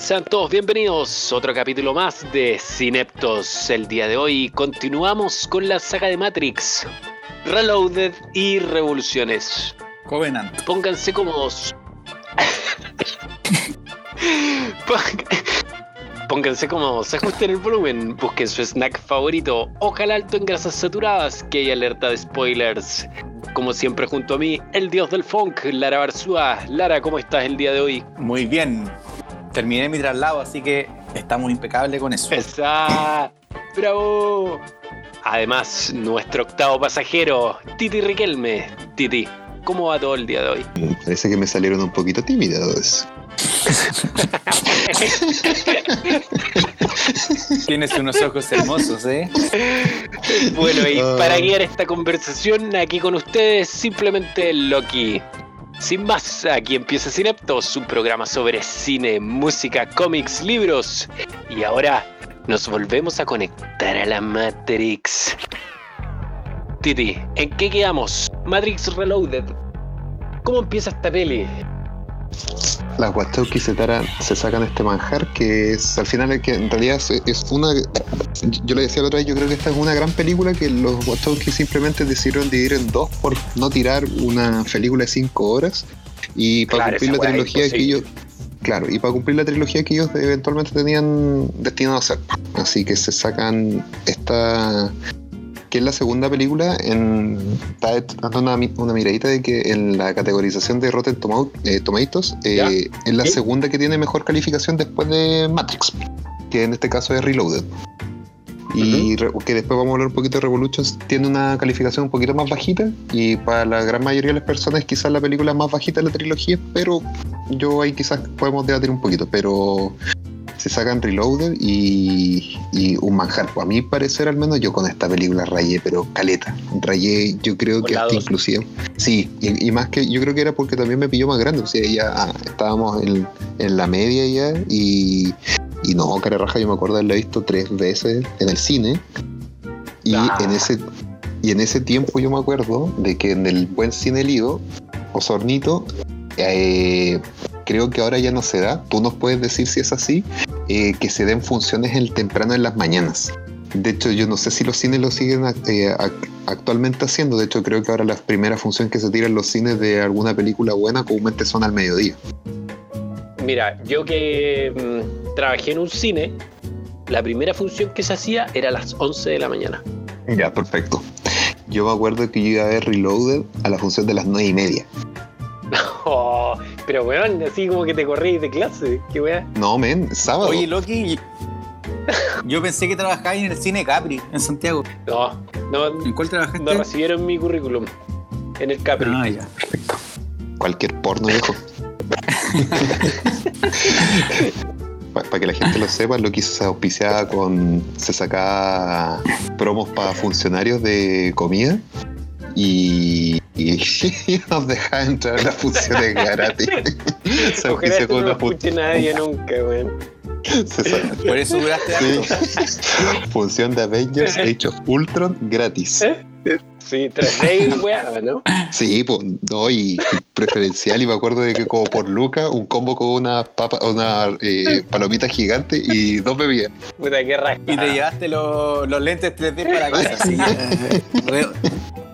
Sean todos bienvenidos a otro capítulo más de Cineptos. El día de hoy continuamos con la saga de Matrix, Reloaded y Revoluciones. Covenant. Pónganse cómodos. Pónganse cómodos, ajusten el volumen, busquen su snack favorito, ojalá alto en grasas saturadas, que hay alerta de spoilers. Como siempre junto a mí, el dios del funk, Lara Barzúa. Lara, ¿cómo estás el día de hoy? Muy bien. Terminé mi traslado, así que estamos impecables con eso. ¡Esa! ¡Bravo! Además, nuestro octavo pasajero, Titi Riquelme. Titi, ¿cómo va todo el día de hoy? Parece que me salieron un poquito tímidos. Tienes unos ojos hermosos, ¿eh? Bueno, y Ah. para guiar esta conversación aquí con ustedes, simplemente Loki. Sin más, aquí empieza Cineptos, un programa sobre cine, música, cómics, libros. Y ahora nos volvemos a conectar a la Matrix. Titi, ¿en qué quedamos? Matrix Reloaded. ¿Cómo empieza esta peli? Las Wachowski se, taran- se sacan este manjar que es al final es que en realidad es, es una yo le decía la otra vez yo creo que esta es una gran película que los Wachowski simplemente decidieron dividir en dos por no tirar una película de cinco horas y para Claro, cumplir la trilogía que ellos claro y para cumplir la trilogía que ellos eventualmente tenían destinado a hacer. Así que se sacan esta que es la segunda película en está dando una, una miradita de que en la categorización de Rotten Tomo- eh, Tomatoes eh, es la ¿Sí? segunda que tiene mejor calificación después de Matrix que en este caso es Reloaded y que después vamos a hablar un poquito de Revolutions tiene una calificación un poquito más bajita y para la gran mayoría de las personas quizás la película más bajita de la trilogía pero yo ahí quizás podemos debatir un poquito pero se sacan Reloaded y, y un manjar. Pues a mi parecer, al menos yo con esta película rayé, pero caleta. Rayé, yo creo que hasta inclusive. Sí, y, y más que yo creo que era porque también me pilló más grande. O sea, ya ah, estábamos en, en la media ya y, y no, cara raja, yo me acuerdo de haberla visto tres veces en el cine. Y Ah. en ese y en ese tiempo yo me acuerdo de que en el buen cine Lido, Osornito, eh, creo que ahora ya no se da. Tú nos puedes decir si es así, eh, que se den funciones el temprano en las mañanas. De hecho, yo no sé si los cines lo siguen eh, ac- actualmente haciendo. De hecho, creo que ahora las primeras funciones que se tiran en los cines de alguna película buena comúnmente son al mediodía. Mira, yo que mm, trabajé en un cine, la primera función que se hacía era a las 11 de la mañana. Ya, perfecto. Yo me acuerdo que yo iba a ver Reloaded a la función de las nueve y media. Oh, pero weón, así como que te corrí de clase. Qué weá. No, men, sábado. Oye, Loki, yo pensé que trabajabas en el cine Capri, en Santiago. No, no, ¿En cuál trabajaste? no recibieron mi currículum en el Capri. Ah, ya. Cualquier porno, viejo. Para que la gente lo sepa, lo que se auspiciaba con. Se sacaba promos para funcionarios de comida y. Y nos dejaba entrar a las funciones gratis. se Ojalá con no escuche nadie nunca, weón. se Por eso duraste sí. Función de Avengers Age of Ultron gratis. Sí, tres reyes, weá, ¿no? Sí, pues, no, y preferencial, y me acuerdo de que como por Luca, un combo con una papa, una eh, palomita gigante y dos bebidas. Puta, qué rasca. Y te llevaste los, los lentes 3D para casa. Sí,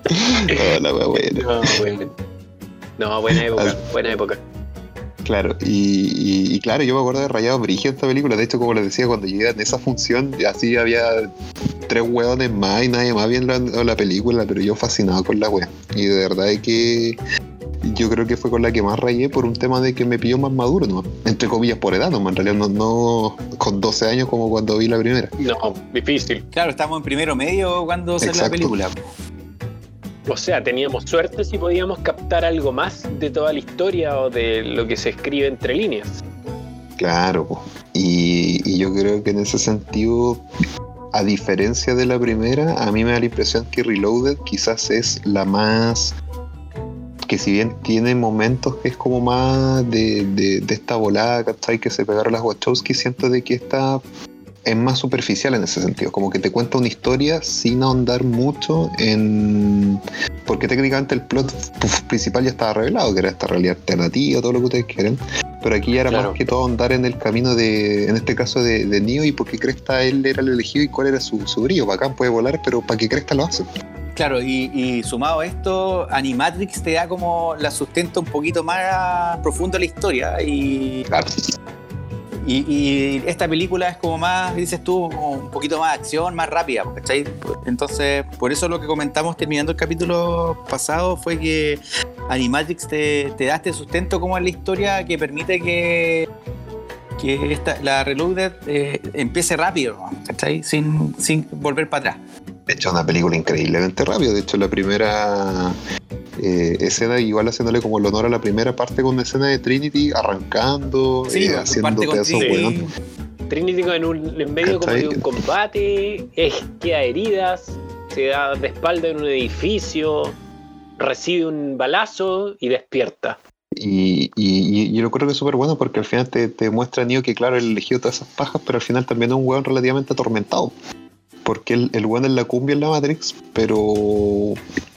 Oh, la wea buena. No. No, buena época, buena época. Claro, y, y- y claro, yo me acuerdo de Rayado Brigio esta película. De hecho, como les decía, cuando llegué en esa función, así había tres hueones más y nadie más viendo la, la película, pero yo fascinado con la wea. Y de verdad es que yo creo que fue con la que más rayé por un tema de que me pilló más maduro, ¿no? Entre comillas, por edad, ¿no? En realidad no, no con 12 años como cuando vi la primera. No, difícil. Claro, estamos en primero medio cuando sale la película. O sea, teníamos suerte si podíamos captar algo más de toda la historia o de lo que se escribe entre líneas. Claro, y, y yo creo que en ese sentido, a diferencia de la primera, a mí me da la impresión que Reloaded quizás es la más que si bien tiene momentos que es como más de, de, de esta volada, ¿cachai? Que se pegaron las Wachowski, siento de que esta es más superficial en ese sentido, como que te cuenta una historia sin ahondar mucho en... Porque técnicamente el plot principal ya estaba revelado, que era esta realidad alternativa, todo lo que ustedes quieren, pero aquí ya era Claro. más que todo andar en el camino de, en este caso de, de Neo y porque Cresta él era el elegido y cuál era su, su brillo. Bacán puede volar, pero para que Cresta lo hace. Claro, y, y sumado a esto, Animatrix te da como la sustenta un poquito más profundo a la historia y, Claro. Y, y esta película es como más, dices tú, un poquito más acción, más rápida, ¿cachai? Entonces, por eso lo que comentamos terminando el capítulo pasado fue que Animatrix te, te da este sustento como en la historia que permite que, que esta, la Reloaded eh, empiece rápido. ¿cachai? Sin, sin volver para atrás. De hecho, es una película increíblemente rápida. De hecho, la primera eh, escena, igual haciéndole como el honor a la primera parte con una escena de Trinity arrancando, Sí, eh, haciendo parte con pedazos Trinity. Trinity en, un, en medio como de un combate, es, queda heridas, se da de espalda en un edificio, recibe un balazo y despierta. Y, y- y yo creo que es súper bueno porque al final te, te muestra a Neo que, claro, él eligió todas esas pajas, pero al final también es un weón relativamente atormentado. Porque el, el weón es la cumbia en la Matrix, pero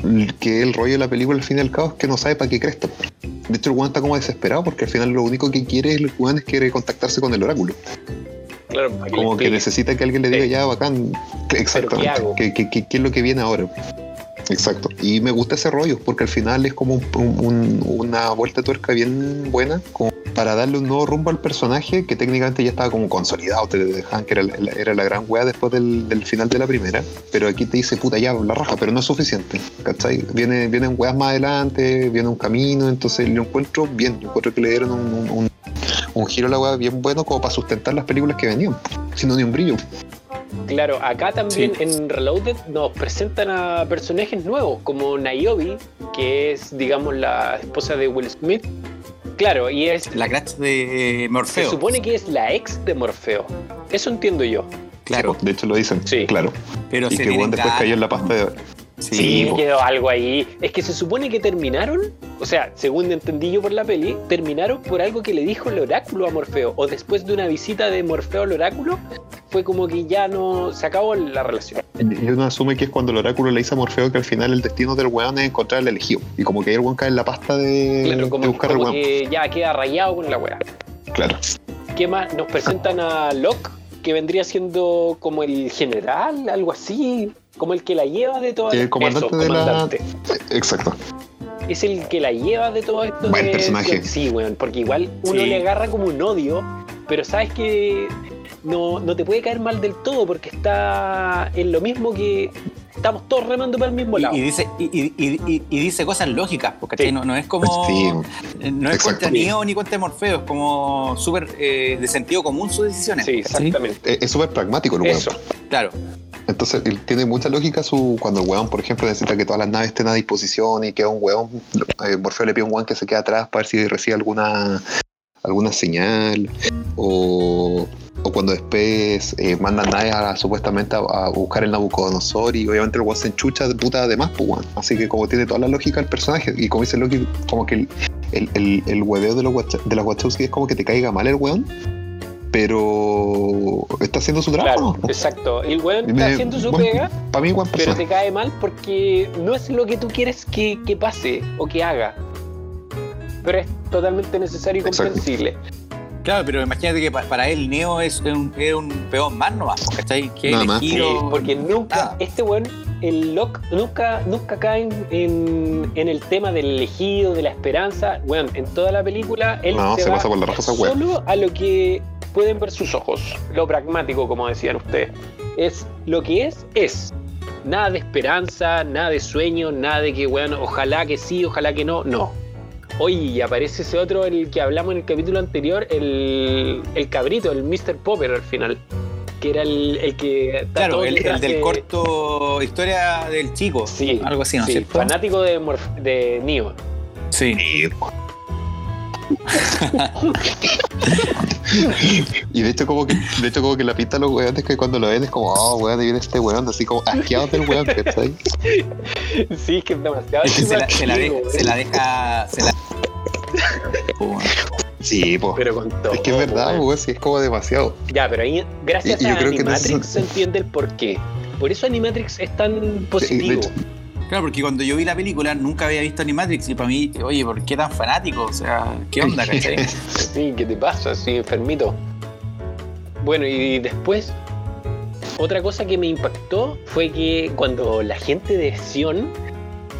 el- que el rollo de la película al fin y al cabo es que no sabe para qué cresta. De hecho, el weón está como desesperado porque al final lo único que quiere el weón es quiere contactarse con el oráculo. Claro, Como que necesita que alguien le diga ya bacán. Exactamente. hago? ¿Qué, qué, qué- qué es lo que viene ahora? Exacto. Y me gusta ese rollo, porque al final es como un- un- una vuelta tuerca bien buena, como para darle un nuevo rumbo al personaje que técnicamente ya estaba como consolidado, te dejaban que era la, gran wea después del, final de la primera, pero aquí te dice puta ya, la raja, pero no es suficiente, ¿cachai? Viene, vienen weas más adelante, viene un camino, entonces lo encuentro bien, yo encuentro que le dieron un, giro a la wea bien bueno como para sustentar las películas que venían, sin ni un brillo. Claro, acá también Sí. en Reloaded nos presentan a personajes nuevos, como Niobe, que es, digamos, la esposa de Will Smith. Claro, y es. La crash de eh, Se Morfeo. supone que es la ex de Morfeo. Eso entiendo yo. Claro, Sí, de hecho lo dicen, Sí. claro. pero y se que bueno, después cayó en la pasta de... Sí, quedó algo ahí. Es que se supone que terminaron, o sea, según entendí yo por la peli, terminaron por algo que le dijo el oráculo a Morfeo. O después de una visita de Morfeo al oráculo, fue como que ya no. Se acabó la relación. Y uno asume que es cuando el oráculo le dice a Morfeo que al final el destino del weón es encontrar el elegido. Y como que ahí el weón cae en la pasta de, Claro, de como, buscar al como weón. que ya queda rayado con la wea. Claro. ¿Qué más? Nos presentan a Locke, que vendría siendo como el general, algo así, como el que la lleva de todo El comandante de la- Exacto. Es el que la lleva de todo esto. Buen de- personaje. sí, weón, porque igual uno Sí. le agarra como un odio, pero sabes que no, no te puede caer mal del todo porque está en lo mismo que estamos todos remando para el mismo lado. Y, y dice, y, y- y- y- y dice cosas lógicas, porque Sí. no, no es como. Sí. eh, No es contra Neo ni contra Morfeo, es como súper eh, de sentido común sus decisiones. sí, exactamente. Es es súper pragmático el weón. Eso. Claro. Entonces, tiene mucha lógica su cuando el weón, por ejemplo, necesita que todas las naves estén a disposición y que un weón, eh, Morfeo le pide a un weón que se quede atrás para ver si recibe alguna alguna señal o, o cuando después eh, mandan naves a, supuestamente a, buscar el Nabucodonosor y obviamente el weón se enchucha de puta de más, pues. Así que como tiene toda la lógica el personaje y como dice Loki, como que el, el, el, el hueveo de los, de los Wachowski es como que te caiga mal el weón, pero está haciendo su trabajo, Claro, exacto. El weón está haciendo su buen- pega, Para mí, buen pero te cae mal porque no es lo que tú quieres que, que pase o que haga. Pero es totalmente necesario y comprensible. Claro, pero imagínate que pa- para él Neo es un, es un peón más nomás, ¿cachai? Que Nada más. Sí, elegido- porque nunca, nada. este weón, el Locke, nunca, nunca cae en, en- en el tema del elegido, de la esperanza. Weón, en toda la película, él No, se, se va pasa por la solo a lo que pueden ver sus ojos. Lo pragmático, como decían ustedes. Es lo que es, es. Nada de esperanza, nada de sueño, nada de que, weón, ojalá que sí, ojalá que no. No. Oye, y aparece ese otro, el que hablamos en el capítulo anterior, el, el cabrito, el Mr. Popper al final. Que era el, el que. Claro, el, del de- corto Historia del Chico. Sí, Algo así, ¿no sí, cierto? fanático de, Morf- de Neo. Sí. Y de hecho como que, de hecho como que la pinta a los weones que cuando lo ven es como, oh weón, ahí viene este weón, así como asqueados del weón, ¿cachai? Sí, es que es demasiado. Es que se la, se la se la deja. Se la... Sí, pues. Pero con todo. Es que es verdad, weón, sí, es como demasiado. Ya, pero ahí, gracias Y- y yo a creo que Animatrix no es- se entiende el porqué. Por eso Animatrix es tan Sí, positivo. Claro, porque cuando yo vi la película nunca había visto ni Matrix y para mí, oye, ¿por qué tan fanático? O sea, ¿qué onda, cachai? sí, ¿qué te pasa? Así enfermito. Bueno, y después, otra cosa que me impactó fue que cuando la gente de Sion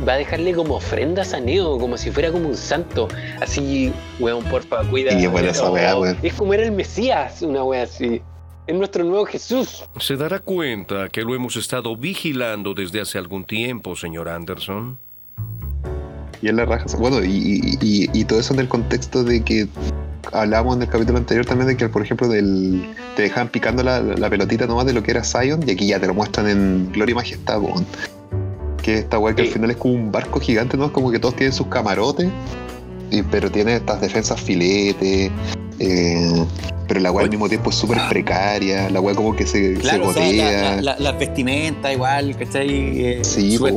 va a dejarle como ofrendas a Neo, como si fuera como un santo. Así, weón, porfa, cuida. Y qué buena esa weá, weón. Es como era el Mesías, una wea así. Es nuestro nuevo Jesús. Se dará cuenta que lo hemos estado vigilando desde hace algún tiempo, señor Anderson. Y en la raja. Bueno, y, y- y- y todo eso en el contexto de que hablábamos en el capítulo anterior también de que, por ejemplo, del, te dejaban picando la, la pelotita nomás de lo que era Zion y aquí ya te lo muestran en Gloria y Majestad, weón. Que esta weá que Sí. al final es como un barco gigante, ¿no? Es como que todos tienen sus camarotes, y, pero tiene estas defensas filete. eh, pero la weá al mismo tiempo es súper precaria, la weá como que se, se Claro, o sea, gotea. la- la- la- las vestimentas igual, ¿cachai? Eh, Sí, súper.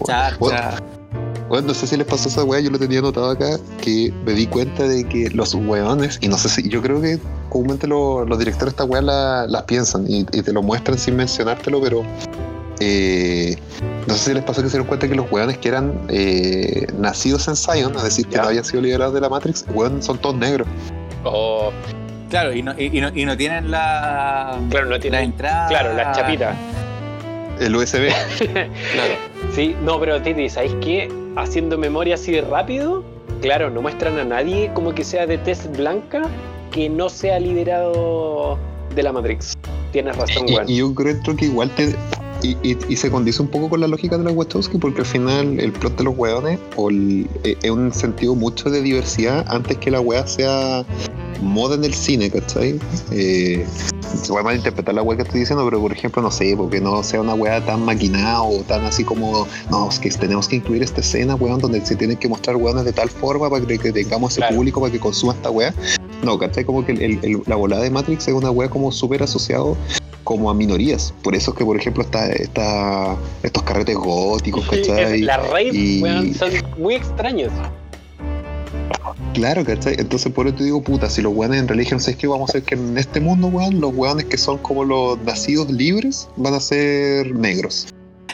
Bueno, no sé si les pasó esa weá, yo lo tenía anotado acá, que me di cuenta de que los weones, y no sé si, yo creo que comúnmente lo- los directores de esta weá la- las piensan y, y te lo muestran sin mencionártelo, pero eh, no sé si les pasó que se dieron cuenta que los weones que eran eh, nacidos en Zion, es decir, que Ya. no habían sido liberados de la Matrix, weón, son todos negros. O, Claro, y no, y, y no, y no tienen la, claro, no la tiene. entrada. Claro, las chapitas. El USB. Claro. Sí, no, pero Titi, ¿sabéis qué? Haciendo memoria así de rápido, claro, no muestran a nadie como que sea de test blanca que no sea liberado de la Matrix. Tienes razón, weón. y yo creo que igual te. Y, y- y se condice un poco con la lógica de los Wachowski porque al final el plot de los weones o el- eh, es un sentido mucho de diversidad antes que la wea sea moda en el cine, ¿cachai? Eh, se puede malinterpretar la wea que estoy diciendo, pero por ejemplo, no sé, porque no sea una wea tan maquinada o tan así como, no, es que tenemos que incluir esta escena, weón, donde se tienen que mostrar weones de tal forma para que, que tengamos ese Claro. público para que consuma esta wea. No, ¿cachai? Como que el- el- el- la volada de Matrix es una wea como súper asociado como a minorías. Por eso es que, por ejemplo, está, está estos carretes góticos, ¿cachai? Las raids, Y- weón, son muy extraños. Claro, ¿cachai? Entonces por eso te digo, puta, si los weones en religión, ¿sabes qué vamos a hacer? Que en este mundo, weón, los weones que son como los nacidos libres van a ser negros.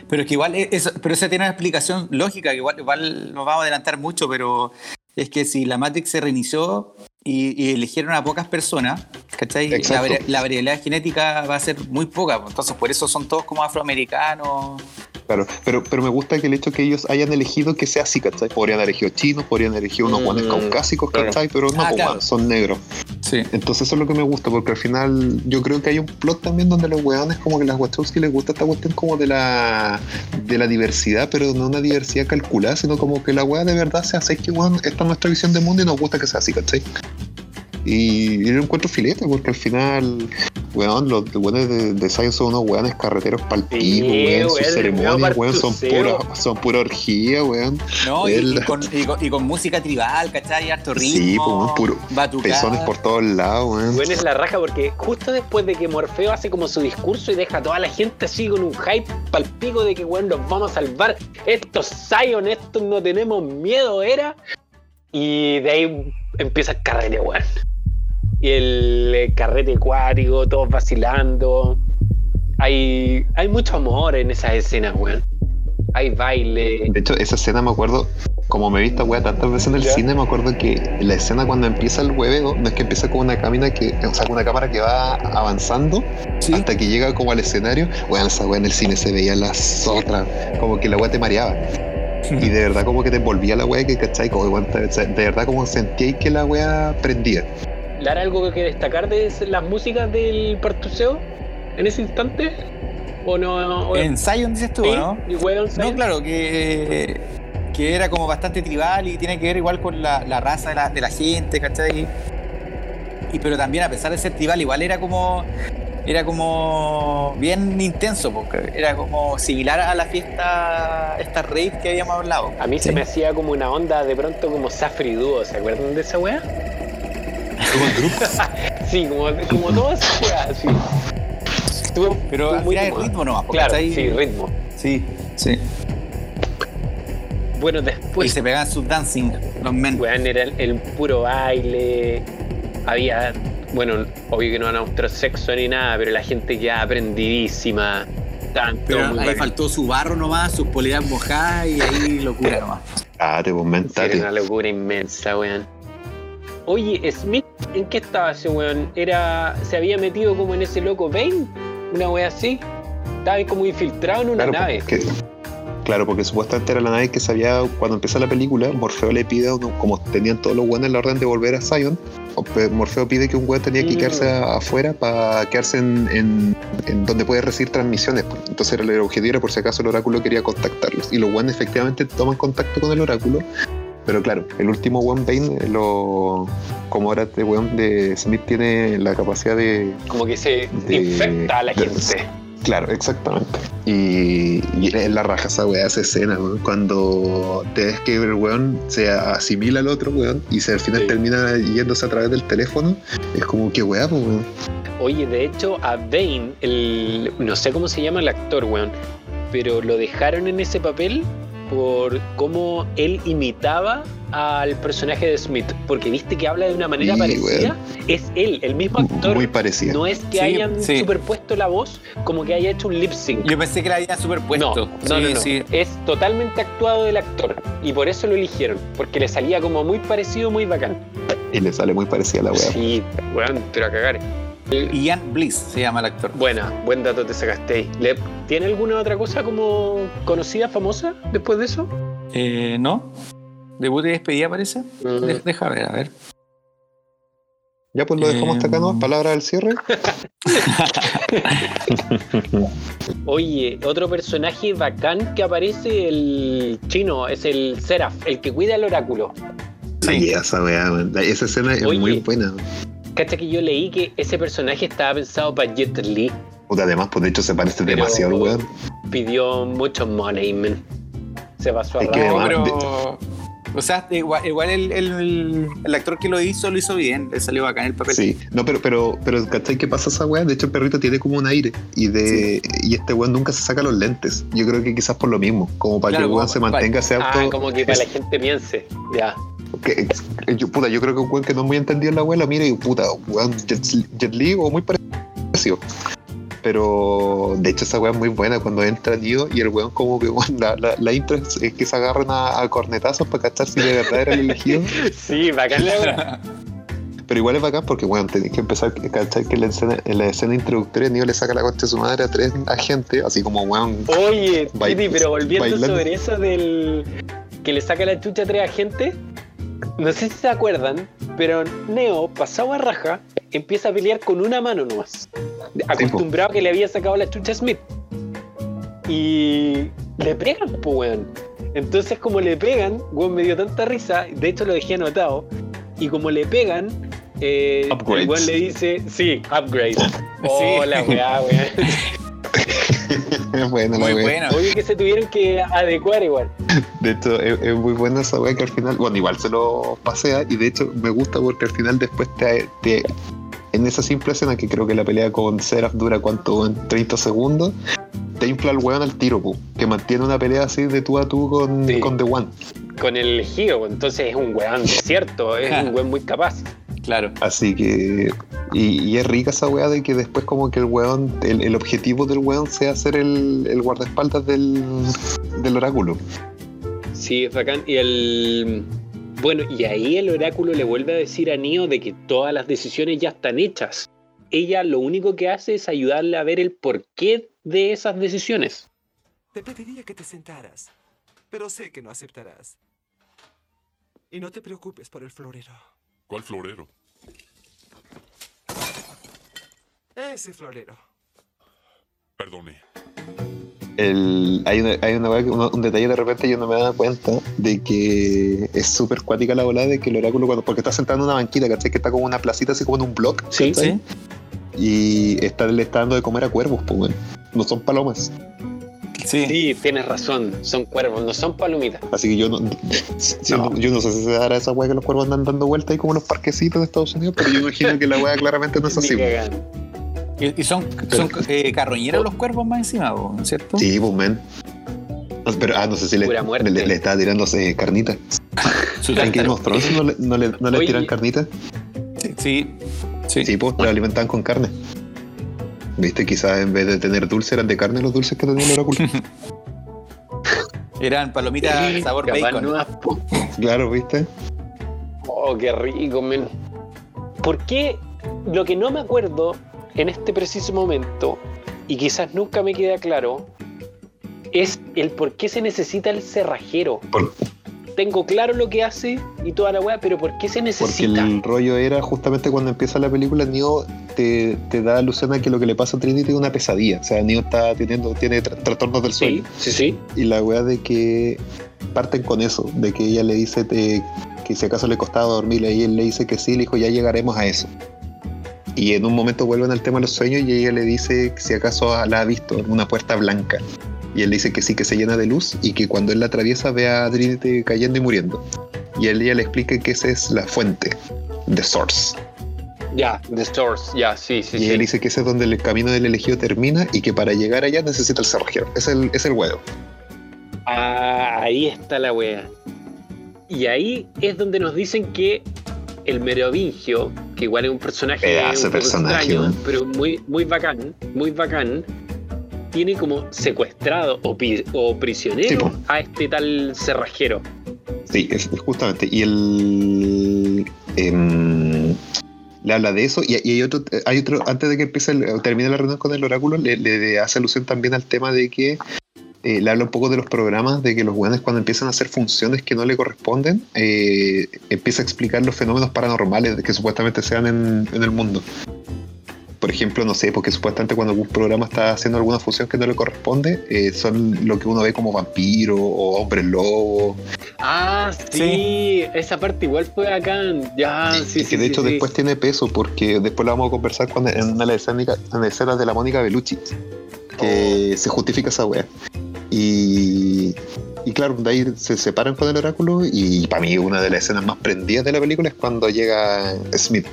Pero es que igual, e, eso, pero esa tiene una explicación lógica, que igual, igual nos vamos a adelantar mucho, pero es que si la Matrix se reinició y, y eligieron a pocas personas, ¿cachai? La, la variabilidad genética va a ser muy poca, pues, entonces por eso son todos como afroamericanos. Claro, pero, pero me gusta que el hecho que ellos hayan elegido que sea así, ¿cachai? Podrían haber elegido chinos, podrían haber elegido unos Mm, weones caucásicos, claro. ¿cachai? Pero no, Ah, pues, claro. son negros. Sí. Entonces eso es lo que me gusta, porque al final yo creo que hay un plot también donde los weones como que las Wachowski les gusta esta cuestión como de la de la diversidad, pero no una diversidad calculada, sino como que la wea de verdad se hace que weón, esta es nuestra visión de mundo y nos gusta que sea así, ¿cachai? Y yo encuentro filete, porque al final, weón, los weones de, de Zion son unos weones carreteros palpico, Sí, weón, sus weón, ceremonias, weón, son pura, son pura orgía, weón. ¿No? Y, El- y con, y con- y con música tribal, ¿cachai? Harto ritmo. Sí, pues, weón, puro batucada. Pezones por todos lados, weón. Bueno, es la raja porque justo después de que Morfeo hace como su discurso y deja a toda la gente así con un hype palpico de que, weón, los vamos a salvar. Estos Zion, estos no tenemos miedo, era. Y de ahí empieza el carrete, weón. Y el, eh, carrete acuático, todos vacilando. Hay, hay mucho amor en esas escenas, weón. Hay baile. De hecho, esa escena me acuerdo, como me he visto weá tantas veces en el Ya. cine, me acuerdo que la escena cuando empieza el hueveo, no es que empieza con una cámara que, o sea, con una cámara que va avanzando Sí. hasta que llega como al escenario. Weón, esa weá en el cine se veía las otras, como que la weá te mareaba. Y de verdad como que te envolvía la weá que, ¿cachai? Como, weón, de verdad como sentíais que la weá prendía. ¿Lara algo que destacar de las músicas del Partuseo en ese instante? ¿O no? O- En Zion dices tú, Sí, ¿no? No, claro, que, que era como bastante tribal y tiene que ver igual con la, la raza de la, de la gente, ¿cachai? Y pero también a pesar de ser tribal, igual era como era como bien intenso, porque era como similar a la fiesta, esta raid que habíamos hablado. A mí se me hacía como una onda de pronto como Safri Duo, ¿se acuerdan de esa weá? sí, como, como todas esas weas, sí. Estuvo- Pero estuvo al final es ritmo nomás, Claro, sí, ritmo. Sí, sí. Bueno, y después, se pegaban sus dancing, los men. weón, era el, el puro baile. Había, bueno, obvio que no van a mostrar sexo ni nada, pero la gente ya aprendidísima. Estaban Pero ahí faltó su barro nomás, sus poleras mojadas y ahí locura nomás. Ah, te mentate. Era una locura inmensa, weón. Oye, Smith, ¿en qué estaba ese weón? Era, ¿Se había metido como en ese loco Bane? Una wea así. Estaba ahí como infiltrado en una Claro, nave. porque, claro, porque supuestamente era la nave que sabía cuando empieza la película, Morfeo le pide, a uno- como tenían todos los en la orden de volver a Zion, Morfeo pide que un weón tenía que Mm. quedarse afuera para quedarse en, en- en donde puede recibir transmisiones. pues. Entonces era el objetivo era por si acaso el oráculo quería contactarlos. Y los weones efectivamente toman contacto con el oráculo. Pero claro, el último One Bane, eh, lo, como ahora este weón de Smith tiene la capacidad de, Como que se de- infecta a la de- gente. Claro, exactamente. Y, y es la raja esa weá, esa escena, weón, cuando te ves que el weón se asimila al otro weón y se al final Sí. termina yéndose a través del teléfono, es como que weá, pues, weón. Oye, de hecho, a Bane, el, no sé cómo se llama el actor, weón, pero lo dejaron en ese papel por cómo él imitaba al personaje de Smith. Porque viste que habla de una manera Sí, parecida. Es él, el mismo actor. Muy parecido. No es que Sí, hayan sí. superpuesto la voz como que haya hecho un lip sync. Yo pensé que la había superpuesto. No, no, sí, no, no. sí. Es totalmente actuado del actor. Y por eso lo eligieron. Porque le salía como muy parecido, muy bacán. Y le sale muy parecida a la weá. Sí, weón, pero a cagar. Ian Bliss se llama el actor. Buena, buen dato te sacaste ahí. ¿Le- ¿Tiene alguna otra cosa como conocida, famosa después de eso? Eh, ¿No? ¿Debut y despedida parece? Mm. De- deja ver, a ver. Ya pues lo dejamos hasta acá, ¿no? Em. Palabra del cierre. Oye, otro personaje bacán que aparece, el chino, es el Seraph, el que cuida el oráculo. Sí. esa weá, Esa escena es Oye. muy buena. Cacha que yo leí que ese personaje estaba pensado para Jet Li. Puta, además, pues de hecho se parece Pero- demasiado al weón. Pidió mucho money, man. Se pasó a Es que además- pero. O sea, igual, igual el, el- el actor que lo hizo lo hizo bien. Le salió bacán el papel. Sí, no, pero, pero, pero, ¿cachai qué pasa esa weá? De hecho, el perrito tiene como un aire y de y este weón nunca se saca los lentes. Yo creo que quizás por lo mismo, como para Claro, que el weón se para- mantenga ese auto. Ah, como que para es- la gente piense. Ya. Que- yo, puta, yo creo que un weón que no es muy entendido en la lo mira y puta, weón, Jet, Jet Li o muy parecido. Pero de hecho esa weá es muy buena cuando entra Neo y el weón como que weón, la, la, la intro es, que se agarran a, a cornetazos para cachar si de verdad era el elegido. Sí, bacán la. Pero igual es bacán porque, bueno, tenés que empezar a cachar que en la escena, en la escena introductoria Neo le saca la concha de su madre a tres agentes, así como, weón, Oye, Titi, pero volviendo bailando. sobre eso del que le saca la chucha a tres agentes, no sé si se acuerdan, pero Neo, pasado a raja, empieza a pelear con una mano nomás. Acostumbrado a que le había sacado la chucha a Smith. Y le pegan, pues, weón. Entonces, como le pegan, weón, me dio tanta risa, de hecho lo dejé anotado, y como le pegan, eh, el weón le dice, sí, upgrade. Hola, weá, weón. es buena la Muy bueno. Obvio que se tuvieron que adecuar igual. De hecho, es, es muy buena esa weá que al final, bueno, igual se lo pasea y de hecho me gusta porque al final después te, te- en esa simple escena que creo que la pelea con Seraph dura cuánto, en 30 segundos, te infla el weón al tiro, pu, que mantiene una pelea así de tú a tú con, Sí. con The One. Con el Gio, entonces es un weón, cierto, es un weón muy capaz. Claro. Así que. Y, y es rica esa weá de que después, como que el weón. El, el objetivo del weón sea ser el, el guardaespaldas del, del oráculo. Sí, es bacán. Y el. Bueno, y ahí el oráculo le vuelve a decir a Neo de que todas las decisiones ya están hechas. Ella lo único que hace es ayudarle a ver el porqué de esas decisiones. Te pediría que te sentaras, pero sé que no aceptarás. Y no te preocupes por el florero. ¿Cuál florero? Ese florero. Perdone. El, hay una, hay una uno- un detalle de repente yo no me daba cuenta de que es súper cuática la bola de que el oráculo, cuando, porque está sentado en una banquita, ¿cachai? Que está como una placita, así como en un block. Sí. Sí. Y está, le está dando de comer a cuervos, pues, weón. No son palomas. Sí. Sí, tienes razón, son cuervos, no son palomitas. Así que yo no, yo no, yo no sé si se dará esa weá que los cuervos andan dando vueltas ahí como en los parquecitos de Estados Unidos, pero yo imagino que la weá claramente no es así. Y, y son, son eh, carroñeros los cuervos más encima, ¿no es cierto? Sí, pues, man. No, Pero, ah, no sé si le, muerte. le, le estaba tirando eh, carnita. ¿En Game of Thrones no le, no le, no le tiran carnita? Sí. Sí. Sí, pues, lo alimentaban con carne. ¿Viste? Quizás en vez de tener dulce eran de carne los dulces que tenía el oráculo. Eran palomitas sabor Capaz bacon. claro, ¿viste? Oh, qué rico, men. ¿Por qué lo que no me acuerdo en este preciso momento, y quizás nunca me queda claro, es el por qué se necesita el cerrajero? Por- Tengo claro lo que hace y toda la weá, pero ¿por qué se Porque necesita? el rollo era justamente cuando empieza la película, Neo te, te da alusión a que lo que le pasa a Trinity es una pesadilla. O sea, Neo está teniendo, tiene tra- trastornos del Sí, sueño. sí, sí. Y la weá de que parten con eso, de que ella le dice te- que si acaso le costaba dormir, y él le dice que sí, le dijo ya llegaremos a eso. Y en un momento vuelven al tema de los sueños y ella le dice que si acaso la ha visto en una puerta blanca. Y él dice que sí, que se llena de luz y que cuando él la atraviesa ve a Trinity cayendo y muriendo. Y él ella le explica que esa es la fuente, the source. Ya, The Stores, ya, sí, sí, y sí. él dice que ese es donde el camino del elegido termina y que para llegar allá necesita el cerrajero. Es el, es el huevo. Ah, ahí está la wea. Y ahí es donde nos dicen que el merovingio, que igual es un personaje, Pedazo un de poco personaje, extraño, man. pero muy, muy bacán, muy bacán, tiene como secuestrado o, o prisionero a este tal cerrajero. Sí, es, es justamente. Y el. em, le habla de eso. Y, y hay otro, hay otro, antes de que empiece el- termine la reunión con el oráculo, le, le hace alusión también al tema de que eh, le habla un poco de los programas, de que los weones cuando empiezan a hacer funciones que no le corresponden, eh, empieza a explicar los fenómenos paranormales que supuestamente se dan en, en el mundo. Por ejemplo, no sé, porque supuestamente cuando algún programa está haciendo alguna función que no le corresponde, eh, son lo que uno ve como vampiro o hombre lobo. Ah, sí, esa parte igual fue bacán. Ya, Sí, sí, que de sí, hecho sí. después tiene peso porque después lo vamos a conversar con, en una de las escenas, de la Mónica Bellucci que se justifica esa wea y, y claro de ahí se separan con el oráculo y para mí una de las escenas más prendidas de la película es cuando llega Smith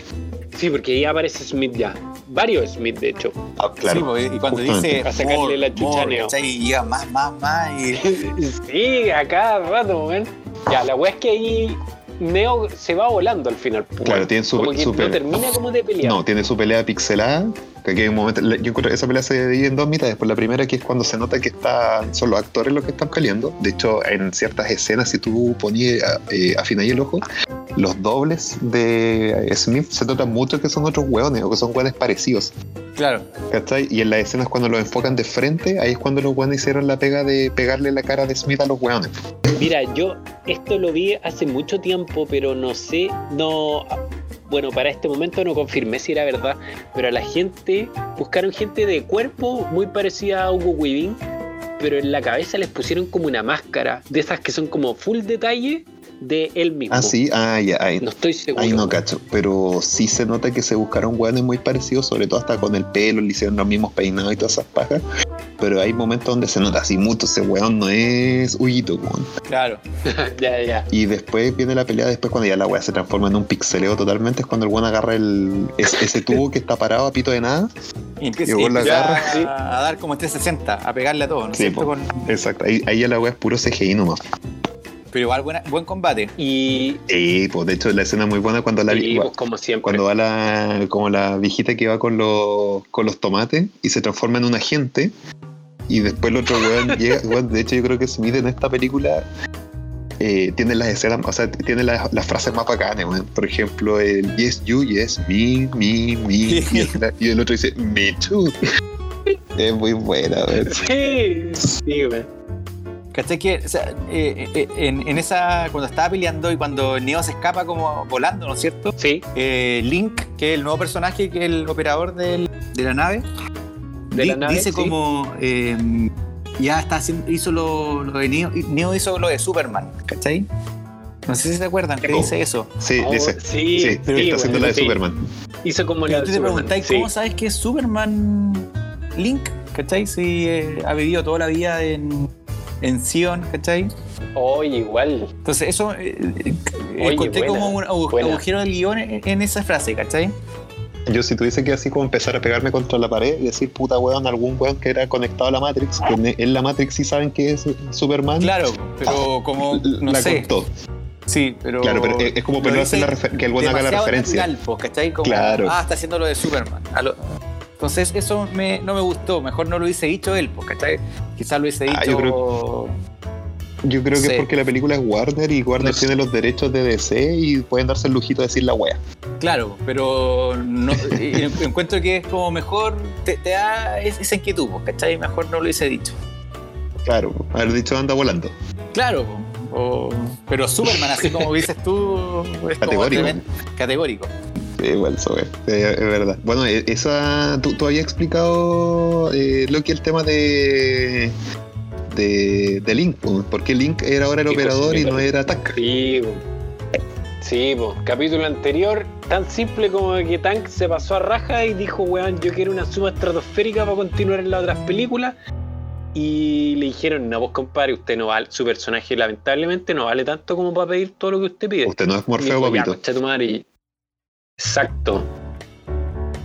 Sí, porque ahí aparece Smith ya. Varios Smith, de hecho. Ah, claro Sí, y cuando justamente. dice A sacarle la chucha Neo. Y llega más, más, más. Y... Sí, a cada rato, man. Ya, la weá es que ahí Neo se va volando al final. pues, Claro, tiene su- como que su no termina como de pelear. No, tiene su pelea pixelada. Que aquí hay un momento, yo encuentro que esa pelea se divide en dos mitades. Por la primera, que es cuando se nota que están, son los actores los que están peleando. De hecho, en ciertas escenas, si tú ponías, eh, el ojo, los dobles de Smith se notan mucho que son otros hueones o que son hueones parecidos. Claro. ¿Cachai? Y en las escenas cuando los enfocan de frente, ahí es cuando los hueones hicieron la pega de pegarle la cara de Smith a los hueones. Mira, yo esto lo vi hace mucho tiempo, pero no sé, no. Bueno, para este momento no confirmé si era verdad, pero a la gente buscaron gente de cuerpo muy parecida a Hugo Weaving, pero en la cabeza les pusieron como una máscara de esas que son como full detalle de él mismo. Ah, sí, ah, ya, ahí. No estoy seguro. Ahí no cacho, pero sí se nota que se buscaron hueones muy parecidos, sobre todo hasta con el pelo, le hicieron los mismos peinados y todas esas pajas. Pero hay momentos donde se nota así mucho, ese hueón no es Huyito, weón. Claro. ya, ya. Y después viene la pelea, después cuando ya la weá se transforma en un pixeleo totalmente, es cuando el weón agarra el, ese, ese tubo que está parado a pito de nada. Y empieza, Y la agarras. Sí. a dar como 360, a pegarle a todo, ¿no es Sí, cierto? po. Con- Exacto, ahí, ahí ya la weá es puro CGI nomás. Pero igual buena- buen combate. Y, Y pues de hecho la escena es muy buena cuando la y, pues, como siempre. cuando va la como la viejita que va con los con los tomates y se transforma en un agente y después el otro weón llega weón, de hecho yo creo que Smith en esta película eh, tiene las escenas o sea tiene las, las frases más bacanas weón. por ejemplo el yes you yes me me me y el, y el otro dice me too es muy buena weón. Sí, sí. ¿Cachai? Que, o sea, eh, eh, en, en esa, cuando estaba peleando y cuando Neo se escapa como volando, ¿no es cierto? Sí, Eh, Link, que es el nuevo personaje, que es el operador del- de la nave, De la nave, dice sí. como eh, ya está haciendo, hizo lo, lo de Neo, Neo hizo lo de Superman, ¿cachai? No sé si se acuerdan que Oh. dice eso. sí Oh, dice sí, sí, está haciendo bueno, la de sí. Superman hizo como la te de Superman, preguntáis, sí. ¿cómo sabes que es Superman Link? ¿Cachai? Si eh, ha vivido toda la vida en, en Sion, ¿cachai? Oye, igual. Entonces eso eh, Oye, encontré buena, como un agu- buena. agujero del guion en, en esa frase, ¿cachai? Yo si tuviese que así como empezar a pegarme contra la pared y decir puta weón, algún weón que era conectado a la Matrix, que en- en la Matrix sí saben que es Superman, Claro, pero como, no la sé. contó. Sí, pero... Claro, pero es- como pero hacer la que el weón haga la referencia. natural, pues, ¿cachai? Como, Claro. ah, está haciendo lo de Superman. A lo- Entonces eso me, no me gustó, mejor no lo hubiese dicho él, pues, ¿cachai? Quizás lo hubiese dicho... Ah, yo Yo creo que Sí. es porque la película es Warner y Warner No tiene los derechos de DC y pueden darse el lujito de decir la wea. Claro, pero no, encuentro que es como mejor, te, te da es- esa inquietud, pues, ¿cachai? Mejor no lo hubiese dicho. Claro, haber dicho anda volando. Claro, o- pero Superman, así como dices tú, es como Categórico. categórico. Igual, eso es, verdad. Bueno, eh, esa, tú, tú habías explicado, eh, Loki, el tema de, de, de Link. pues, ¿Por qué Link era ahora el Sí, pues, operador sí, y no claro. era Tac? Sí. Sí, capítulo anterior, tan simple como que Tank se pasó a raja y dijo, weón, yo quiero una suma estratosférica para continuar en las otras películas. Y le dijeron, no, pues compadre, usted no vale, su personaje lamentablemente no vale tanto como para pedir todo lo que usted pide. Usted no es Morfeo, dijo, "Ya, papito. concha tu madre", Exacto.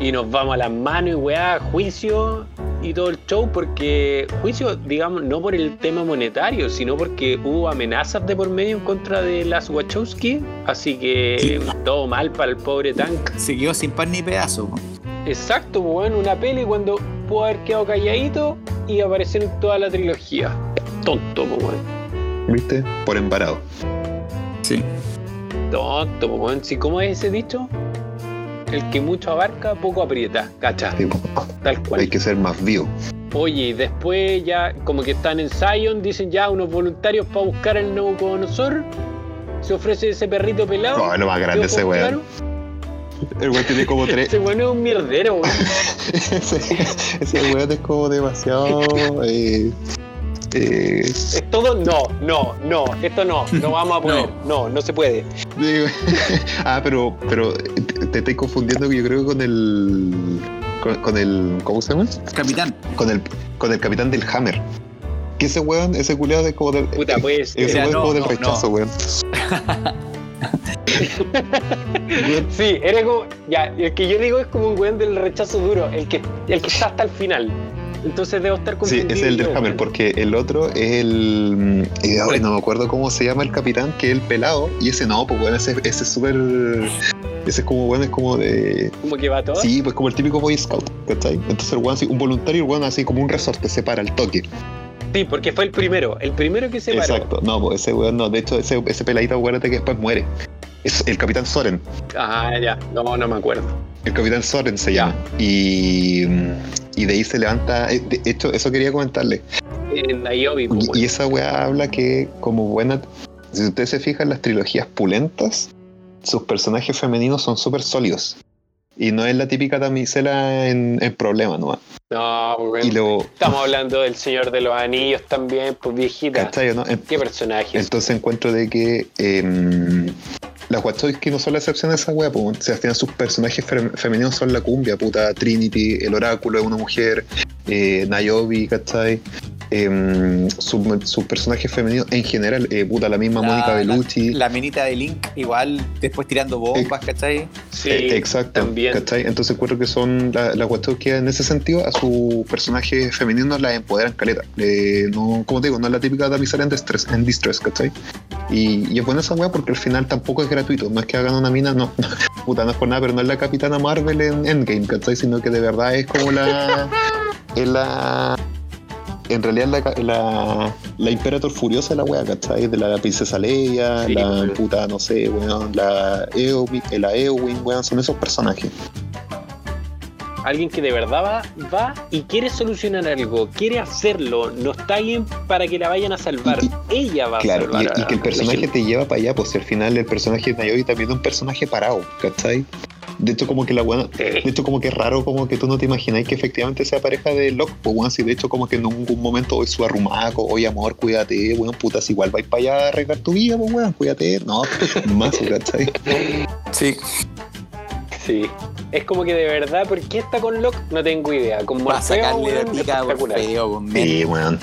Y nos vamos a las manos y weá, juicio y todo el show, porque juicio, digamos, no por el tema monetario, sino porque hubo amenazas de por medio en contra de las Wachowski, así que todo mal para el pobre Tank. Se quedó sin pan ni pedazo. Exacto, pues bueno, una peli cuando pudo haber quedado calladito y aparecer en toda la trilogía. Tonto, pues bueno. ¿Viste? Por embarado. Sí. Tonto, pues bueno. Si, ¿Cómo es ese dicho? El que mucho abarca, poco aprieta, cacha, Sí, tal cual. hay que ser más vivo. Oye, y después ya, como que están en Zion, dicen ya unos voluntarios para buscar el Nabucodonosor. Se ofrece ese perrito pelado. No, lo más grande de ese weón. El weón tiene como tres. Ese weón es un mierdero, weón. ese, ese weón es como demasiado. eh, eh, Es todo no, no, no, esto no, no vamos a poder. No, no, se puede. ah, pero, pero te, te estoy confundiendo, yo creo, con el. Con, con el. ¿Cómo se llama? Capitán. Con el, con el capitán del Hammer. Que ese weón, ese culiado es como del. Puta, pues. ese Era, weón es no, como del no, rechazo, no. weón. Sí, eres como. Ya, el que yo digo es como un weón del rechazo duro, el que, el que está hasta el final. Entonces debo estar Sí, confundido. ese es el del Hammer, weón. porque el otro es el. eh, ahora no me acuerdo cómo se llama el capitán, que es el pelado, y ese no, pues weón, ese, ese es súper. Ese es como, weón, es como de. Como que va todo. Sí, pues como el típico Boy Scout, ¿cachai? Entonces el weón, así, un voluntario, el weón, así como un resorte, se para al toque. Sí, porque fue el primero, el primero que se paró. Exacto, no, pues ese weón, no, de hecho, ese, ese peladito, acuérdate que después muere. Es el capitán Soren. Ah, ya, no, no me acuerdo. El capitán Soren se llama. Y, y de ahí se levanta. eh, De hecho, eso quería comentarle. En Niobe, pues, Y, esa weá habla que, como buena. Si usted se fija en las trilogías pulentas, sus personajes femeninos son súper sólidos. Y no es la típica damisela en, en problemas, ¿no? No, pues, Y lo. Estamos hablando del Señor de los Anillos también, pues viejita. ¿Cachai o no? En- ¿Qué personaje? Entonces encuentro de que em, las Wachowski no son la excepción de esa wea, pues. O sea, al final sus personajes fe- femeninos son la cumbia, puta. Trinity, el oráculo es una mujer, eh, Niobe, ¿cachai? Em, sus personajes femeninos en general, eh, puta, la misma La- Mónica Bellucci. La minita de Link, igual después tirando bombas, ¿cachai? Sí, Eh, exacto, también. ¿cachai? Entonces encuentro que son la- las Wachowski en ese sentido a sus personajes femeninos las empoderan caleta. Eh, no, como te digo, no es la típica damisela en distress, en distress ¿cachai? Y, y es buena esa weá porque al final tampoco es gratuito, no es que hagan una mina, no, puta, no es por nada, pero no es la capitana Marvel en Endgame, ¿cachai? Sino que de verdad es como la. es la. En realidad la, la, la Imperator Furiosa de la wea, ¿cachai? De la Princesa Leia, Sí, la puta, no sé, weón, la Eowyn, la Eowyn, weón, son esos personajes. Alguien que de verdad va, va y quiere solucionar algo, quiere hacerlo, no está bien para que la vayan a salvar. Y- Ella va Claro, a salvar. y, y que el personaje te lleva para allá, pues al final el personaje de Niobe también es un personaje parado, ¿cachai? De hecho, como que la buena. De hecho, como que es raro, como que tú no te imagináis que efectivamente sea pareja de Locke, pues weón, si de hecho como que en ningún momento hoy su arrumaco, oye amor, cuídate, weón, putas, igual vais para allá a arreglar tu vida, pues weón, cuídate, no, más, ¿cachai? Sí. Sí. Es como que de verdad, ¿por qué está con Locke? No tengo idea. Con Para Morfeo, sacarle la pica por espectacular. feo, con Sí, weón.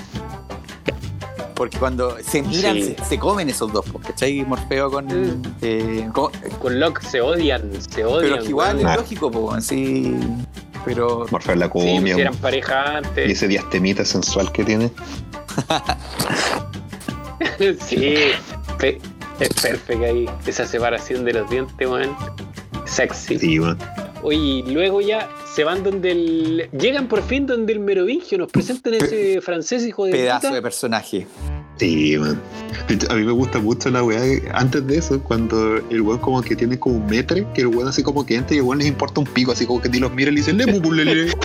Porque cuando se miran, Sí. se, se comen esos dos, ¿cachai? Morfeo con. Mm. eh, con- Con Locke se odian, se odian. pero es que igual es lógico, po, así. Pero. Morfeo la Sí, comia, si weón. eran pareja antes. y ese diastemita sensual que tiene. sí, pe- es perfecto ahí. Esa separación de los dientes, weón. Sexy. Sí, weón. Oye, y luego ya se van donde el. Llegan por fin donde el Merovingio, nos presentan ese francés hijo de Pedazo puta. de personaje. Sí, man. De hecho, A mí me gusta mucho la weá. Antes de eso, cuando el weón como que tiene como un metre, que el weón así como que entra y el weón les importa un pico, así como que ni los mira y le dice, le lele.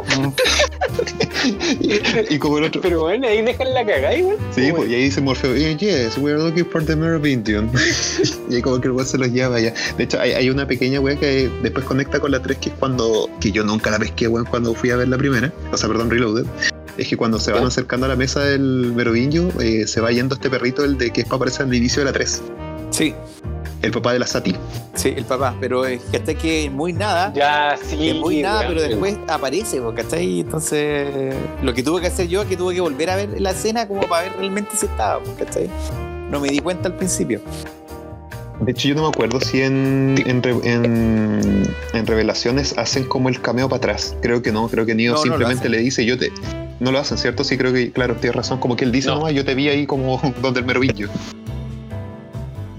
y, y como el otro. Pero bueno, ahí dejan la cagada igual. Sí, pues, y ahí dice Morfeo, "Eh, yes, we are looking for the Merovingian. y ahí como que el weón se los lleva ya. De hecho, hay, hay una pequeña weá que después conecta con la 3, que es cuando, que yo nunca la pesqué, weón, cuando fui a ver la primera, o sea, perdón, Reloaded. Es que cuando se van acercando a la mesa del Merovingio, eh, se va yendo este perrito, el de que es para aparecer al inicio de la 3, Sí, el papá de la Sati. sí, el papá. Pero es que hasta que muy nada. Ya, sí. es muy nada, pero después aparece, ¿cachai? Entonces, lo que tuve que hacer yo es que tuve que volver a ver la escena como para ver realmente si estaba, ¿cachai? No me di cuenta al principio. De hecho, yo no me acuerdo si en, en, en- en revelaciones hacen como el cameo para atrás. Creo que no, creo que Neo No, no simplemente hacen. le dice, yo te... No lo hacen, ¿cierto? Sí, creo que, claro, tienes razón. Como que él dice, No. no, yo te vi ahí como donde el merovillo.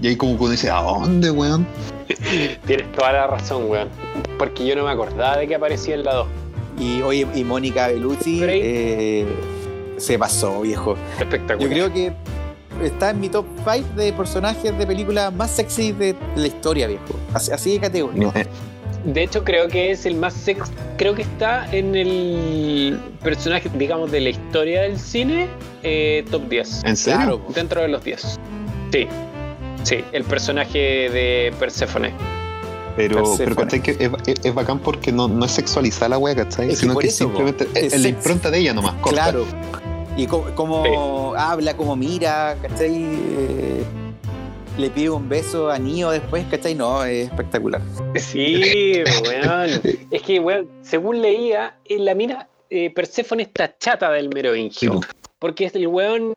Y ahí como que uno dice, ¿a dónde, weón? Tienes toda la razón, weón. Porque yo no me acordaba de que aparecía en la 2. Y oye, y Mónica Bellucci eh, se pasó, viejo. Espectacular. Yo creo que está en mi top 5 de personajes de películas más sexy de la historia, viejo. Así, así de categoría. De hecho, creo que es el más sex. Creo que está en el personaje, digamos, de la historia del cine, eh, top 10. ¿En serio? Claro. Dentro de los 10. Sí. Sí, el personaje de Perséfone. pero, pero ¿cachai? Que es, es- es bacán porque no, no es sexualizar la wea, ¿cachai? Es Sino que eso, simplemente es, la sex- impronta de ella nomás, corta. Claro. Y cómo habla, cómo mira, ¿cachai? Eh, le pide un beso a Neo después, ¿cachai? No, es espectacular. Sí, weón. es que, weón, según leía, en la mina, eh, Perséfone está chata del merovingio. Sí. Porque el weón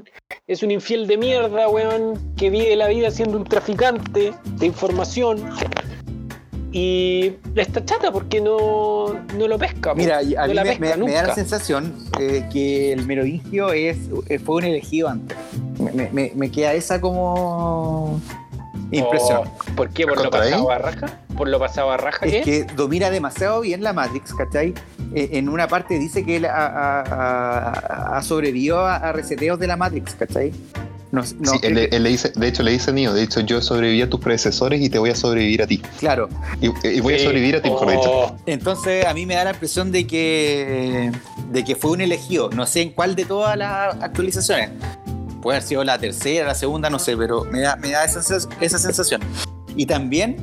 es un infiel de mierda, weón, que vive la vida siendo un traficante de información. Y está chata porque no, no lo pesca. Mira, a mí me, pesca me- me da la sensación eh, que el merovingio es, eh, fue un elegido antes. Me- me queda esa como impresión. Oh, ¿Por qué? ¿Por lo ¿Contra pasado a raja? ¿Por lo pasado a raja? es que domina demasiado bien la Matrix, ¿cachai? Eh, en una parte dice que él ha, ha- ha- ha sobrevivido a, a reseteos de la Matrix, ¿cachai? No, no, Sí, creo él, le- que- él le dice, de hecho le dice Neo, de hecho yo sobreviví a tus predecesores y te voy a sobrevivir a ti. claro. Y, y voy a sobrevivir a ti, mejor dicho. Oh, Entonces a mí me da la impresión de que de que fue un elegido. No sé en cuál de todas las actualizaciones. Puede haber sido la tercera, la segunda, no sé, pero me da, me da esa, esa sensación. Y también,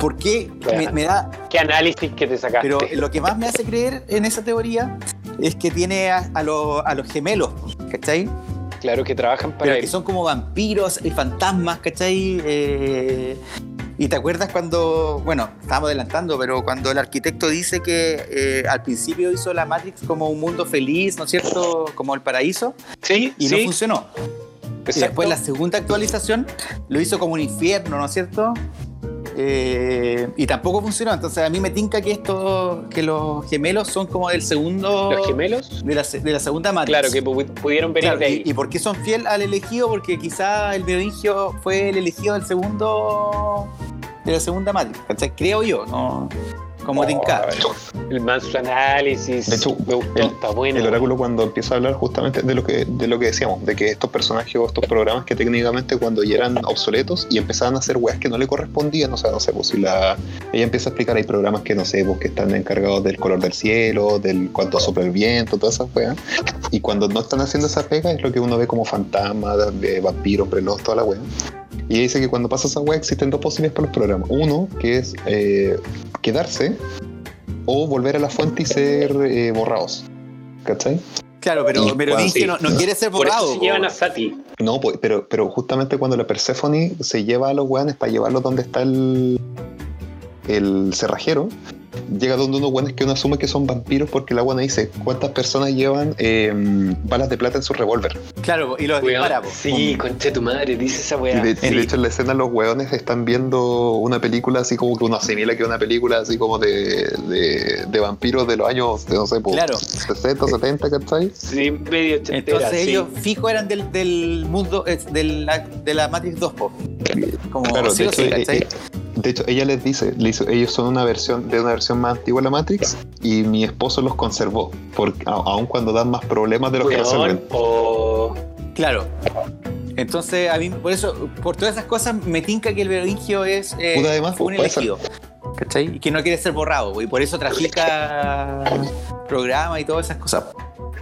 ¿por qué me, me da? ¿Qué análisis que te sacaste? Pero lo que más me hace creer en esa teoría es que tiene a, a los- a los gemelos, ¿cachai? Claro que trabajan para Pero él. que son como vampiros y fantasmas, ¿cachai? Eh, y te acuerdas cuando, bueno, estábamos adelantando, pero cuando el arquitecto dice que eh, al principio hizo la Matrix como un mundo feliz, ¿no es cierto? Como el paraíso, Sí, y sí. no funcionó. Y después la segunda actualización lo hizo como un infierno, ¿no es cierto? Eh, y tampoco funcionó. Entonces a mí me tinca que esto, que los gemelos son como del segundo. Los gemelos. De la, de la segunda Matrix. Claro, que pu- pudieron venir Claro, de ahí. y, y por qué son fiel al elegido? Porque quizá el merovingio fue el elegido del segundo. de la segunda. ¿cachai? Creo yo, ¿no? Como tinca. El manso análisis. De hecho, me gustó, el- está bueno. El oráculo cuando empieza a hablar justamente de lo que de lo que decíamos, de que estos personajes o estos programas que técnicamente cuando ya eran obsoletos y empezaban a hacer weas que no le correspondían, o sea, no sé, pues si la ella empieza a explicar hay programas que no sé, pues que están encargados del color del cielo, del cuánto sopla el viento, todas esas weas. Y cuando no están haciendo esa pega es lo que uno ve como fantasmas, de vampiros, prelos, toda la wea. Y ella dice que cuando pasa esa wea existen dos posibilidades para los programas. Uno, que es eh, quedarse o volver a la fuente y ser eh, borrados. ¿Cachai? Claro, pero Y Merovingio cuando- no, no quiere ser Por eso borrado. se po. llevan a Sati. No, pues, pero, pero justamente cuando la Persephone se lleva a los weones para llevarlos donde está el, el cerrajero, llega donde unos weones que uno asume que son vampiros porque la buena dice cuántas personas llevan eh, balas de plata en su revólver. Claro, y los Weón, dispara. po. Sí, concha de tu madre, dice esa Y weá. de, Sí. de hecho en la escena los weones están viendo una película así como que uno asimila que una película así como de, de, de vampiros de los años, de, no sé, pues, Claro. 60, 70, ¿cachai? Sí, medio ochentera, Entonces sí. ellos fijo eran del, del mundo, es de, la, de la Matrix 2, po. Como Claro, sí de o hecho, sí, eh, eh, de hecho, ella les dice, le hizo- ellos son una versión de una versión más antigua de la Matrix y mi esposo los conservó, porque aun cuando dan más problemas de los que resuelven. o Claro. Entonces, a mí, por eso, por todas esas cosas, me tinca que el Merovingio es eh, Puta, además, fue un elegido. ¿Cachai? Y que no quiere ser borrado, y por eso trafica programas y todas esas cosas.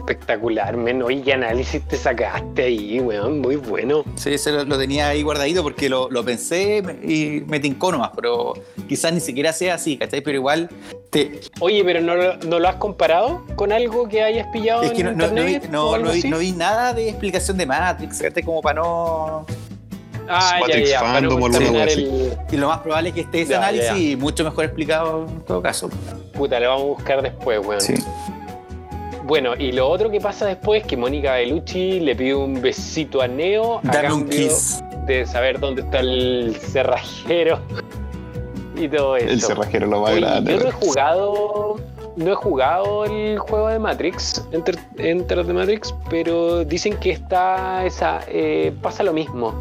Espectacular, men. Oye, qué análisis te sacaste ahí, weón. Muy bueno. Sí, ese lo, lo tenía ahí guardadito porque lo, lo pensé y me tincó nomás, pero quizás ni siquiera sea así, ¿cachai? Pero igual, te, Oye, pero ¿no, lo- no lo has comparado con algo que hayas pillado es que en no, no- no vi, internet? no- o algo no vi- así? no vi nada de explicación de Matrix, ¿cachai? Como para no... Ah, ya, Matrix ya, fandom o alguna wea el... Y lo más probable es que esté ese Ya, análisis ya. y mucho mejor explicado en todo caso. Puta, lo vamos a buscar después, weón. Sí. Bueno, y lo otro que pasa después es que Mónica Bellucci le pide un besito a Neo a Dame un cambio kiss. de saber dónde está el cerrajero y todo eso. El cerrajero lo va a Oye, yo no he jugado no he jugado el juego de Matrix Enter, Enter the Matrix pero dicen que está esa eh, pasa lo mismo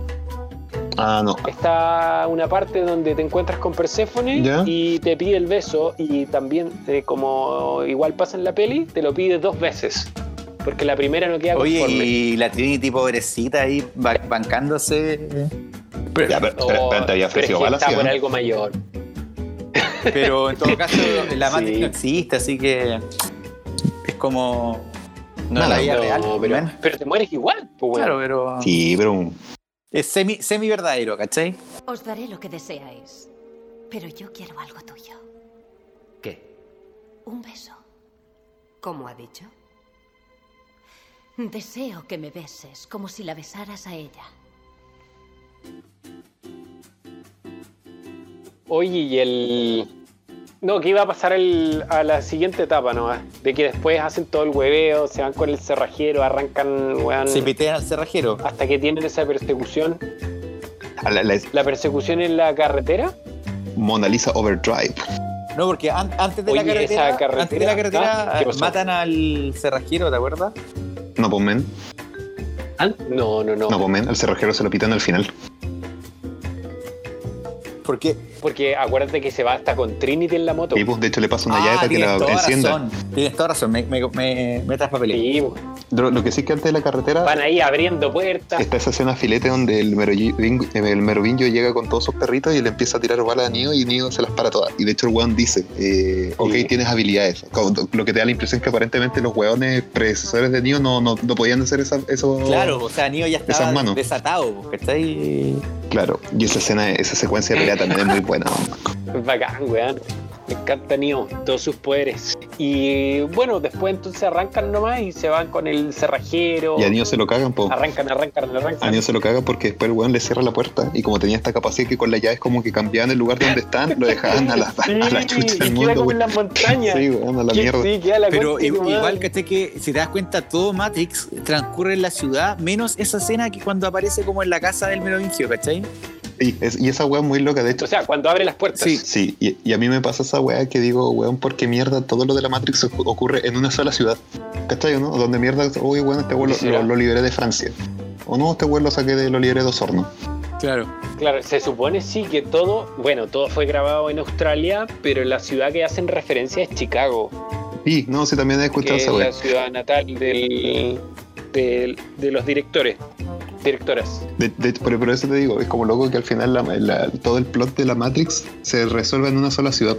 Ah, no. está una parte donde te encuentras con Perséfone ¿Ya? y te pide el beso y también eh, como igual pasa en la peli te lo pide dos veces porque la primera no queda Oye, conforme y la Trinity pobrecita ahí ba- bancándose. Pero, Ya, pero, pero, Oh, pero te había ofrecido está ¿sí, por algo mayor pero en todo caso, la Matrix Sí. no existe, así que es como. No No, la vida No, real. pero, pero te mueres igual pues, bueno. Claro, pero. Sí, pero Es semi, semi verdadero, ¿cachai? Os daré lo que deseáis, pero yo quiero algo tuyo. ¿Qué? Un beso. ¿Cómo ha dicho? Deseo que me beses como si la besaras a ella. Oye, y el. No, que iba a pasar el- a la siguiente etapa, ¿no? De que después hacen todo el hueveo, se van con el cerrajero, arrancan, weón, Se pitean al cerrajero. hasta que tienen esa persecución. la, la- La persecución en la carretera. Mona Lisa Overdrive. No, porque an- antes de la Oye, carretera, antes de la carretera ¿Ah? ¿Qué matan al cerrajero, ¿te acuerdas? No, pues men. No, no, no. No, pues men. Al cerrajero se lo pitan al final. Porque Porque acuérdate que se va hasta con Trinity en la moto. Y pues de hecho le pasa una llave para que Ah, tienes la toda encienda. razón. Tienes toda razón, me, me, me, me traspapelé. Sí, Lo, lo que sí es que antes de la carretera van ahí abriendo puertas. está esa escena filete donde el, Meroving- el merovingio llega con todos sus perritos y le empieza a tirar balas a Neo y Neo se las para todas. Y de hecho el weón dice, eh, ok, Sí. tienes habilidades. Lo que te da la impresión es que aparentemente los weones predecesores de Neo no, no, no podían hacer esa, eso. Claro, o sea, Neo ya estaba desatado, ¿cachai? Claro. Y esa escena, esa secuencia de pelea también es muy buena. Es bacán, weón. Me encanta Neo, todos sus poderes. Y bueno, después entonces arrancan nomás y se van con el cerrajero. Y a Neo se lo cagan, po. Arrancan, arrancan, A arrancan. Neo se lo caga porque después el weón le cierra la puerta y como tenía esta capacidad que con la llave es como que cambiaban el lugar donde están, lo dejaban a la, a la Sí, chucha y del mundo, como en las montañas. Sí, weón, a la Que- mierda. Sí, queda la Pero igual, ¿cachai? Que si te das cuenta, todo Matrix transcurre en la ciudad, menos esa escena que cuando aparece como en la casa del Merovingio, ¿cachai? Sí, es- y esa weá es muy loca, de hecho. O sea, cuando abre las puertas. Sí. Sí, y, y a mí me pasa esa weá que digo, weón, ¿por qué mierda todo lo de la Matrix ocu- ocurre en una sola ciudad? ¿Cachai o no? Donde mierda, uy, weón, este weón lo, lo- lo liberé de Francia. O no, este weón lo saqué de, lo liberé de Osorno. Claro. Claro, se supone sí que todo, bueno, todo fue grabado en Australia, pero la ciudad que hacen referencia es Chicago, Sí, no, sí, también he escuchado es esa weá. la ciudad natal del, de los directores, directoras. De, de- pero, pero eso te digo, es como loco que al final la- la- todo el plot de la Matrix se resuelve en una sola ciudad,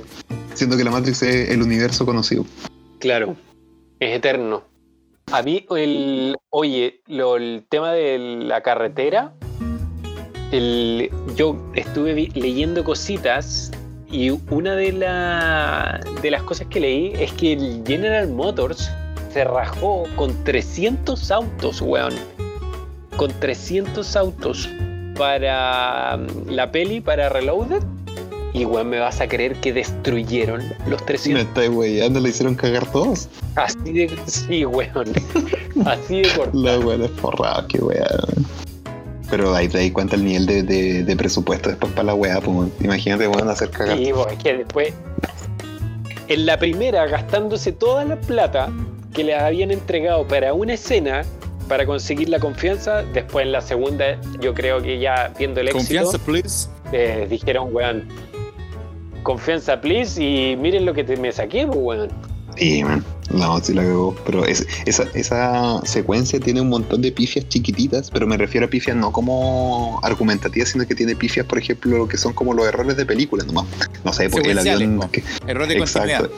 siendo que la Matrix es el universo conocido. Claro, es eterno. A mí, el, oye, lo- el tema de la carretera, el, yo estuve leyendo cositas y una de, la, de las cosas que leí es que el General Motors se rajó con 300 autos, weón. Con 300 autos para mm, la peli, para Reloaded. Y weón, me vas a creer que destruyeron los Me 300 está weyando, le hicieron cagar todos. Así de. Sí, weón. Así de corto. La weá es forrada, qué weá. Pero ahí te das cuenta el nivel de, de- de presupuesto después para la weá, pues weón. imagínate, weón, hacer cagar. Sí, pues, es que después. En la primera, gastándose toda la plata que les habían entregado para una escena, para conseguir la confianza. Después, en la segunda, yo creo que ya viendo el éxito, Confianza, please. eh, dijeron, weón, confianza, please, y miren lo que te me saqué, pues, weón. Sí, man. No, sí la cagó. Pero es- esa, esa secuencia tiene un montón de pifias chiquititas, pero me refiero a pifias no como argumentativas, sino que tiene pifias, por ejemplo, que son como los errores de película nomás. No sé, porque el avión. que- Error de continuidad.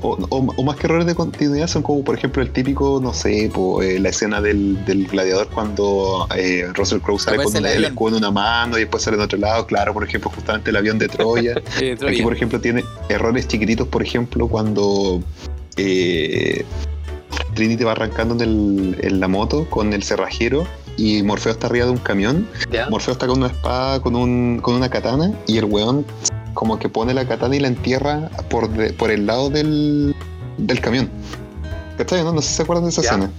O, o- o más que errores de continuidad son como, por ejemplo, el típico, no sé, po, eh, la escena del, del gladiador cuando eh, Russell Crowe sale con una- el en una mano y después sale en otro lado. Claro, por ejemplo, justamente el avión de Troya. Troya. Aquí, por ejemplo, tiene errores chiquititos, por ejemplo, cuando eh, Trinity va arrancando en, el- en la moto con el cerrajero y Morfeo está arriba de un camión. Morfeo está con una espada, con, un, con una katana y el weón como que pone la katana y la entierra por, de- por el lado del, del camión. ¿Cachai? No? no sé si se acuerdan de esa escena.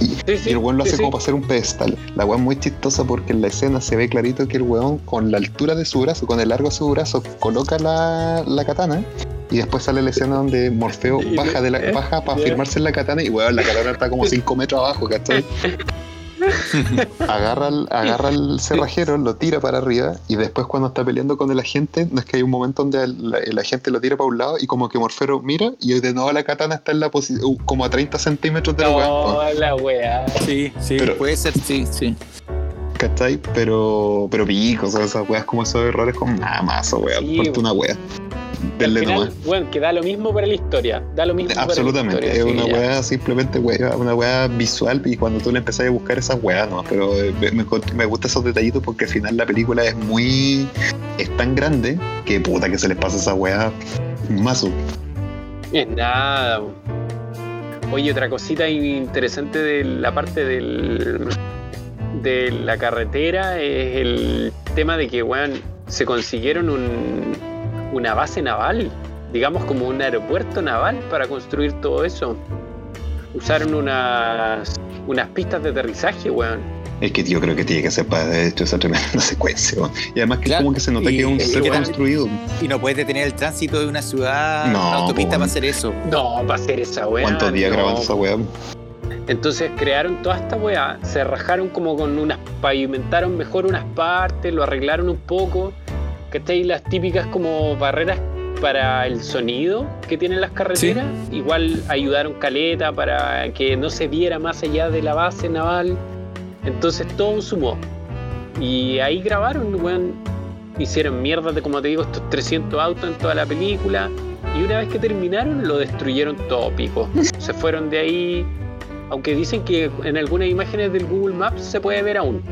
Y, Sí, sí, y el weón lo hace sí. como para hacer un pedestal. La weón es muy chistosa porque en la escena se ve clarito que el weón con la altura de su brazo, con el largo de su brazo, coloca la, la katana. Y después sale la escena donde Morfeo baja de la eh, baja para ya. firmarse en la katana y weón, la katana está como 5 metros abajo, ¿cachai? agarra, el, agarra el cerrajero, lo tira para arriba y después cuando está peleando con el agente, no es que hay un momento donde el, el agente lo tira para un lado y como que Morfeo mira y de nuevo la katana está en la posición como a 30 centímetros del weón. po. No, la weá. Sí, sí, Pero- puede ser, sí, sí. ¿Cachai? Pero, pero pico, o sea, esas weas como esos errores con nada más, wea, Sí, ponte una wea. Denle final, nomás. bueno, que da lo mismo para la historia. Da lo mismo para la Absolutamente, historia, es sí, una ya. wea simplemente wea, una wea visual y cuando tú le empezás a buscar esas weas, no, pero eh, me, me- gustan esos detallitos porque al final la película es muy, es tan grande que puta que se les pasa esa wea mazo. Es nada. Oye, otra cosita interesante de la parte del, de la carretera es el tema de que, weón, se consiguieron un, una base naval, digamos como un aeropuerto naval para construir todo eso. Usaron unas, unas pistas de aterrizaje, weón. Es que yo creo que tiene que ser para hecho esa tremenda secuencia. weón. Y además que Claro, como que se nota y- que es un era- construido. Y no puedes detener el tránsito de una ciudad, No, una autopista po, para hacer eso. No, para hacer esa weá. ¿Cuántos días no. grabando esa wea? Entonces crearon toda esta weá, se rajaron como con unas, pavimentaron mejor unas partes, lo arreglaron un poco, ¿cachai? Las típicas como barreras para el sonido que tienen las carreteras, igual ayudaron caleta para que no se viera más allá de la base naval, entonces todo sumó. Y ahí grabaron, weón, hicieron mierda de, como te digo, estos 300 autos en toda la película, y una vez que terminaron lo destruyeron todo pico. Se fueron de ahí aunque dicen que en algunas imágenes del Google Maps se puede ver aún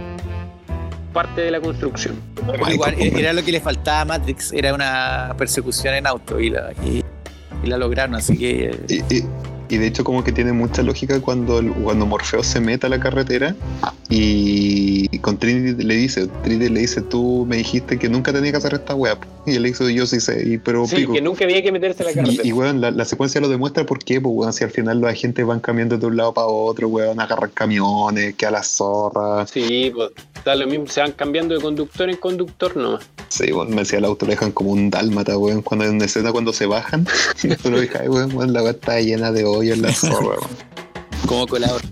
parte de la construcción. Igual e- era lo que le faltaba a Matrix, era una persecución en auto y la, y, y la lograron, así que eh, Y, y- de hecho como que tiene mucha lógica cuando, cuando Morfeo se mete a la carretera y con Trinity le dice, Trinity le dice, tú me dijiste que nunca tenía que hacer esta wea. Y él le dice, yo sí sé, y, pero Sí, pico. que nunca había que meterse a la carretera. Y, y weón, la, la secuencia lo demuestra por qué, pues weón, si al final los agentes van cambiando de un lado para otro, weón, agarran camiones, que a las zorras. Sí, pues da lo mismo, se van cambiando de conductor en conductor nomás. Sí, weón, me decía el auto lo dejan como un dálmata, weón, cuando en una escena cuando se bajan, tú lo dejas, weón, weón, la weá está llena de hoyos en la zorra, weón. como colador.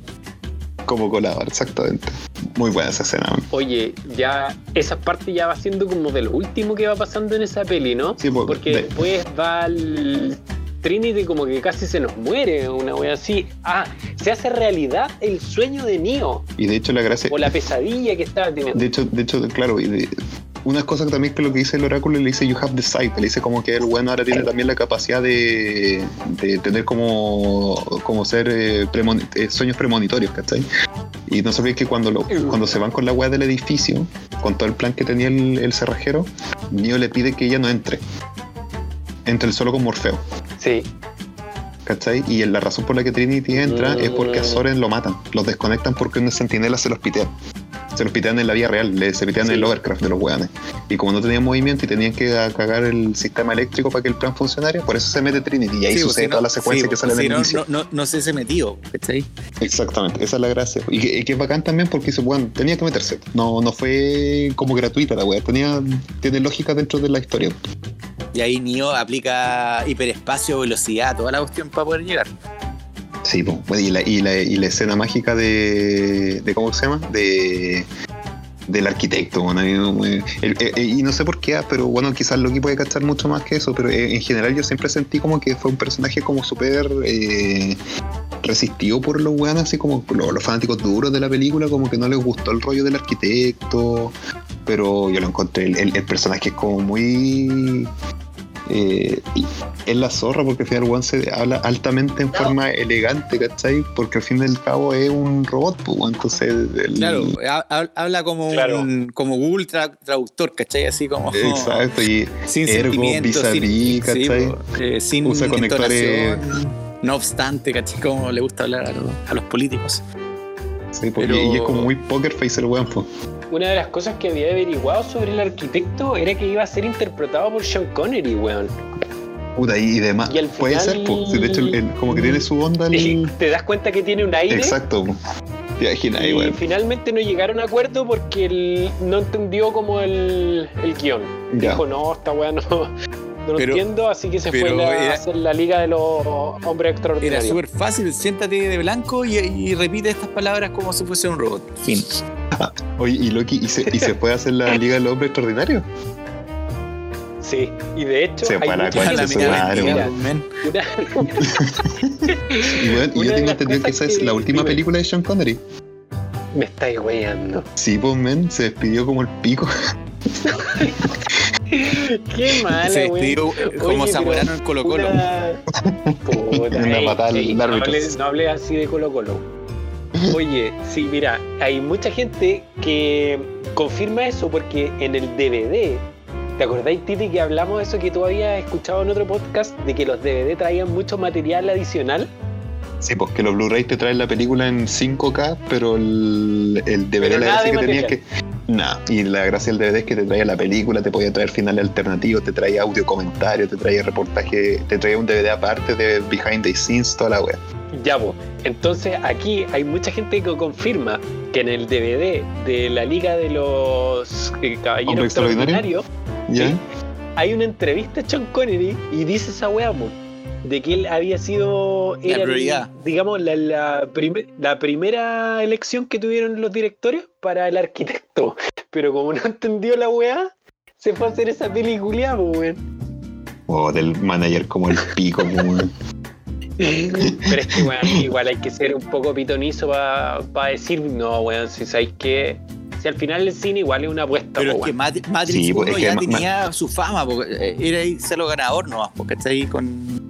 Como colador, exactamente. Muy buena esa escena, weón. Oye, ya esa parte ya va siendo como de lo último que va pasando en esa peli, ¿no? Sí, pues, Porque de- después va el Trinity como que casi se nos muere, una wea así. Ah, se hace realidad el sueño de Neo Y de hecho la gracia, o la pesadilla que estaba teniendo. de hecho, de hecho, claro, y de, una cosa que también que lo que dice el oráculo le dice you have the sight, le dice como que el bueno ahora tiene también la capacidad de, de tener como, como ser eh, eh, sueños premonitorios, ¿cachai? Y no sabéis que cuando lo, cuando se van con la weá del edificio, con todo el plan que tenía el, el cerrajero, Neo le pide que ella no entre. Entre solo con Morfeo. Sí. ¿Cachai? Y la razón por la que Trinity entra es porque a Soren lo matan. Los desconectan porque unos sentinelas se los pitean. Se los pitean en la vida real, le, se pitean en el overcraft de los weones. Y como no tenían movimiento y tenían que cagar el sistema eléctrico para que el plan funcionara, por eso se mete Trinity. Y ahí Sí, pues, sucede si no- toda la secuencia sí, que sale pues, en si el no, inicio. no, no, no se se metió, ¿cachai? Exactamente, esa es la gracia. Y que, y que es bacán también porque dice, bueno, tenía que meterse. No, no fue como gratuita la wea, tenía, tiene lógica dentro de la historia. Y ahí Neo aplica hiperespacio, velocidad, toda la cuestión para poder llegar. Sí, pues, y, la, y, la, y la escena mágica de, de. ¿Cómo se llama? De. del arquitecto, bueno, eh, eh, y no sé por qué, ah, pero bueno, quizás Loki puede cachar mucho más que eso, pero eh, en general yo siempre sentí como que fue un personaje como súper resistido por los weones, así como lo- los, fanáticos duros de la película, como que no les gustó el rollo del arquitecto, pero yo lo encontré, el, el- el personaje es como muy... Eh, y es la zorra porque al final Juan se habla altamente en forma elegante, ¿cachai? Porque al fin y al cabo es un robot, pues, entonces el- Claro, ha- ha- habla como, Claro. un, como Google tra- traductor, ¿cachai? Así como. Exacto, y Sin Ergo, sentimientos, sin, vis-a-vis, sí, ¿cachai? po, eh, sin Usa conectores-. No obstante, ¿cachai? Como le gusta hablar a los, a los políticos. Sí, pues, pero- y es como muy poker face el weón, pues. Una de las cosas que había averiguado sobre el arquitecto era que iba a ser interpretado por Sean Connery, weón. Puta, y demás. Y al Puede final- ser, pues. sí, De hecho, el- el- como que tiene su onda. El... te das cuenta que tiene un aire. Exacto. po. Te imaginas, Y igual. finalmente no llegaron a acuerdo porque él no entendió como el, el guion. Ya. Dijo, no, esta weá no, no lo Pero- entiendo, así que se fue la- era- a hacer la Liga de los Hombres Era Extraordinarios. súper fácil, siéntate de blanco y, y repite estas palabras como si fuese un robot. Fin. Oye, y Loki, ¿y se, y se puede hacer la Liga del Hombre Extraordinario? Sí, y de hecho Se hay fue a la mucha concha la de gente- su mina madre, bendiga, weón. men. Y, yo de tengo entendido que esa es la última dime. película de Sean Connery. Me estáis weyando. Sí, pues, men, se despidió como el pico. Qué mala, Se despidió eh, como Zamorano en Colo Colo. Una, Puta, Una ey, patada al ey, no, hables, no hables así de Colo Colo. Oye, sí, mira, hay mucha gente que confirma eso porque en el DVD, ¿te acordáis, Titi, que hablamos de eso que tú habías escuchado en otro podcast, de que los DVD traían mucho material adicional? Sí, pues que los Blu-rays te traen la película en 5K, pero el, el DVD Pero la gracia que tenías material. que. Nada, y la gracia del DVD es que te traía la película, te podía traer finales alternativos, te traía audio comentario, te traía reportaje, te traía un DVD aparte de behind the scenes, toda la wea. Ya, pues. Entonces aquí hay mucha gente que confirma que en el DVD de la Liga de los eh, Caballeros Extraordinarios. Sí. hay una entrevista a Sean Connery y dice esa weá, po, de que él había sido era prioridad. digamos, la, la, la primera elección que tuvieron los directores para el arquitecto. Pero como no entendió la weá, se fue a hacer esa película, weón. O del manager como el pico, como Pero es que, weón, igual hay que ser un poco pitonizo para decir, no, weón, si sabéis que. Si al final el cine igual es una apuesta, Pero po, es que weón. Mat- Matrix Sí, 1 es que ya ma- tenía su fama, porque eh, era irse lo ganador nomás, porque está ahí con.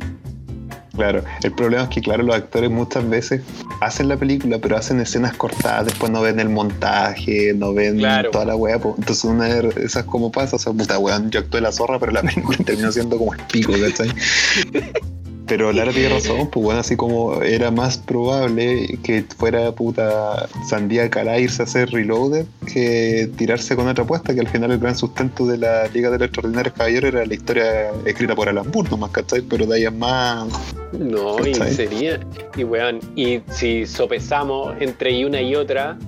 Claro, el problema es que, claro, los actores muchas veces hacen la película, pero hacen escenas cortadas, después no ven el montaje, no ven Claro. toda la weá. po. Entonces, una de esas como pasa, o sea, puta weón, yo actué la zorra, pero la película terminó siendo como el pico, ¿cachai? Pero Lara tiene razón, pues bueno, así como era más probable que fuera puta Sandía Calá irse a hacer Reloaded que tirarse con otra apuesta, que al final el gran sustento de la Liga de los Extraordinarios Caballeros era la historia escrita por Alan Moore, nomás, ¿cachai? Pero de ahí en más No, y sería. Y weón, y si sopesamos entre una y otra,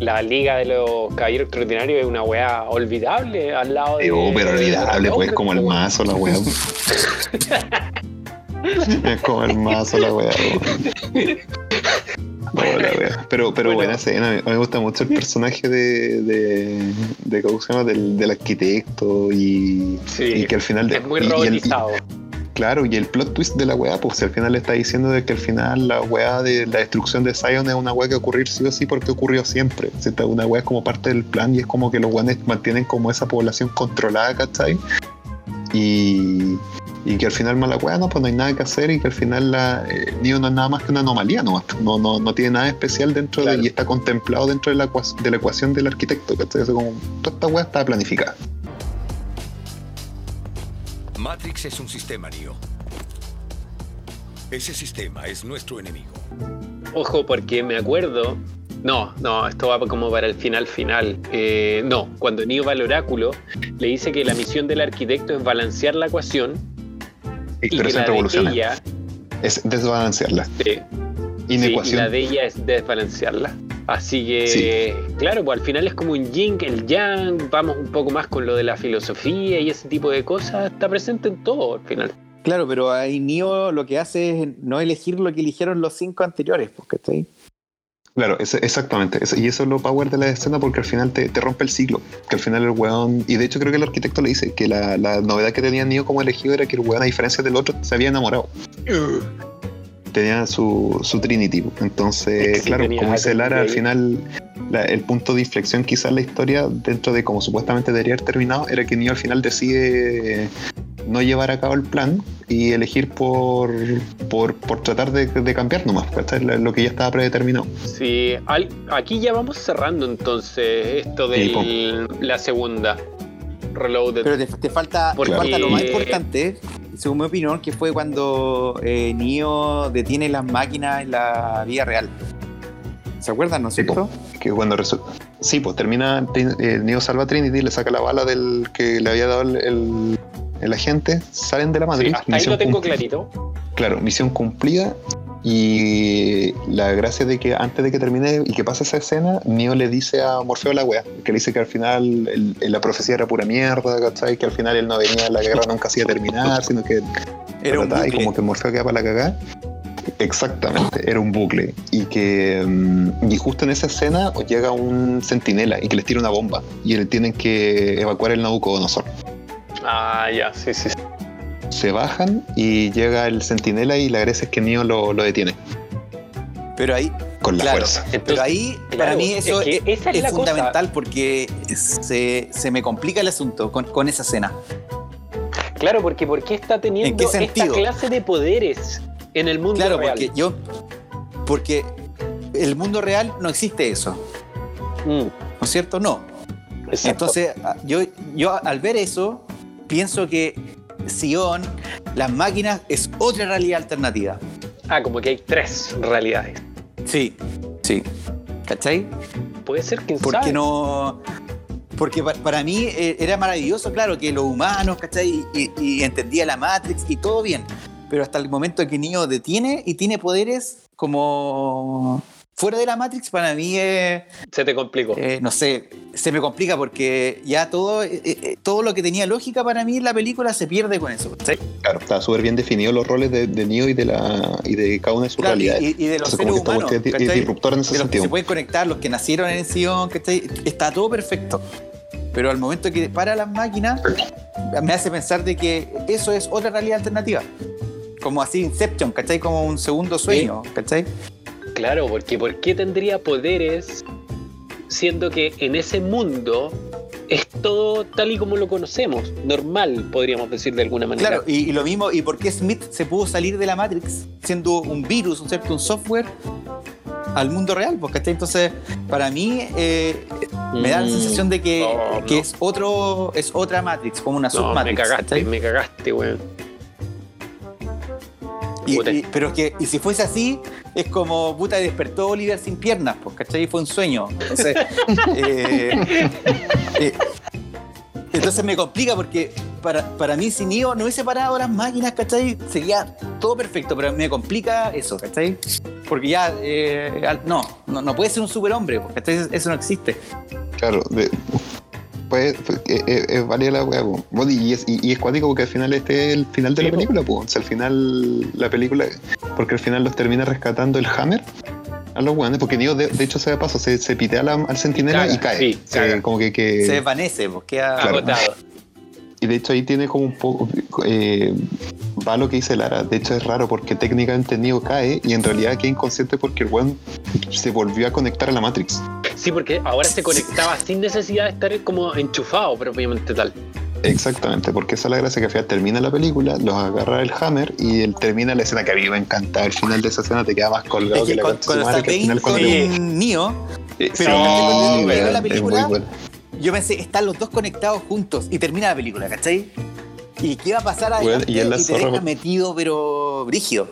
la Liga de los Caballeros Extraordinarios es una weá olvidable al lado de. Eh, oh, pero olvidable, pues como el más mazo la weá. es como el mazo la weá. la weá. Pero, pero Bueno. buena escena, me, me gusta mucho el personaje de, de, de ¿cómo se llama? Del, del arquitecto y, Sí, y que al final de- es muy y- y el- y- robotizado. claro, y el plot twist de la weá, pues al final le está diciendo de que al final la weá de la destrucción de Zion es una weá que ocurrir sí o sí porque ocurrió siempre. Esta- una weá es como parte del plan y es como que los weones mantienen como esa población controlada, ¿cachai? Y, y que al final mala weá, no, pues no hay nada que hacer y que al final la, eh, Neo no es nada más que una anomalía, no, no, no, no tiene nada especial dentro Claro. de y está contemplado dentro de la, ecuac- de la ecuación del arquitecto, ¿cachai? Eso como, toda esta weá está planificada. Matrix es un sistema, Neo. Ese sistema es nuestro enemigo. Ojo, porque me acuerdo. No, no, esto va como para el final final. Eh, no, cuando Neo va al oráculo, le dice que la misión del arquitecto es balancear la ecuación y Pero que es la de ella, Es desbalancearla. sí, y Inecuación. la de ella es desbalancearla. Así que, Sí. claro, pues al final es como un yin, el yang, vamos un poco más con lo de la filosofía y ese tipo de cosas, está presente en todo al final. Claro, pero ahí Neo lo que hace es no elegir lo que eligieron los cinco anteriores, porque está ahí. Claro, ese- exactamente. Y eso es lo power de la escena porque al final te, te rompe el ciclo. Que al final el weón. Y de hecho creo que el arquitecto le dice que la, la novedad que tenía Neo como elegido era que el weón, a diferencia del otro, se había enamorado. Tenía su, su Trinity. Entonces, Sí, claro, como dice Lara, al final la- el punto de inflexión quizás en la historia, dentro de como supuestamente debería haber terminado, era que Neo al final decide no llevar a cabo el plan y elegir por, por, por tratar de, de cambiar nomás, ¿cachai? Lo lo que ya estaba predeterminado. Sí, al- aquí ya vamos cerrando entonces esto Sí, de la segunda. Reloaded. Pero te, te falta, te Porque- falta lo más importante, según mi opinión, que fue cuando eh, Neo detiene las máquinas en la vida real. ¿Se acuerdan, no es Sí, cierto? que cuando resulta. Sí, pues termina. Eh, Neo salva a Trinity, le saca la bala del que le había dado el, el- el agente, salen de la Sí, Matrix. hasta ahí lo tengo clarito. Claro, misión cumplida. Y la gracia de que antes de que termine y que pase esa escena, Neo le dice a Morfeo la wea, que le dice que al final el- la profecía era pura mierda, ¿cachai? Que al final él no venía, la guerra nunca se iba a terminar, sino que Era un ¿verdad? y bucle. como que Morfeo queda para la cagada. Exactamente, era un bucle. Y que mm, y justo en esa escena llega un centinela y que les tira una bomba. Y le tienen que evacuar el Nabucodonosor. Ah, ya, sí, sí. Se bajan y llega el centinela y la gracia es que Neo lo, lo detiene Pero ahí, con la Claro. fuerza. pero ahí para claro, mí eso es es, que esa es es la cosa. fundamental porque se, se me complica el asunto con, con esa escena. Claro, porque ¿por qué está teniendo ¿En qué esta clase de poderes en el mundo Claro, real? porque yo. Porque el mundo real no existe eso, Mm, ¿no es cierto? No. exacto. Entonces, yo, yo al ver eso, pienso que Sion, las máquinas, es otra realidad alternativa. Ah, como que hay tres realidades. Sí, sí. ¿Cachai? Puede ser, quién Porque sabe. no. Porque pa- para mí eh, era maravilloso, claro, que los humanos, ¿cachai? Y, y entendía la Matrix y todo bien. Pero hasta el momento en que Neo detiene y tiene poderes como fuera de la Matrix, para mí es. Se te complicó. Eh, no sé, se me complica porque ya todo, eh, eh, todo lo que tenía lógica para mí en la película se pierde con eso. ¿cachai? Claro, está súper bien definido los roles de, de Neo y de, la, y de cada una de sus Claro, y, realidades. y de los Entonces, seres que humanos, es- es ¿cachai? disruptora en ese de los que se sentido. pueden conectar, los que nacieron en Sion, ¿cachai? está todo perfecto. Pero al momento que para las máquinas, me hace pensar de que eso es otra realidad alternativa. Como así Inception, ¿cachai? Como un segundo sueño, ¿cachai? Claro, porque ¿por qué tendría poderes siendo que en ese mundo es todo tal y como lo conocemos? Normal, podríamos decir de alguna manera. Claro, y, y lo mismo, ¿y por qué Smith se pudo salir de la Matrix siendo un virus, un cierto, un software al mundo real? ¿cachai? Entonces, para mí, eh, me da la Mm, sensación de que, no, que no. es otro, es otra Matrix, como una No, me submatrix. cagaste, ¿cachai? me cagaste, weón. Y- Puta. y- pero que, y si fuese así, es como puta despertó Oliver sin piernas, pues, ¿cachai? Fue un sueño. Entonces, eh, eh, entonces me complica porque para, para mí, si Neo no hubiese parado las máquinas, ¿cachai? Sería todo perfecto, pero me complica eso, ¿cachai? Porque ya, eh, no, no, no puede ser un superhombre, pues, ¿cachai? Eso no existe. Claro, de- pues, pues, eh, eh, es válida la weá. Bueno, y, es, y, y es cuático porque al final este es el final de Sí, la película, pues. O sea, al final la película, porque al final los termina rescatando el Hammer a los weones, porque Neo de, de hecho se da paso, se, se pitea la- al centinela Caga, y cae. sí, Se- como que, que- Se desvanece, pues queda. Claro. Agotado. Y de hecho ahí tiene como un poco. Eh, va lo que dice Lara. De hecho es raro porque técnicamente Neo cae y en realidad queda inconsciente porque el weón se volvió a conectar a la Matrix. Sí, porque ahora se conectaba sin necesidad de estar como enchufado propiamente tal. Exactamente, porque esa es la gracia que al final termina la película, los agarra el Hammer y él termina la escena que a mí me encanta. El final de esa escena te queda más colgado Es que que la cuando está que al Bane final con Neo, Eh, pero la película, bueno. yo pensé, están los dos conectados juntos y termina la película, ¿cachai? ¿Y qué va a pasar adelante? y y la te zorra, deja metido, pero brígido.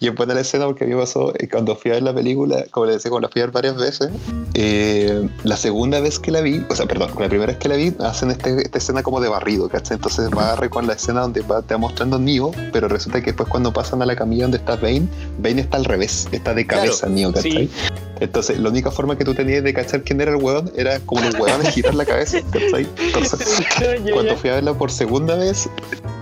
Y es buena la escena porque a mí me pasó eh, cuando fui a ver la película, como le decía, como la fui a ver varias veces. eh, la segunda vez que la vi, o sea, perdón, la primera vez que la vi, hacen este- esta escena como de barrido, ¿cachai? Entonces va agarre con la escena donde va, te va mostrando Neo, pero resulta que después cuando pasan a la camilla donde está Bane, Bane está al revés, está de cabeza Claro, Neo, ¿cachai? sí. Entonces, la única forma que tú tenías de cachar quién era el huevón era como los huevones girar la cabeza, ¿cachai? Entonces, cuando fui a verla por segunda vez,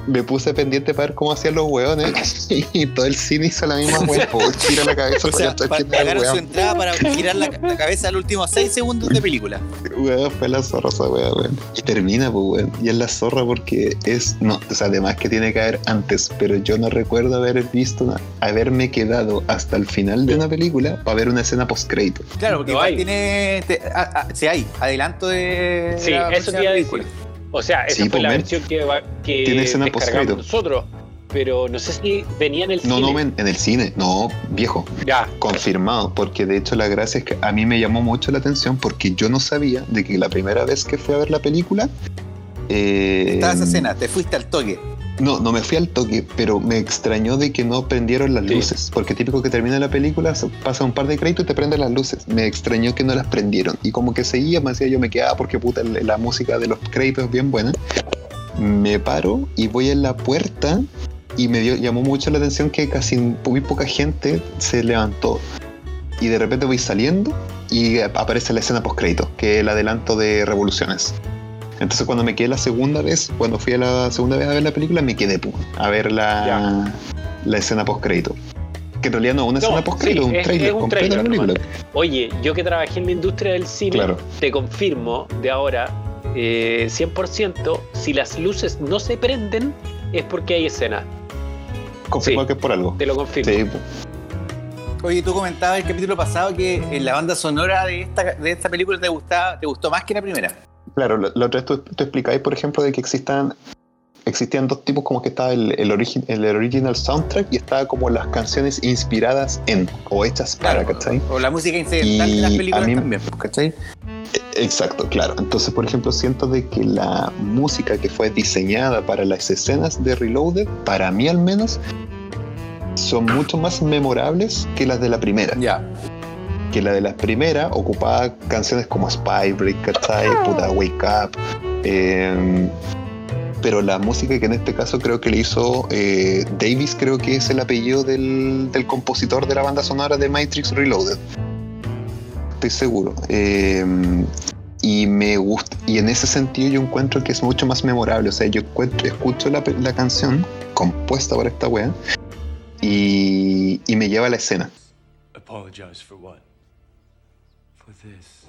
me puse pendiente para ver cómo hacían los hueones y todo el cine hizo la misma hueá. Tira la cabeza. O sea, para pagaron su entrada para girar la, la cabeza los últimos 6 segundos de película. Weón, fue la zorra esa weá, weón. Y termina, pues, weón. Y es la zorra porque es. No, o sea, además que tiene que haber antes, pero yo no recuerdo haber visto, una- haberme quedado hasta el final de una película para ver una escena post-crédito. Claro, porque No igual hay. tiene. te- ah, ah, sí, hay. Adelanto de. Sí, la eso te iba a película. decir. O sea, esa Sí, fue pues, la men. versión que, va- que Tiene escena descargamos postcrédito. nosotros. Pero no sé si venía en el No, cine. no, men, en el cine. No, viejo. Ya, Confirmado, porque de hecho la gracia es que a mí me llamó mucho la atención porque yo no sabía de que la primera vez que fui a ver la película. eh, Estaba esa escena, te fuiste al toque. No, no me fui al toque, pero me extrañó de que no prendieron las Sí. luces. Porque típico que termina la película, pasa un par de créditos y te prenden las luces. Me extrañó que no las prendieron. Y como que seguía, me decía yo me quedaba porque puta la música de los créditos es bien buena. Me paro y voy en la puerta y me dio, llamó mucho la atención que casi muy poca gente se levantó. Y de repente voy saliendo y aparece la escena post crédito, que es el adelanto de Revoluciones. Entonces cuando me quedé la segunda vez, cuando fui a la segunda vez a ver la película, me quedé pum, a ver la, la escena post crédito. Que en realidad no es una No, escena post crédito, sí, un trailer es un completo de la tráiler película. Oye, yo que trabajé en la industria del cine, Claro. te confirmo de ahora, eh, 100%, si las luces no se prenden, es porque hay escena. Confirmo Sí. que es por algo. Te lo confirmo. Sí, Oye, tú comentabas el capítulo pasado que en la banda sonora de esta, de esta película te gustaba, te gustó más que la primera. Claro, la, la otra vez tú, tú explicabas, por ejemplo, de que existan existían dos tipos, como que estaba el, el, origi- el original soundtrack y estaba como las canciones inspiradas en o hechas para, ¿cachai? O la música incidental de las películas mí- también, ¿cachai? Exacto, claro. Entonces, por ejemplo, siento de que la música que fue diseñada para las escenas de Reloaded, para mí al menos, son mucho más memorables que las de la primera. Ya. Que la de la primera ocupaba canciones como Spy Break, ¿cachai? Puta Wake Up. eh, pero la música que en este caso creo que le hizo eh, Davis, creo que es el apellido del, del compositor de la banda sonora de Matrix Reloaded. Estoy seguro. Eh, y me gusta, y en ese sentido yo encuentro que es mucho más memorable. O sea, yo encuentro- escucho la, la canción compuesta por esta wea y, y me lleva a la escena. Apologize for what? For this.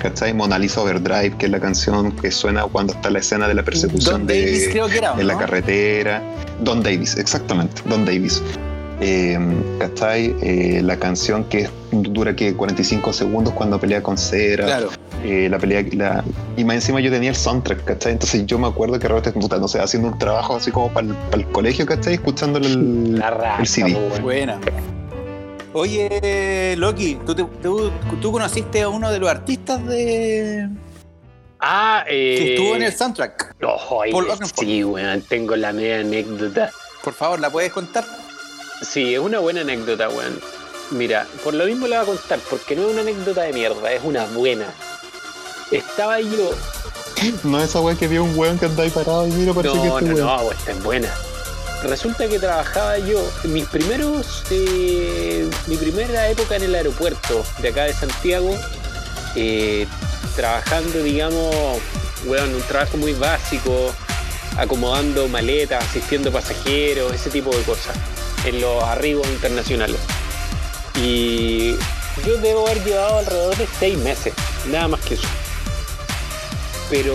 ¿Cachai? Mona Lisa Overdrive, que es la canción que suena cuando está la escena de la persecución Don de, Davis creo que era, ¿o en la carretera. Don Davis, exactamente, Don Davis. Eh, ¿Cachai? Eh, la canción que dura que 45 segundos cuando pelea con Cera. Claro. Eh, la pelea, la- y más encima yo tenía el soundtrack, ¿cachai? Entonces yo me acuerdo que realmente, puta, no sé, haciendo un trabajo así como para el, colegio, ¿cachai? Escuchando el, La raza, el CD. Buena. Oye, Loki, ¿tú, te- tú, tú conociste a uno de los artistas de Ah, eh. que estuvo en el soundtrack. No, Oakenfold. sí, weón, tengo la media anécdota. Por favor, ¿la puedes contar? Sí, es una buena anécdota, weón. Mira, por lo mismo la voy a contar, porque no es una anécdota de mierda, es una buena. Estaba yo. No esa weá que vio un weón que andaba ahí parado y mira, parece que No, este no, weón. no, pues, esta es buena. Resulta que trabajaba yo, mis primeros, eh, mi primera época en el aeropuerto de acá de Santiago, eh, trabajando, digamos, weón, un trabajo muy básico, acomodando maletas, asistiendo pasajeros, ese tipo de cosas, en los arribos internacionales. Y yo debo haber llevado alrededor de seis meses, nada más que eso pero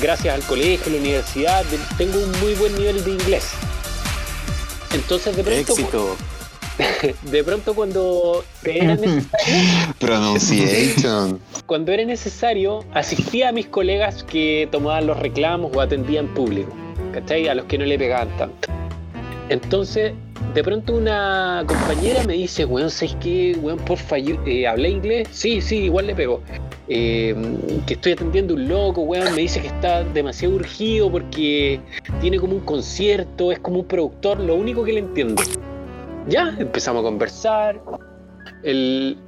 gracias al colegio, la universidad, tengo un muy buen nivel de inglés. Entonces de pronto, Éxito. de pronto cuando era necesario, Pronunciation. cuando era necesario, asistía a mis colegas que tomaban los reclamos o atendían público, ¿cachai? A los que no le pegaban tanto. Entonces, de pronto una compañera me dice, weón, ¿sabes qué? Weón, porfa, eh, ¿hablé inglés? Sí, sí, igual le pego. Eh, que estoy atendiendo un loco, weón, me dice que está demasiado urgido porque tiene como un concierto, es como un productor, lo único que le entiendo. Ya, empezamos a conversar. El,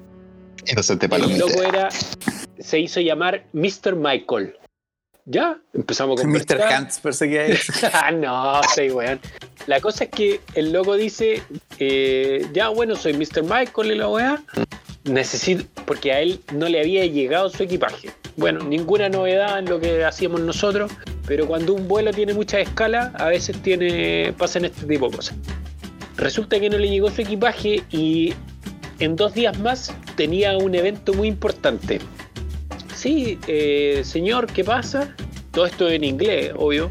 Inocente el loco era, se hizo llamar Mr. Michael. Ya, empezamos a Mr. conversar. Hans perseguía ah, no, soy weón. La cosa es que el loco dice, eh, ya bueno, soy Mr. Michael y la weá. Necesito, porque a él no le había llegado su equipaje. Bueno, ninguna novedad en lo que hacíamos nosotros, pero cuando un vuelo tiene mucha escala, a veces tiene, pasan este tipo de cosas. Resulta que no le llegó su equipaje y en dos días más tenía un evento muy importante. Sí, eh, señor, ¿qué pasa? Todo esto en inglés, obvio.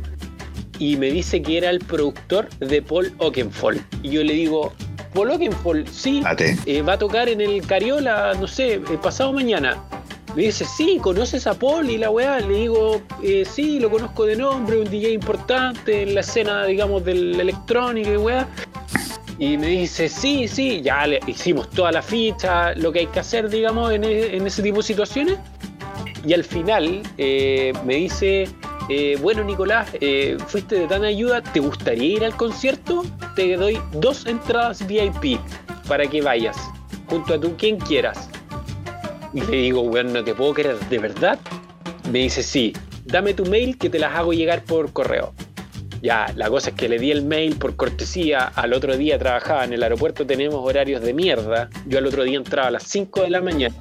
Y me dice que era el productor de Paul Oakenfold. Y yo le digo, Paul Oakenfold, sí, eh, va a tocar en el Cariola, no sé, eh, pasado mañana. Me dice, sí, ¿conoces a Paul y la weá? Le digo, eh, sí, lo conozco de nombre, un DJ importante en la escena, digamos, del electrónico y weá. Y me dice, sí, sí, ya le hicimos toda la ficha, lo que hay que hacer, digamos, en, e- en ese tipo de situaciones. Y al final eh, me dice, eh, bueno Nicolás, eh, fuiste de tan ayuda, ¿te gustaría ir al concierto? Te doy dos entradas VIP para que vayas, junto a tú quien quieras. Y le digo, weón, no te puedo creer, ¿de verdad? Me dice, sí, dame tu mail que te las hago llegar por correo. Ya, la cosa es que le di el mail por cortesía, al otro día trabajaba en el aeropuerto, tenemos horarios de mierda, yo al otro día entraba a las 5 de la mañana.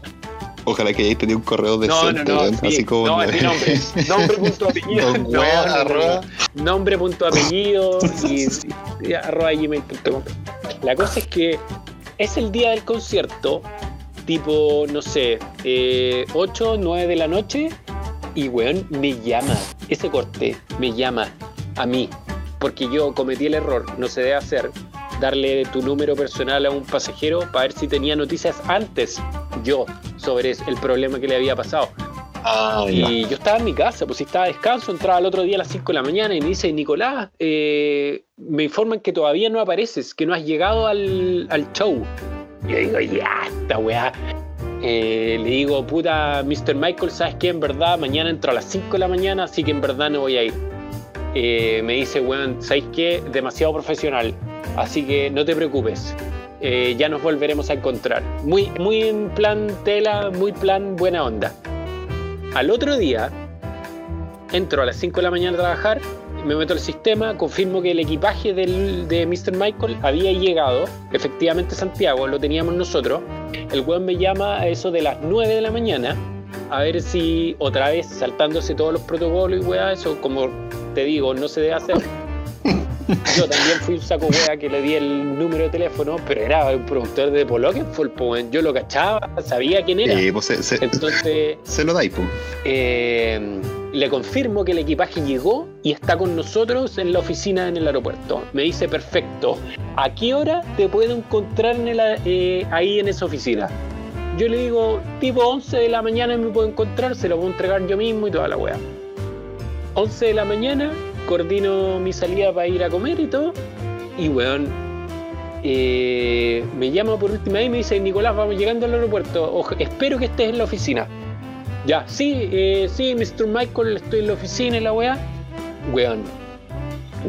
Ojalá que hayáis tenido un correo No, no, no, sí, así como. no, es mi nombre. Nombre, punto, apellido. No, no, no, no. Nombre, punto, apellido y, y arroba gmail.com. La cosa es que es el día del concierto, tipo, no sé, eh, 8, 9 de la noche, y weón, me llama, ese corte, me llama a mí, porque yo cometí el error, no se debe hacer, darle tu número personal a un pasajero para ver si tenía noticias antes yo sobre el problema que le había pasado. Ah. Y yo estaba en mi casa, pues si estaba a descanso, entraba el otro día a las 5 de la mañana y me dice, Nicolás, eh, me informan que todavía no apareces, que no has llegado al, al show. Y yo digo, ya, esta weá. Eh, le digo, puta, Mr. Michael, ¿sabes qué? En verdad, mañana entro a las 5 de la mañana, así que en verdad no voy a ir. Eh, me dice, weón, ¿sabes qué? Demasiado profesional, así que no te preocupes. Eh, ya nos volveremos a encontrar. Muy, muy en plan tela, muy plan buena onda. Al otro día, entro a las 5 de la mañana a trabajar, me meto al sistema, confirmo que el equipaje del- de Mr. Michael había llegado, efectivamente Santiago, lo teníamos nosotros. El weón me llama a eso de las 9 de la mañana, a ver si otra vez saltándose todos los protocolos y weá, eso como te digo, no se debe hacer. Yo también fui un saco wea que le di el número de teléfono, pero era un productor de Poloken, fue el po- yo lo cachaba, sabía quién era. Eh, pues se, se- Entonces, se lo dais, pues. eh, le confirmo que el equipaje llegó y está con nosotros en la oficina en el aeropuerto. Me dice, perfecto, ¿a qué hora te puedo encontrar en el a- eh, ahí en esa oficina? Yo le digo, tipo 11 de la mañana me puedo encontrar, se lo puedo entregar yo mismo y toda la wea. 11 de la mañana, coordino mi salida para ir a comer y todo. Y weón, eh, me llama por última vez y me dice, Nicolás, vamos llegando al aeropuerto, espero que estés en la oficina. Ya, sí, eh, sí, Mr. Michael, estoy en la oficina y la weá. Weón.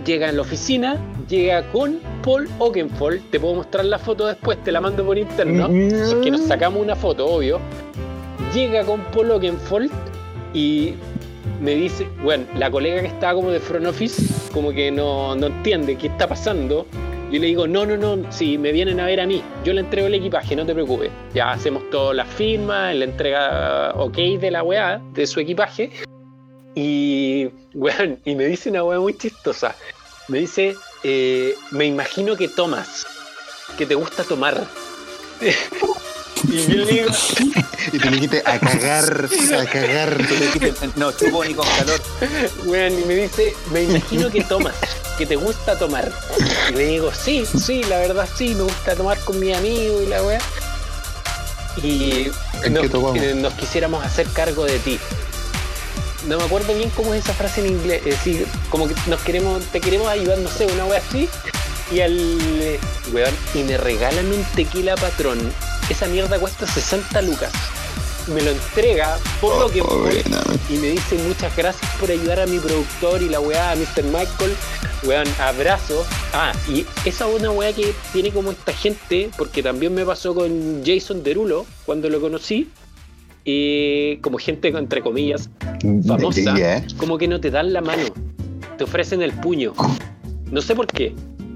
Llega en la oficina, llega con Paul Oakenfold. Te puedo mostrar la foto después, te la mando por interno. Porque nos sacamos una foto, obvio. Llega con Paul Oakenfold y me dice, bueno, la colega que estaba como de front office, como que no, no entiende qué está pasando. Yo le digo, no, no, no, si me vienen a ver a mí, yo le entrego el equipaje, no te preocupes. Ya hacemos todas las firmas, la entrega ok de la weá, de su equipaje. Y, weón, y me dice una weá muy chistosa. Me dice, eh, me imagino que tomas, que te gusta tomar. y yo le digo, Y te dijiste a cagar, a cagar. No, chupo ni con calor. Weón, y me dice, me imagino que tomas, que te gusta tomar. Y le digo, sí, sí, la verdad sí, me gusta tomar con mi amigo y la weá. Y ¿En nos, nos quisiéramos hacer cargo de ti. No me acuerdo bien cómo es esa frase en inglés. Es decir, como que nos queremos, te queremos ayudar, no sé, una weá así. Y al eh, weón, y me regalan un tequila patrón. Esa mierda cuesta 60 lucas. Me lo entrega por lo que Oh, fue buena. y me dice muchas gracias por ayudar a mi productor y la weá, a Mr. Michael. Weón, abrazo. Ah, y esa es una weá que tiene como esta gente, porque también me pasó con Jason Derulo cuando lo conocí. Eh, como gente, entre comillas, famosa, Ya. como que no te dan la mano, te ofrecen el puño. No sé por qué.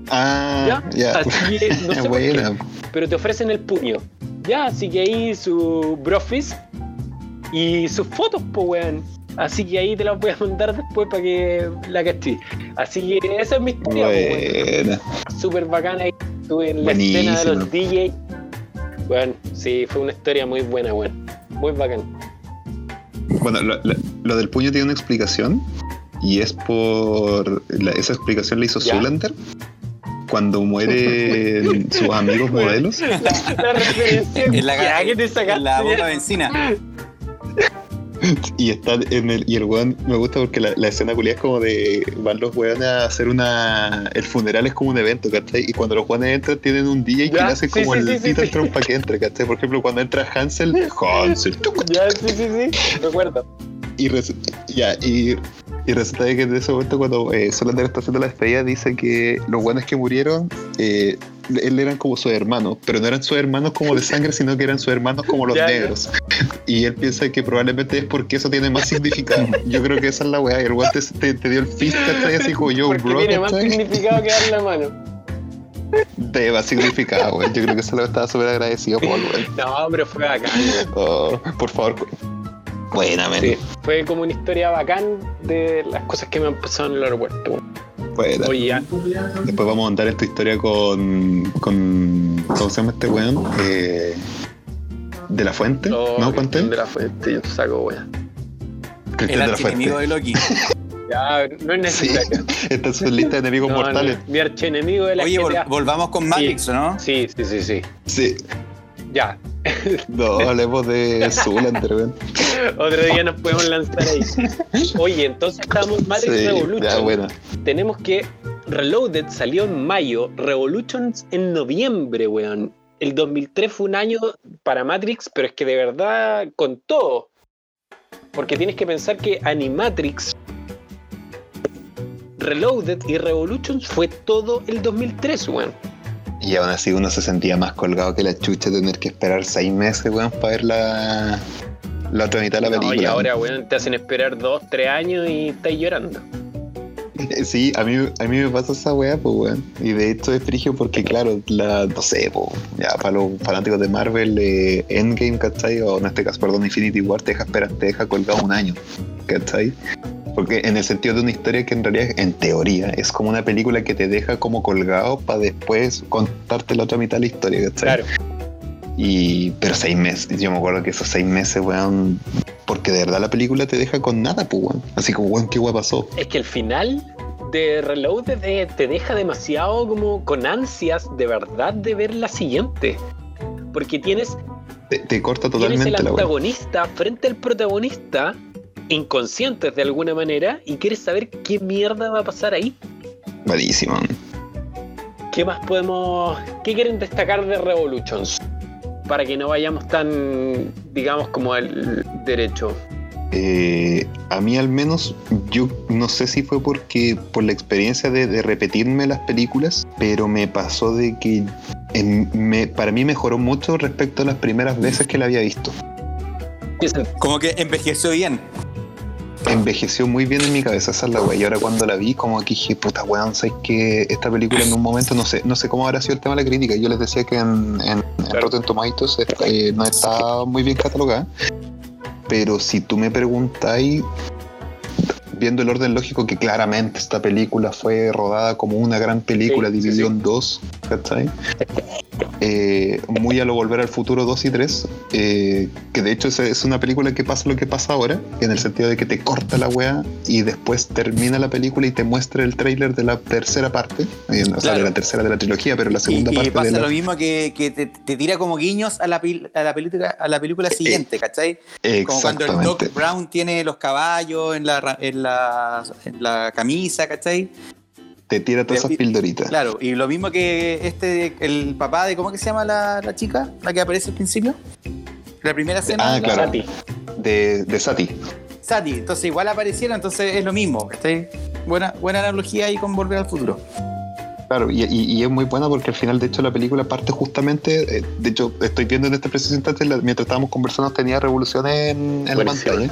Ah, ¿Ya? ya. Así que no sé por qué, Buena. pero te ofrecen el puño. Ya, así que ahí su brofist y sus fotos, pues weón. Así que ahí te las voy a mandar después para que la cachis. Así que esa es mi historia. Buena. Súper bacana ahí. Estuve en la escena de los DJs. Bueno, sí, fue una historia muy buena, weón. Muy bacán. Bueno, lo, lo- lo del puño tiene una explicación y es por. la- esa explicación la hizo ¿Ya? Zoolander cuando mueren sus amigos modelos. La referencia En la, que te sacaste. en la boca de encina. Y está en el. Y el weón me gusta porque la, la escena culia es como de. Van los weones a hacer una. El funeral es como un evento, ¿cachai? Y cuando los weones entran tienen un DJ que le hace sí, como sí, el sí, sí, para que entre, ¿cachai? Por ejemplo, cuando entra Hansel, Hansel, Ya, sí, sí, sí. Recuerdo. y, ya, y, y resulta que en ese momento cuando eh, Solander está haciendo la despedida dice que los buenos que murieron eh, él eran como sus hermanos pero no eran sus hermanos como de sangre sino que eran sus hermanos como los Ya, ya. negros y él piensa que probablemente es porque eso tiene más significado yo creo que esa es la weá y el weón te, te- dio el fist ¿cachai? así como yo Porque bro tiene más significado que dar la mano. de más significado weón. yo creo que eso lo estaba súper agradecido por weón. No, pero fue bacán. Oh, por favor buena Sí, fue como una historia bacán de las cosas que me han pasado en el aeropuerto. Oye. Después vamos a andar esta historia con. con ¿Cómo se llama este weón? Eh, ¿De la Fuente? Oh, ¿No? Cristian ¿Cuánto? de la fuente, yo saco, weón. Cristian El de archienemigo Fuente. de Loki. Ya, no es Sí, necesario. esta es su lista de enemigos No, no, mortales. mi archienemigo de la Oye, vol- volvamos con Matrix, ¿o ¿no? Sí, sí, sí, sí. Sí. Ya. No, hablemos de Zoolander, weón. Otro día nos podemos lanzar ahí. Oye, entonces estamos Matrix Sí, Revolution. ya, bueno. Tenemos que Reloaded salió en mayo, Revolutions en noviembre, weón. El 2003 fue un año para Matrix, pero es que de verdad con todo. Porque tienes que pensar que Animatrix, Reloaded y Revolutions fue todo el 2003, weón. Y aún así uno se sentía más colgado que la chucha tener que esperar seis meses, weón, para ver la, la otra mitad de la No, película. y ahora, weón, te hacen esperar dos, tres años y estás llorando. Sí, a mí, a mí me pasa esa weá, pues weón. Y de hecho es frigio porque, claro, la, no sé, pues, ya para los fanáticos de Marvel, eh, Endgame, ¿cachai? O en este caso, perdón, Infinity War te deja esperar, te deja colgado un año, ¿cachai? Porque en el sentido de una historia que en realidad, en teoría, es como una película que te deja como colgado para después contarte la otra mitad de la historia, ¿cachai? Claro. Y, pero seis meses, yo me acuerdo que esos seis meses, weón, porque de verdad la película te deja con nada, pues, weón. Así como, weón, qué weón pasó. Es que el final de Reloaded eh, te deja demasiado como con ansias de verdad de ver la siguiente. Porque tienes, Te, te corta tienes el totalmente la antagonista frente al protagonista, inconscientes de alguna manera, y quieres saber qué mierda va a pasar ahí. Malísimo. ¿Qué más podemos. ¿Qué quieren destacar de Revolutions? Para que no vayamos tan, digamos, como al derecho. Eh, a mí al menos, yo no sé si fue porque por la experiencia de, de repetirme las películas, pero me pasó de que en- me- para mí mejoró mucho respecto a las primeras veces que la había visto. Como que envejeció bien. Envejeció muy bien en mi cabeza, esa es la wea. Y ahora cuando la vi, como que dije, puta weón, sabes que esta película en un momento, no sé, no sé cómo habrá sido el tema de la crítica. Yo les decía que en, en, en Claro. Rotten Tomatoes eh, no está muy bien catalogada. Pero si tú me preguntáis, viendo el orden lógico, que claramente esta película fue rodada como una gran película, Sí, dividió sí. en dos, ¿cachai? Eh, muy a lo Volver al Futuro 2 y 3, eh, que de hecho es, es una película que pasa lo que pasa ahora, en el sentido de que te corta la weá y después termina la película y te muestra el tráiler de la tercera parte, eh, o sea, de Claro. la tercera de la trilogía, pero la Y, segunda y parte pasa de la... lo mismo que, que te, te tira como guiños a la, a la película a la película siguiente, ¿cachai? Como cuando el Doc. Brown tiene los caballos en la, en la, en la camisa, ¿cachai? Te tira todas esas pildoritas. Claro, y lo mismo que este, el papá de, ¿cómo que se llama la, la chica? La que aparece al principio. La primera escena. Ah, la- claro. Sati. De, de Sati. Sati, entonces igual aparecieron, entonces es lo mismo, ¿cachai? Buena, buena analogía ahí con Volver al Futuro. Claro, y, y- y es muy buena porque al final, de hecho, la película parte justamente. eh, de hecho, estoy viendo en este preciso instante, la- mientras estábamos conversando, tenía revoluciones en, en la pantalla.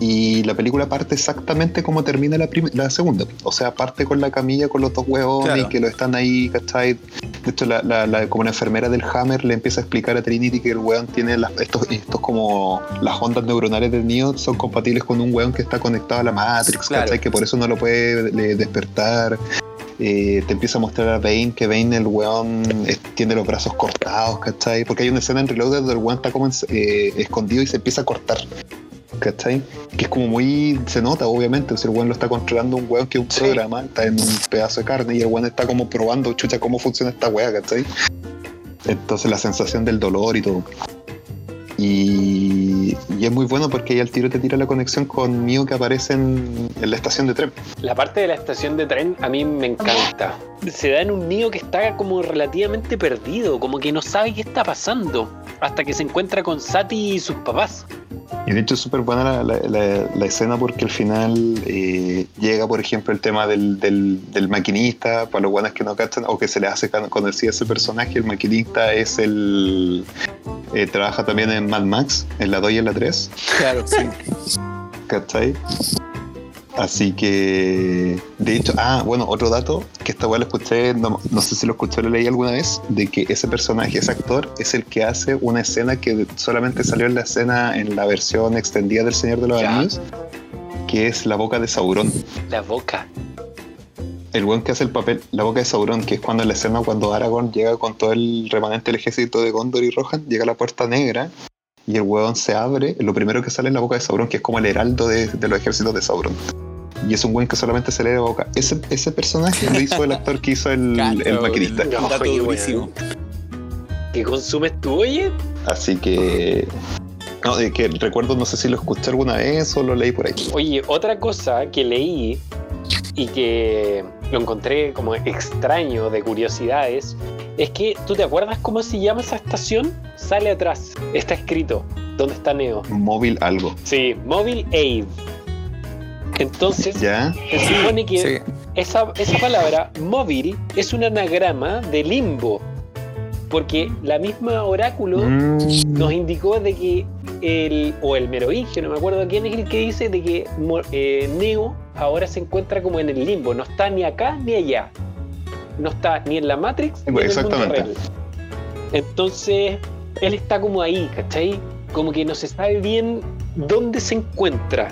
Y la película parte exactamente como termina la, la segunda. O sea, parte con la camilla con los dos huevones Claro. y que lo están ahí, ¿cachai? De hecho, la, la- la- como la enfermera del Hammer le empieza a explicar a Trinity que el weón tiene las- estos, estos como las ondas neuronales del Neo son compatibles con un weón que está conectado a la Matrix, Claro. ¿cachai? Que por eso no lo puede le- despertar. Eh, te empieza a mostrar a Bane que Bane, el weón, eh, tiene los brazos cortados, ¿cachai? Porque hay una escena en Reloaded donde el weón está como eh, escondido y se empieza a cortar. ¿Cachai? Que es como muy. Se nota, obviamente. Si el weón lo está controlando un weón que es un Sí. programa, está en un pedazo de carne y el weón está como probando, chucha, cómo funciona esta weá, ¿cachai? Entonces la sensación del dolor y todo. Y, y es muy bueno porque ahí al tiro te tira la conexión con Neo que aparece en, en la estación de tren. La parte de la estación de tren a mí me encanta. Se da en un niño que está como relativamente perdido, como que no sabe qué está pasando, hasta que se encuentra con Sati y sus papás. Y de hecho es súper buena la, la- la- la escena porque al final eh, llega, por ejemplo, el tema del, del- del maquinista, para los buenos que no cachan, o que se le hace conocer a ese personaje, el maquinista es el... eh, trabaja también en Mad Max, en la 2 en la 3, Claro, sí. ¿cachai? Así que, de hecho, ah, bueno, otro dato, que esta weá lo escuché, no, no sé si lo escuché o lo leí alguna vez, de que ese personaje, ese actor, es el que hace una escena que solamente salió en la escena, en la versión extendida del Señor de los. Anillos, que es la boca de Sauron. La boca. El buen que hace el papel, la boca de Sauron, que es cuando en la escena cuando Aragorn llega con todo el remanente del ejército de Gondor y Rohan, llega a la puerta negra y el huevón se abre, lo primero que sale es la boca de Sauron, que es como el heraldo de, de los ejércitos de Sauron. Y es un buen que solamente se lee la boca. Ese, ese personaje lo hizo el actor que hizo el, el maquinista. No, oye, durísimo. ¿Qué consumes tú, oye? Así que. No, de que recuerdo, no sé si lo escuché alguna vez o lo leí por ahí. Oye, otra cosa que leí y que lo encontré como extraño de curiosidades es que tú te acuerdas cómo se llama esa estación? Sale atrás, está escrito. ¿Dónde está Neo? Móvil algo. Sí, Mobile Aid. Entonces, ¿Ya? se supone que Sí. esa, esa palabra móvil es un anagrama de limbo. Porque la misma oráculo Mm, nos indicó de que el, o el merovingio, no me acuerdo quién es el que dice de que eh, Neo ahora se encuentra como en el limbo, no está ni acá ni allá. No está ni en la Matrix ni en el mundo real. Entonces, él está como ahí, ¿cachai? Como que no se sabe bien dónde se encuentra.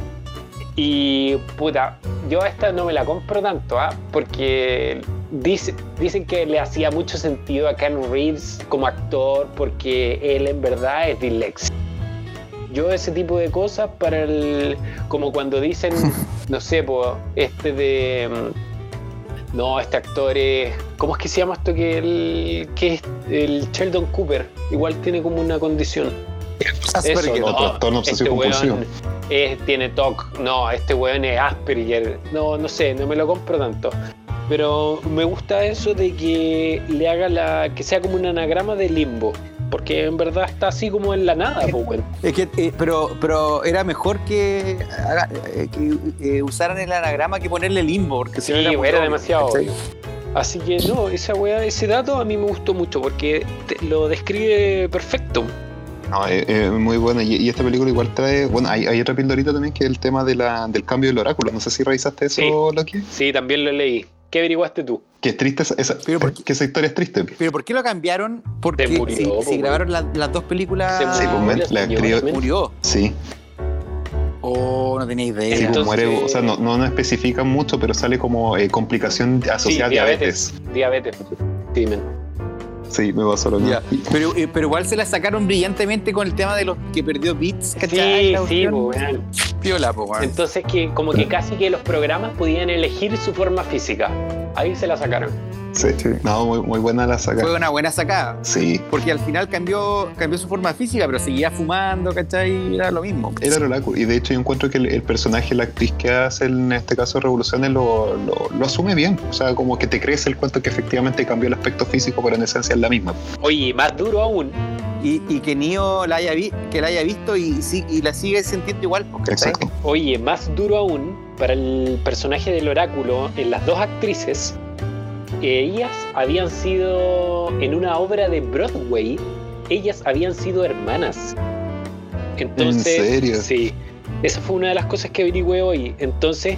Y puta, yo a esta no me la compro tanto, ¿ah? Porque dice, dicen que le hacía mucho sentido a Ken Reeves como actor porque él en verdad es disléxico. Yo ese tipo de cosas para el... como cuando dicen, no sé, pues, este de... No, este actor es... ¿Cómo es que se llama esto que el, que es el Sheldon Cooper? Igual tiene como una condición. Asperger. Eso, no, Trastorno obsesivo este compulsivo. weón es- tiene TOC, no, este weón es Asperger, no, no sé, no me lo compro tanto. Pero me gusta eso de que le haga la. que sea como un anagrama de limbo. Porque en verdad está así como en la nada, pues weón. Es que, eh, pero, pero era mejor que, haga- eh, que eh, usaran el anagrama que ponerle limbo, porque si Sí, no era, muy era obvio, demasiado. Así que no, esa weá, ese dato a mí me gustó mucho porque te- lo describe perfecto. No, es, es muy buena. Y, y esta película igual trae. Bueno, hay, hay otra pildorita también que es el tema de la, del cambio del oráculo. No sé si revisaste eso, Sí. Loki. Sí, también lo leí. ¿Qué averiguaste tú? Que es triste esa, esa- Pero ¿por qué? que esa historia es triste. Pero ¿por qué lo cambiaron? Porque Se murió, si, po, si weón. grabaron la- las dos películas, Se Sí, pues, murió la murió. Sí, Oh, no tenía idea. sí, pues, Entonces- muere. O sea, no, no, no especifican mucho, pero sale como eh, complicación asociada a diabetes. Diabetes. Sí, men. Sí, me pasó lo mismo. Ya. Pero, eh, pero igual se la sacaron brillantemente con el tema de los que perdió bits, ¿cachai? Sí, La sí, pues, weón. Piola, po. Entonces que como que casi que los programas podían elegir su forma física. Ahí se la sacaron. Sí. No, muy, muy buena la saca. Fue una buena sacada. Sí, Porque al final cambió, cambió su forma física, pero seguía fumando, ¿cachai? Era lo mismo. era el oráculo. Y de hecho, yo encuentro que el, el personaje, la actriz que hace en este caso Revoluciones, lo, lo, lo asume bien. O sea, como que te crees el cuento que efectivamente cambió el aspecto físico, pero en esencia es la misma. Oye, más duro aún, Y, y que Neo la haya, vi- que la haya visto y, sí- y la sigue sintiendo igual. Exacto. oye, más duro aún para el personaje del oráculo en las dos actrices. Ellas habían sido en una obra de Broadway, ellas habían sido hermanas. Entonces, ¿En serio? sí. Esa fue una de las cosas que averigüé hoy. Entonces,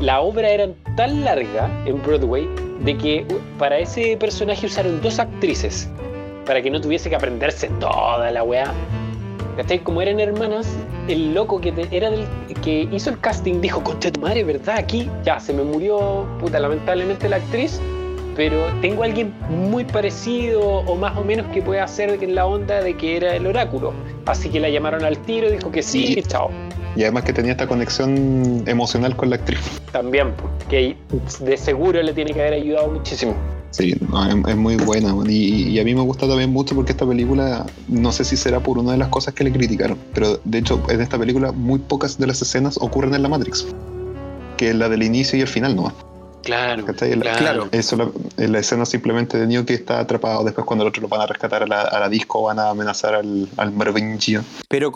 la obra era tan larga en Broadway de que para ese personaje usaron dos actrices para que no tuviese que aprenderse toda la weá. Como eran hermanas, el loco que te- era del que hizo el casting dijo, concha tu madre, ¿verdad? Aquí ya se me murió, puta, lamentablemente la actriz, pero tengo a alguien muy parecido o más o menos que pueda hacer en la onda de que era el oráculo. Así que la llamaron al tiro, dijo que sí, y chao. Y además que tenía esta conexión emocional con la actriz. También, que de seguro le tiene que haber ayudado muchísimo. Sí, no, es, es muy buena. y a mí me gusta también mucho porque esta película, no sé si será por una de las cosas que le criticaron, pero de hecho en esta película muy pocas de las escenas ocurren en la Matrix. Que es la del inicio y el final nomás. Claro, claro. Eso, la, es la escena simplemente de Neo que está atrapado. Después, cuando el otro lo van a rescatar a la, a la disco, van a amenazar al, al Merovingio. Pero,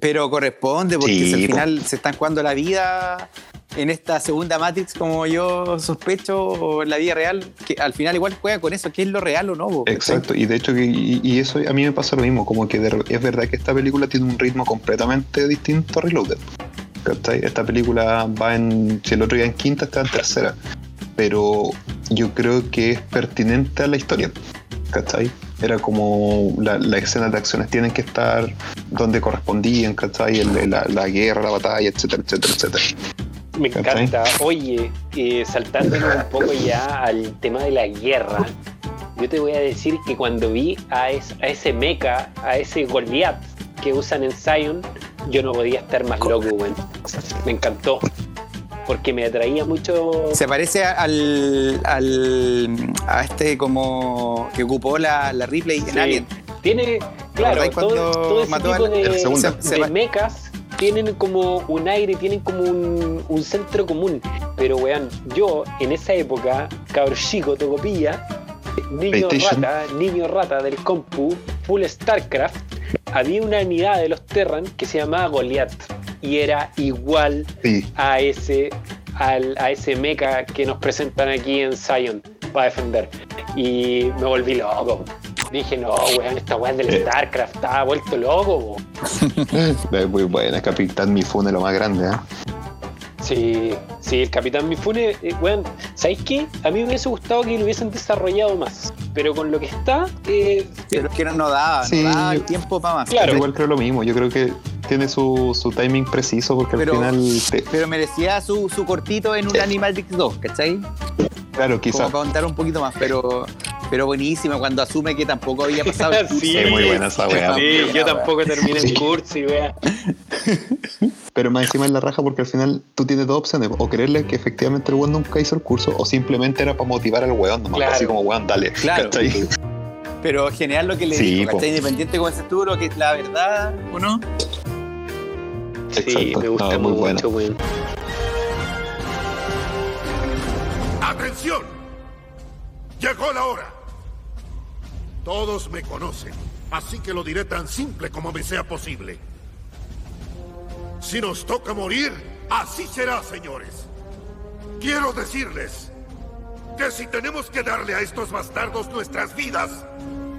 pero corresponde, porque Sí, si al po. final se están jugando la vida en esta segunda Matrix, como yo sospecho, o en la vida real, que al final igual juega con eso, ¿qué es lo real o no? Exacto, y de hecho, que, y, y eso a mí me pasa lo mismo, como que de es verdad que esta película tiene un ritmo completamente distinto a Reloaded. ¿cachai? Esta película va en, si el otro ya en quinta, está en tercera, pero yo creo que es pertinente a la historia. ¿cachai? Era como la- las escenas de acciones tienen que estar donde correspondían, ¿cachai? La, la guerra, la batalla, etcétera, etcétera, etcétera. Me encanta. Oye, eh, saltándonos un poco ya al tema de la guerra, yo te voy a decir que cuando vi a, es- a ese mecha, a ese Goliath que usan en Zion, yo no podía estar más loco, weón. Me encantó. Porque me atraía mucho. Se parece al, al a este como que ocupó la, la replay en Sí. Alien. Tiene, claro, todo, cuando todo ese mató tipo al- de, el segundo? de Se mechas tienen como un aire, tienen como un, un centro común. Pero weón, yo en esa época, cabro chico, tocopilla, niño rata, niño rata del compu, full StarCraft, había una unidad de los Terran que se llamaba Goliath y era igual Sí, a ese al- a ese mecha que nos presentan aquí en Zion para defender. Y me volví loco. Dije, no, weón, esta weón del Eh. StarCraft estaba vuelto loco. po". es muy buena. Capitán Mifune, lo más grande, ¿eh? Sí, sí, el Capitán Mifune, eh, weón, ¿sabéis qué? A mí me hubiese gustado que lo hubiesen desarrollado más. Pero con lo que está, eh, Pero es que no, no daba, Sí, no daba yo- el tiempo para más. Claro. Yo igual creo lo mismo. Yo creo que tiene su, su timing preciso porque Pero- al final, te- Pero merecía su, su cortito en un Animatrix 2, ¿cachai? claro, Como quizás. para contar un poquito más, pero, pero buenísima cuando asume que tampoco había pasado el curso. Sí, muy buena esa weá. sí, yo weá. tampoco terminé el curso y weón. Pero más encima es la raja porque al final tú tienes dos opciones. O creerle que efectivamente el weón nunca hizo el curso, o simplemente era para motivar al weón nomás. Claro. Así como weón, dale. Claro. ¿cachai? Pero genial lo que le Sí, dijo. Independiente como dices tú, lo que es la verdad, ¿o no? Sí, Exacto. me gusta No, muy mucho, weón. ¡Atención! Llegó la hora. Todos me conocen, así que lo diré tan simple como me sea posible. Si nos toca morir, así será, señores. Quiero decirles que si tenemos que darle a estos bastardos nuestras vidas,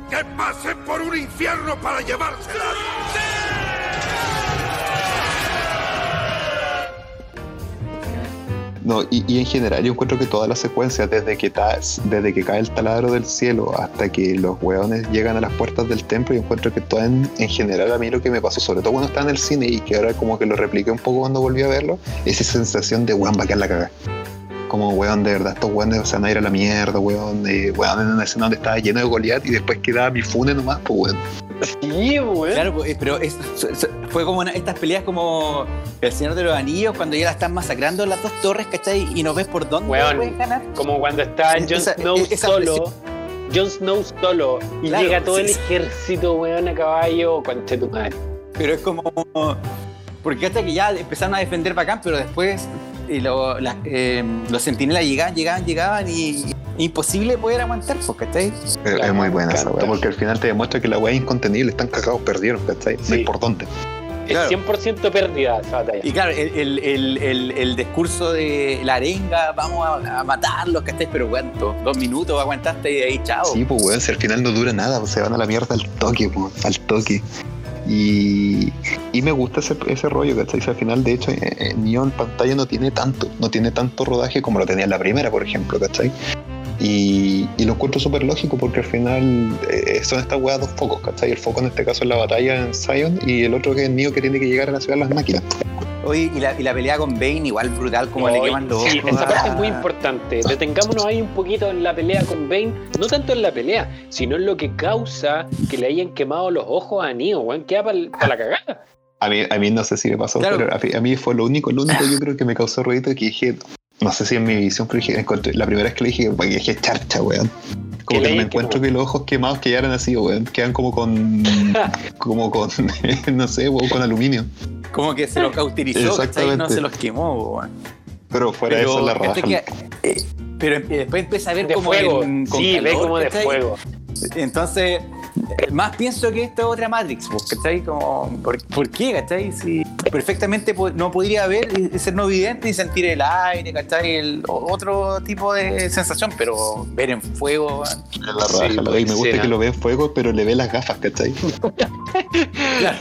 que pasen por un infierno para llevárselas. No, y, en general yo encuentro que toda la secuencia, desde que, desde que cae el taladro del cielo hasta que los weones llegan a las puertas del templo, yo encuentro que todo en, en general a mí lo que me pasó, sobre todo cuando estaba en el cine y que ahora como que lo repliqué un poco cuando volví a verlo, esa sensación de weón, quedar la caga. Como weón, de verdad, estos weones se van a ir a la mierda, weón, de, weón, en una escena donde estaba lleno de Goliath y después quedaba mi fune nomás, pues weón. Sí, weón. Claro, pues, pero es- so- so- fue como una- estas peleas como El Señor de los Anillos, cuando ya la están masacrando las dos torres, ¿cachai? Y no ves por dónde puedes ganar. Como cuando está Jon Esa- Snow esa solo. Jon Snow solo. Y Claro, llega todo sí, el ejército, weón, a caballo. Conche tu madre. Pero es como. Porque hasta que ya empezaron a defender bacán, pero después y lo- las, eh, los centinelas llegaban, llegaban, llegaban y imposible poder aguantar, pues, ¿cachai? Es, es muy buena esa weá, porque al final te demuestra que la weá es incontenible, están cagados, perdieron, ¿cachai? No Sí. hay por dónde. Claro. Es 100% pérdida esa batalla. Y claro, el, el, el, el, el discurso de la arenga, vamos a, a matarlos, ¿cachai? Pero ¿cuánto? Dos minutos aguantaste y ahí, chao. Sí, pues weón, si al final no dura nada, pues, se van a la mierda al toque, pues, al toque. Y, me gusta ese, ese rollo, ¿cachai? Al final, de hecho, eh, eh, Neo en pantalla no tiene tanto, no tiene tanto rodaje como lo tenía en la primera, por ejemplo, ¿cachai? Y, y lo encuentro súper lógico porque al final eh, son estas weas dos focos, ¿cachai? El foco en este caso es la batalla en Zion y el otro que es Neo que tiene que llegar a la ciudad de las máquinas. Oye, y la, y la pelea con Bane igual brutal, como le queman los sí, esa parte es muy importante. Detengámonos ahí un poquito en la pelea con Bane. No tanto en la pelea, sino en lo que causa que le hayan quemado los ojos a Neo, weón. Queda para la cagada. A mí, a mí no sé si me pasó, Claro. pero a mí fue lo único, lo único yo creo que me causó ruido que dije, no sé si en mi visión, pero dije, encontré- la primera vez que le dije, que dije charcha, weón. Como Que me encuentro que los ojos quemados quedaran así, weón. Quedan como con, como con, no sé, weón, con aluminio. Como que se los cauterizó, ¿cachai? Exactamente. No se los quemó, weón. Pero fuera de eso, la raja. eh, pero después empieza a ver De como con Sí, ve como de fuego. Entonces, más pienso que esto es otra Matrix, pues, ¿cachai? Como, ¿por, por qué, cachai? Si perfectamente no podría ver y ser no vidente y sentir el aire, cachai? El, otro tipo de sensación, pero ver en fuego, weón. La raja, Sí, la- pues, y me gusta que lo ve en fuego, pero le ve las gafas, ¿cachai?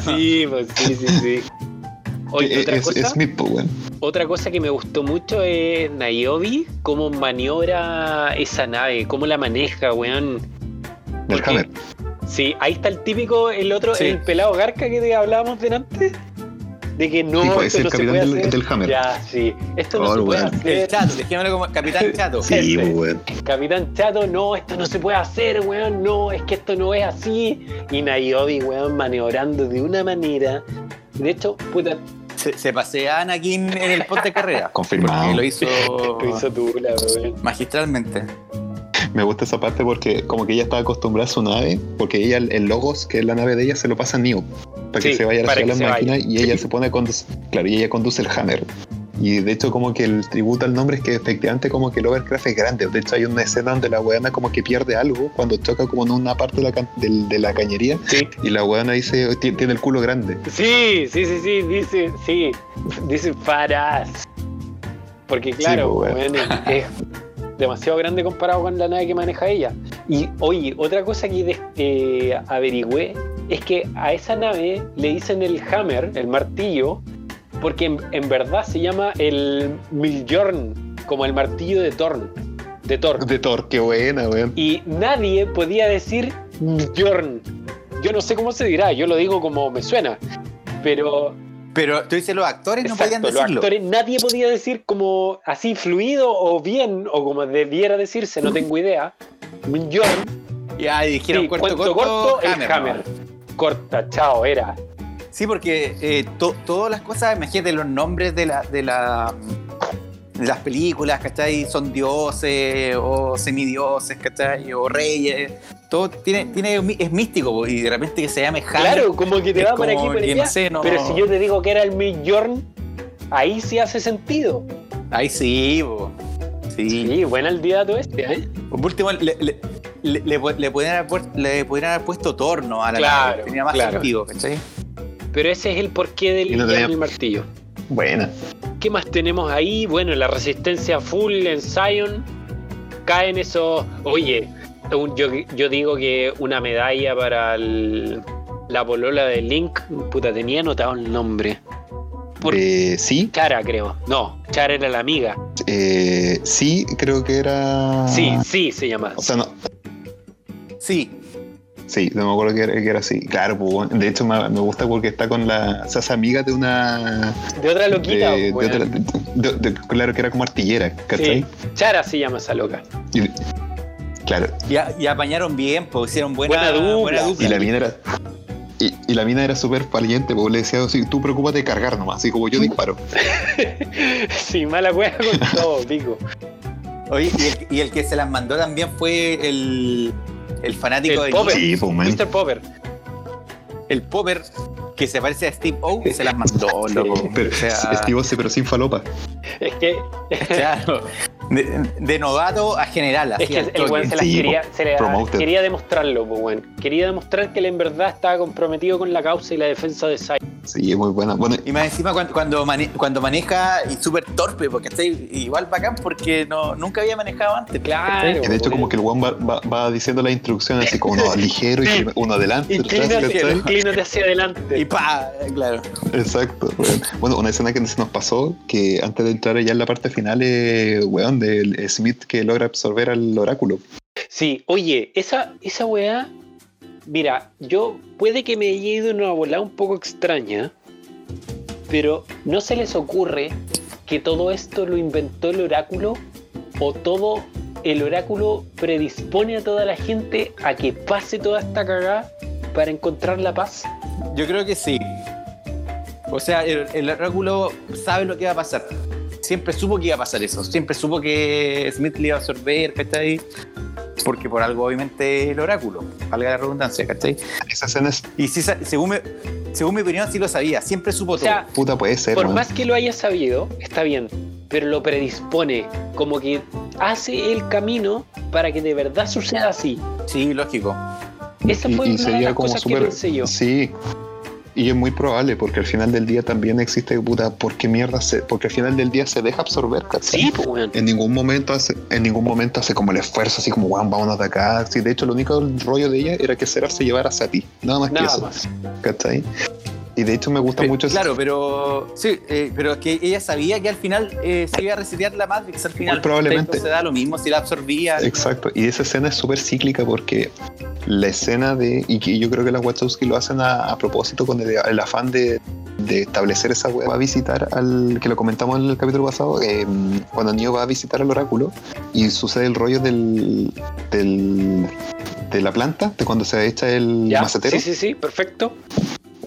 Sí, pues sí, sí, sí. Oye, otra es, cosa, es pues, otra cosa que me gustó mucho es Niobe, cómo maniobra esa nave, cómo la maneja, weón. Del Porque- Hammer. Sí, ahí está el típico, el otro, Sí. el pelado garca que te hablábamos delante. De que no, Sí, pues, esto es el no se capitán puede del- hacer. del Hammer. Ya, sí. Esto no Oh, se puede weón. El hacer. chato, dejémoslo como Capitán Chato. Sí, weón. Capitán Chato, no, esto no se puede hacer, weón, no, es que esto no es así. Y Niobe, weón, maniobrando de una manera. De hecho, puta, Se, se pasea a Anakin en el post de carrera. Confirmado. Porque lo hizo, lo hizo Tula, weón. magistralmente. Me gusta esa parte porque como que ella estaba acostumbrada a su nave, porque ella, el Logos, que es la nave de ella, se lo pasa a Neo, para que Sí, se vaya a para las máquinas y ella se pone a conducir, claro, y ella conduce el Hammer. Y de hecho como que el tributo al nombre es que efectivamente como que el Overcraft es grande. De hecho hay una escena donde la weana como que pierde algo cuando choca como en una parte de la, de la cañería Sí. y la weana dice, "Ti- tiene el culo grande. Sí, sí, sí, sí, dice, sí, dice Faraz. Porque claro, pues, weón, es, es demasiado grande comparado con la nave que maneja ella. Y oye, otra cosa que eh, averigüé es que a esa nave le dicen el hammer, el martillo, porque en, en verdad se llama el Miljorn, como el martillo de Thorn, de Thor. De Thor, qué buena, weón. Y nadie podía decir Miljorn. Yo no sé cómo se dirá, yo lo digo como me suena. Pero Pero tú dices, los actores no podían Exacto, los decirlo. actores, nadie podía decir como así fluido o bien, o como debiera decirse, no tengo idea. John, Ya dijeron sí, cuento corto, corto, el Hammer. Corta, chao, era. Sí, porque eh, to- todas las cosas, imagínate los nombres de, la, de, la, las películas, ¿cachai? Son dioses o semidioses, ¿cachai? O reyes. Todo tiene, tiene, es místico y de repente que se llame Hammer. Claro, como que te va por aquí como por que allá. no sé, no- Pero si yo te digo que era el Midjorn, ahí sí hace sentido. Ahí sí, po. Sí. Sí, buena el día todo este, ¿eh? Por último, le, le, le, le, podrían haber, le podrían haber puesto torno a la Claro. Tenía más claro. sentido, ¿cachai? Pero ese es el porqué del no Guillermo tenía- el martillo. Buena. ¿Qué más tenemos ahí? Bueno, la resistencia full en Zion. Caen esos. Oye, un- yo, yo digo que una medalla para el- la polola de Link. Puta, tenía anotado el nombre. Por Eh, sí, Chara, creo. No, Chara era la amiga. eh, sí, creo que era... Sí, sí se llama. O sea, no, Sí. Sí, no me acuerdo que era, que era así. Claro, pues, de hecho me, me gusta porque está con la. O sea, es amiga de una. De otra loquita, de- de otra- de- de- claro, que era como artillera, ¿cachai? Sí, Chara se llama esa loca. Y- claro. Y, a- y apañaron bien, pues hicieron buena, Buena dupla. buena Y dupla. la mina era. Y, y la mina era súper valiente, porque le decía así, tú preocúpate de cargar nomás, así como yo disparo. sí, mala wea con todo, pico. Oye, y el, y el que se las mandó también fue el, el fanático El de Popper. Sí, pues. Mr. Popper. el Popper, que se parece a Steve O, se las mandó, loco. Pero, O sea, Steve Ose, pero sin falopa. Es que, claro. De, de novato a general, es así que al el weón se las Sí, quería, se las promoted. quería demostrarlo, pues, weón. Quería demostrar que él en verdad estaba comprometido con la causa y la defensa de Sai. Sí, muy buena. Bueno, Y más encima cuando, cuando, mane- cuando maneja y súper torpe, porque está igual bacán porque no, nunca había manejado antes. Claro. y de hecho como que el one va, va- va diciendo las instrucciones así como no, ligero y uno adelante, Inclínate, hacia Y adelante. pa, claro. Exacto. weón. Bueno, una escena que se nos pasó, que antes de entrar ya en la parte final, es, weón, del Smith que logra absorber al oráculo. Sí, oye, esa, esa weá, mira, yo puede que me haya ido una volada un poco extraña, pero ¿no se les ocurre que todo esto lo inventó el oráculo? ¿O todo el oráculo predispone a toda la gente a que pase toda esta cagada para encontrar la paz? Yo creo que sí. O sea, el, oráculo sabe lo que va a pasar. Siempre supo que iba a pasar eso. Siempre supo que Smith le iba a absorber, ¿cachai? Porque por algo, obviamente, el oráculo. Valga la redundancia, ¿cachai? Esa escena es Y sa- según, mi, según mi opinión, sí lo sabía. Siempre supo O sea, puta, puede ser, por más que lo haya sabido, está bien, pero lo predispone, como que hace el camino para que de verdad suceda así. todo. Sí, lógico. Esa Y, fue y una de sería las como cosas que súper. pensé yo. Sí. Y es muy probable, porque al final del día también existe, puta, ¿por qué mierda se.? Porque al final del día se deja absorber, ¿cachai? Sí, pues, weón. En ningún momento hace, en ningún momento hace como el esfuerzo, así como, weón, vámonos de acá. Sí, de hecho, lo único rollo de ella era que Seraph se llevara hacia ti. Nada más que eso. más. ¿Cachai? Y de hecho me gusta Pe- mucho ese- Claro, pero sí, eh, pero es que ella sabía que al final eh, se iba a resetear la Matrix al final. Muy probablemente. Se da lo mismo si la absorbía. Exacto, y esa escena es súper cíclica porque la escena de, y que yo creo que las Wachowski lo hacen a, a propósito con el, el afán de, de establecer esa web, va a visitar al, que lo comentamos en el capítulo pasado, eh, cuando Neo va a visitar al oráculo y sucede el rollo del, del de la planta, de cuando se echa el ¿Ya? macetero. Sí, sí, sí, perfecto.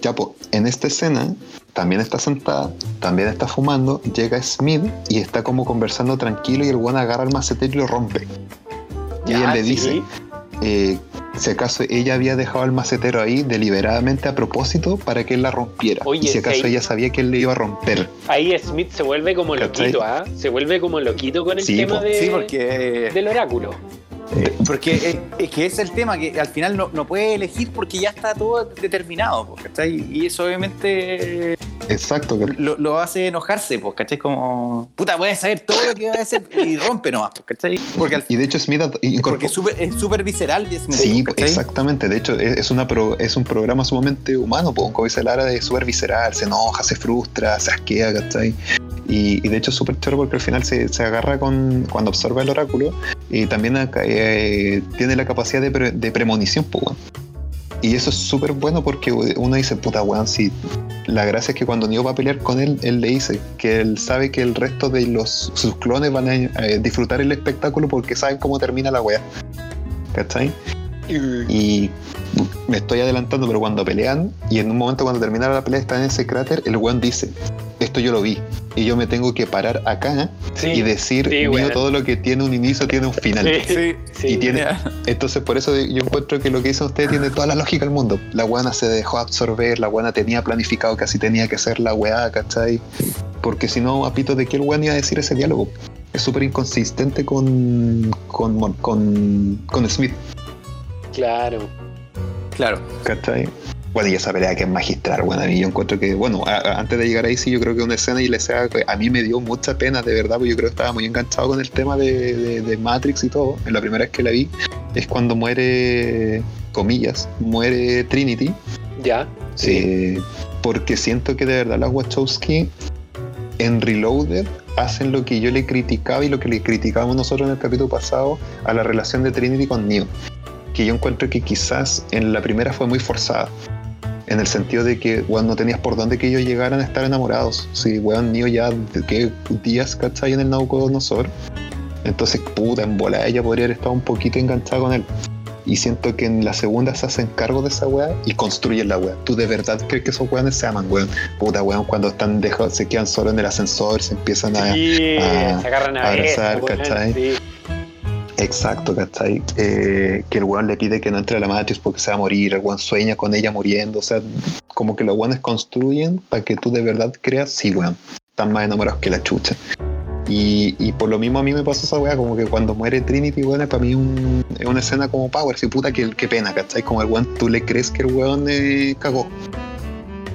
Ya, pues, en esta escena también está sentada, también está fumando, llega Smith y está como conversando tranquilo y el buen agarra el macetero y lo rompe. Y ella le sí. dice, eh, si acaso ella había dejado el macetero ahí deliberadamente a propósito para que él la rompiera. Oye, y si acaso ella sabía que él le iba a romper. Ahí Smith se vuelve como ¿Cachai? loquito, ¿ah? Se vuelve como loquito con el Sí, tema po. de, Sí, porque, del oráculo. Porque es, es que es el tema, que al final no, no puede elegir porque ya está todo determinado, ¿cachai? Y eso obviamente Exacto. lo, lo hace enojarse, pues, ¿cachai? Como, puta, puedes saber todo lo que va a hacer y rompe nomás, pues, ¿cachai? Porque, al- Y de hecho Smith porque es súper es súper visceral. es- Sí, ¿cachai? exactamente. De hecho, es, una pro- es un programa sumamente humano, po. como dice Lara, de súper visceral, se enoja, se frustra, se asquea, ¿cachai? Y, y de hecho es súper choro porque al final se, se agarra con cuando absorbe el oráculo y también eh, tiene la capacidad de, pre- de premonición, po, weón. Y eso es súper bueno porque uno dice, puta weón, si la gracia es que cuando Neo va a pelear con él, él le dice que él sabe que el resto de los sus clones van a eh, disfrutar el espectáculo porque saben cómo termina la wea. ¿Cachai? Y me estoy adelantando, pero cuando pelean, y en un momento cuando termina la pelea, está en ese cráter, el weón dice, esto yo lo vi, y yo me tengo que parar acá Sí, y decir, sí, todo lo que tiene un inicio tiene un final. Sí, Sí, sí. Y tiene, entonces por eso yo encuentro que lo que hizo usted tiene toda la lógica del mundo. La buena se dejó absorber, la buena tenía planificado que así tenía que ser la weá, ¿cachai? Porque si no, a pito de qué el weón iba a decir ese diálogo. Es súper inconsistente con, con, con, con Smith, Claro. Claro. ¿cachai? Bueno, y esa pelea que es magistral, bueno, a mí yo encuentro que, bueno, a- a- antes de llegar ahí sí yo creo que una escena y la escena que a mí me dio mucha pena, de verdad, porque yo creo que estaba muy enganchado con el tema de, de- de Matrix y todo. En la primera vez que la vi es cuando muere, comillas, muere Trinity. Ya. Eh, porque siento que de verdad las Wachowski en Reloaded hacen lo que yo le criticaba y lo que le criticábamos nosotros en el capítulo pasado a la relación de Trinity con Neo. Que yo encuentro que quizás en la primera fue muy forzada. En el sentido de que, weón, no tenías por dónde que ellos llegaran a estar enamorados. Si, weón, Neo ya, ¿qué días, cachai, en el Nabucodonosor? Entonces, puta, en bola ella podría haber estado un poquito enganchada con él. Y siento que en la segunda se hacen cargo de esa weá y construyen la weá. ¿Tú de verdad crees que esos weones se aman, weón? Puta, weón, cuando están dejados, se quedan solos en el ascensor, se empiezan a. Sí, a se agarran a abrazar, weón, ¿cachai? sí. Exacto, ¿cachai? Eh, que el weón le pide que no entre a la Matrix porque se va a morir, el weón sueña con ella muriendo, o sea, como que los weones construyen para que tú de verdad creas, sí, weón, están más enamorados que la chucha. Y, y por lo mismo a mí me pasa esa weá, como que cuando muere Trinity, weón, para mí un- una escena como Power, sí, puta, qué, qué pena, ¿cachai? Como el weón, tú le crees que el weón eh, cagó.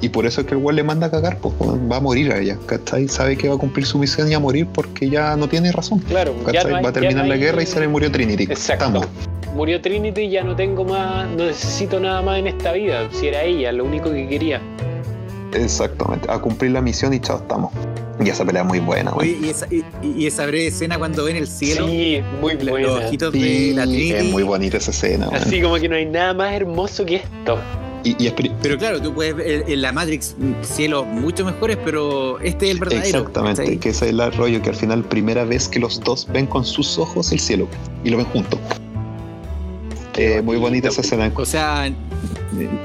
Y por eso es que el weón le manda a cagar, pues va a morir a ella, ¿cachai? Sabe que va a cumplir su misión y a morir porque ya no tiene razón. Claro, ya ¿cachai? no hay- va a terminar ya no la hay- guerra y se le murió Trinity. Exacto. Estamos. Murió Trinity, ya no tengo más, no necesito nada más en esta vida. Si era ella, lo único que quería. Exactamente. A cumplir la misión y chao, estamos. Y esa pelea es muy buena. Oye, y esa, y, y esa breve escena cuando ven el cielo, Sí, muy la- buena. los ojitos de Sí, la Trinity. es muy bonita esa escena, weón. Así como que no hay nada más hermoso que esto. Y, y Pero claro, tú puedes ver en la Matrix cielos mucho mejores, pero este es el verdadero. Exactamente, que ese es el rollo que al final primera vez que los dos ven con sus ojos el cielo y lo ven juntos. Eh, muy bonita esa escena. O sea,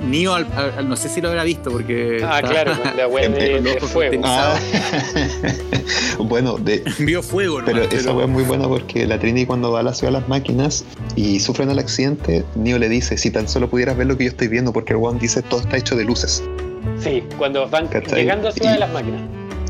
Neo, al- al- no sé si lo habrá visto porque. Ah, está- claro, la de, de fuego. Ah, bueno, de, Vio fuego, pero esa wea es muy buena porque la Trinity cuando va a la ciudad de las máquinas y sufren el accidente, Neo le dice, si tan solo pudieras ver lo que yo estoy viendo, porque el one dice, todo está hecho de luces. Sí, cuando van ¿Cachai? llegando a Ciudad Y- de las Máquinas.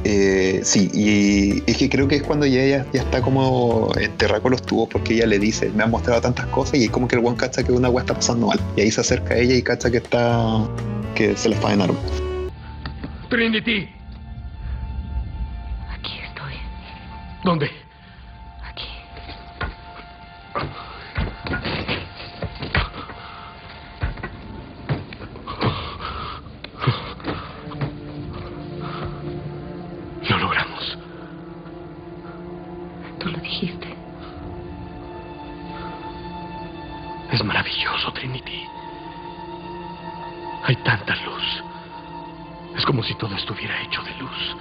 Eh, sí, y es que creo que es cuando ya ella ya está como enterrada con los tubos porque ella le dice, me han mostrado tantas cosas y es como que el one cacha que una wea está pasando mal. Y ahí se acerca a ella y cacha que está, que se le faenaron. Trinity. Aquí estoy. ¿Dónde? Como si todo estuviera hecho de luz.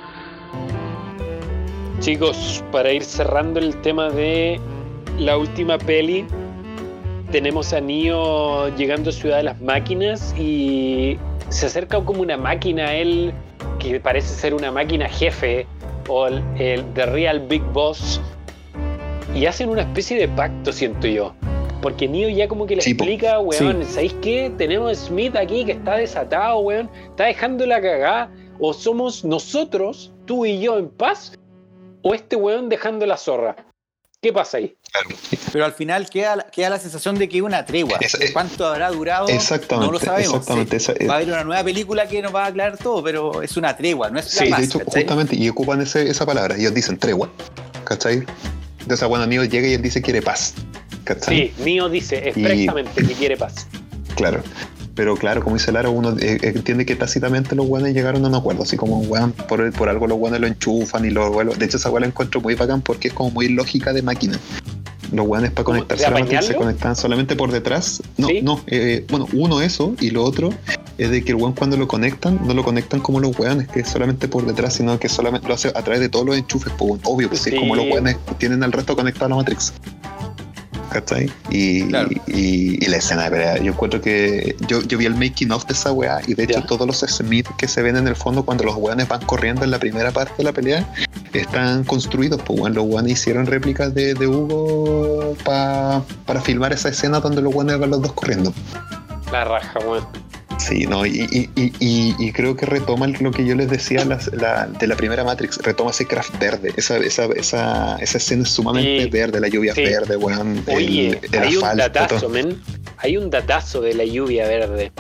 Chicos, para ir cerrando el tema de la última peli, tenemos a Neo llegando a Ciudad de las Máquinas y se acerca como una máquina a él que parece ser una máquina jefe o el, el The Real Big Boss y hacen una especie de pacto, siento yo. Porque Neo ya como que le Sí, explica, weón, ¿sabéis qué? Tenemos a Smith aquí que está desatado, weón, está dejando la cagada. O somos nosotros, tú y yo en paz, o este weón dejando la zorra. ¿Qué pasa ahí? Pero al final queda, queda la sensación de que es una tregua. Es- es- ¿Cuánto habrá durado? Exactamente, No lo sabemos. exactamente, Sí. esa- Va a haber una nueva película que nos va a aclarar todo, pero es una tregua, no es la Sí, paz, de hecho, ¿cachai? justamente, y ocupan ese- esa palabra, ellos dicen tregua, ¿cachai? Entonces, bueno, Neo llega y él dice quiere paz, ¿cachai? Sí, Neo dice expresamente que quiere paz. Claro. Pero claro, como dice Lara, uno eh, entiende que tácitamente los guanes llegaron a un acuerdo, así como weón, por, por algo los guanes lo enchufan y lo vuelven. De hecho, esa weá la encuentro muy bacán porque es como muy lógica de máquina. Los guanes para conectarse ¿De a la matriz se conectan solamente por detrás. No, ¿Sí? no, eh, bueno, uno eso y lo otro es de que el weón cuando lo conectan, no lo conectan como los weones, que es solamente por detrás, sino que solamente lo hace a través de todos los enchufes, pues obvio, pues sí, es como los weones tienen al resto conectado a la Matrix. ¿Cachai? Y, Claro. y, y la escena de pelea, yo encuentro que yo, yo vi el making of de esa weá y de hecho todos los Smith que se ven en el fondo cuando los weones van corriendo en la primera parte de la pelea están construidos, pues weón, los weones hicieron réplicas de, de Hugo pa- para filmar esa escena donde los weones van los dos corriendo. La raja, weón. Sí, no, y, y- y- y- y creo que retoma lo que yo les decía las- la- de la primera Matrix, retoma ese craft verde, esa, esa, esa, esa escena es sumamente Sí. verde, la lluvia Sí. verde, weón, el- Oye, el hay un datazo, todo. men. Hay un datazo de la lluvia verde.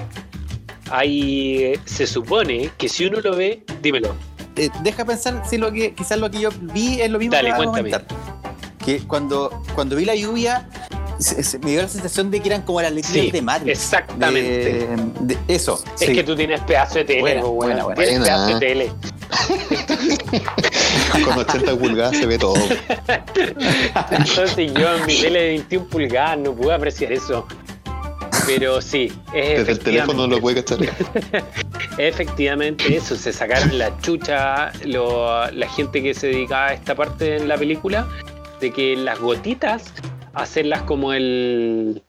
Hay, se supone que si uno lo ve, dímelo. Eh, deja pensar si lo que quizás lo que yo vi es lo mismo Dale, que cuéntame. Que cuando, cuando vi la lluvia, se- se- me dio la sensación de que eran como las letras Sí, de Matrix. exactamente. De- de- eso. Es sí. que tú tienes pedazo de tele, Buena, buena, buena. Tienes Buena. pedazo de tele. Con 80 pulgadas se ve todo. Entonces yo en mi tele de 21 pulgadas no pude apreciar eso. Pero sí, es Desde el teléfono no lo efectivamente- puede cachar. es efectivamente eso. Se sacaron la chucha lo- la gente que se dedicaba a esta parte en la película de que las gotitas hacerlas como el,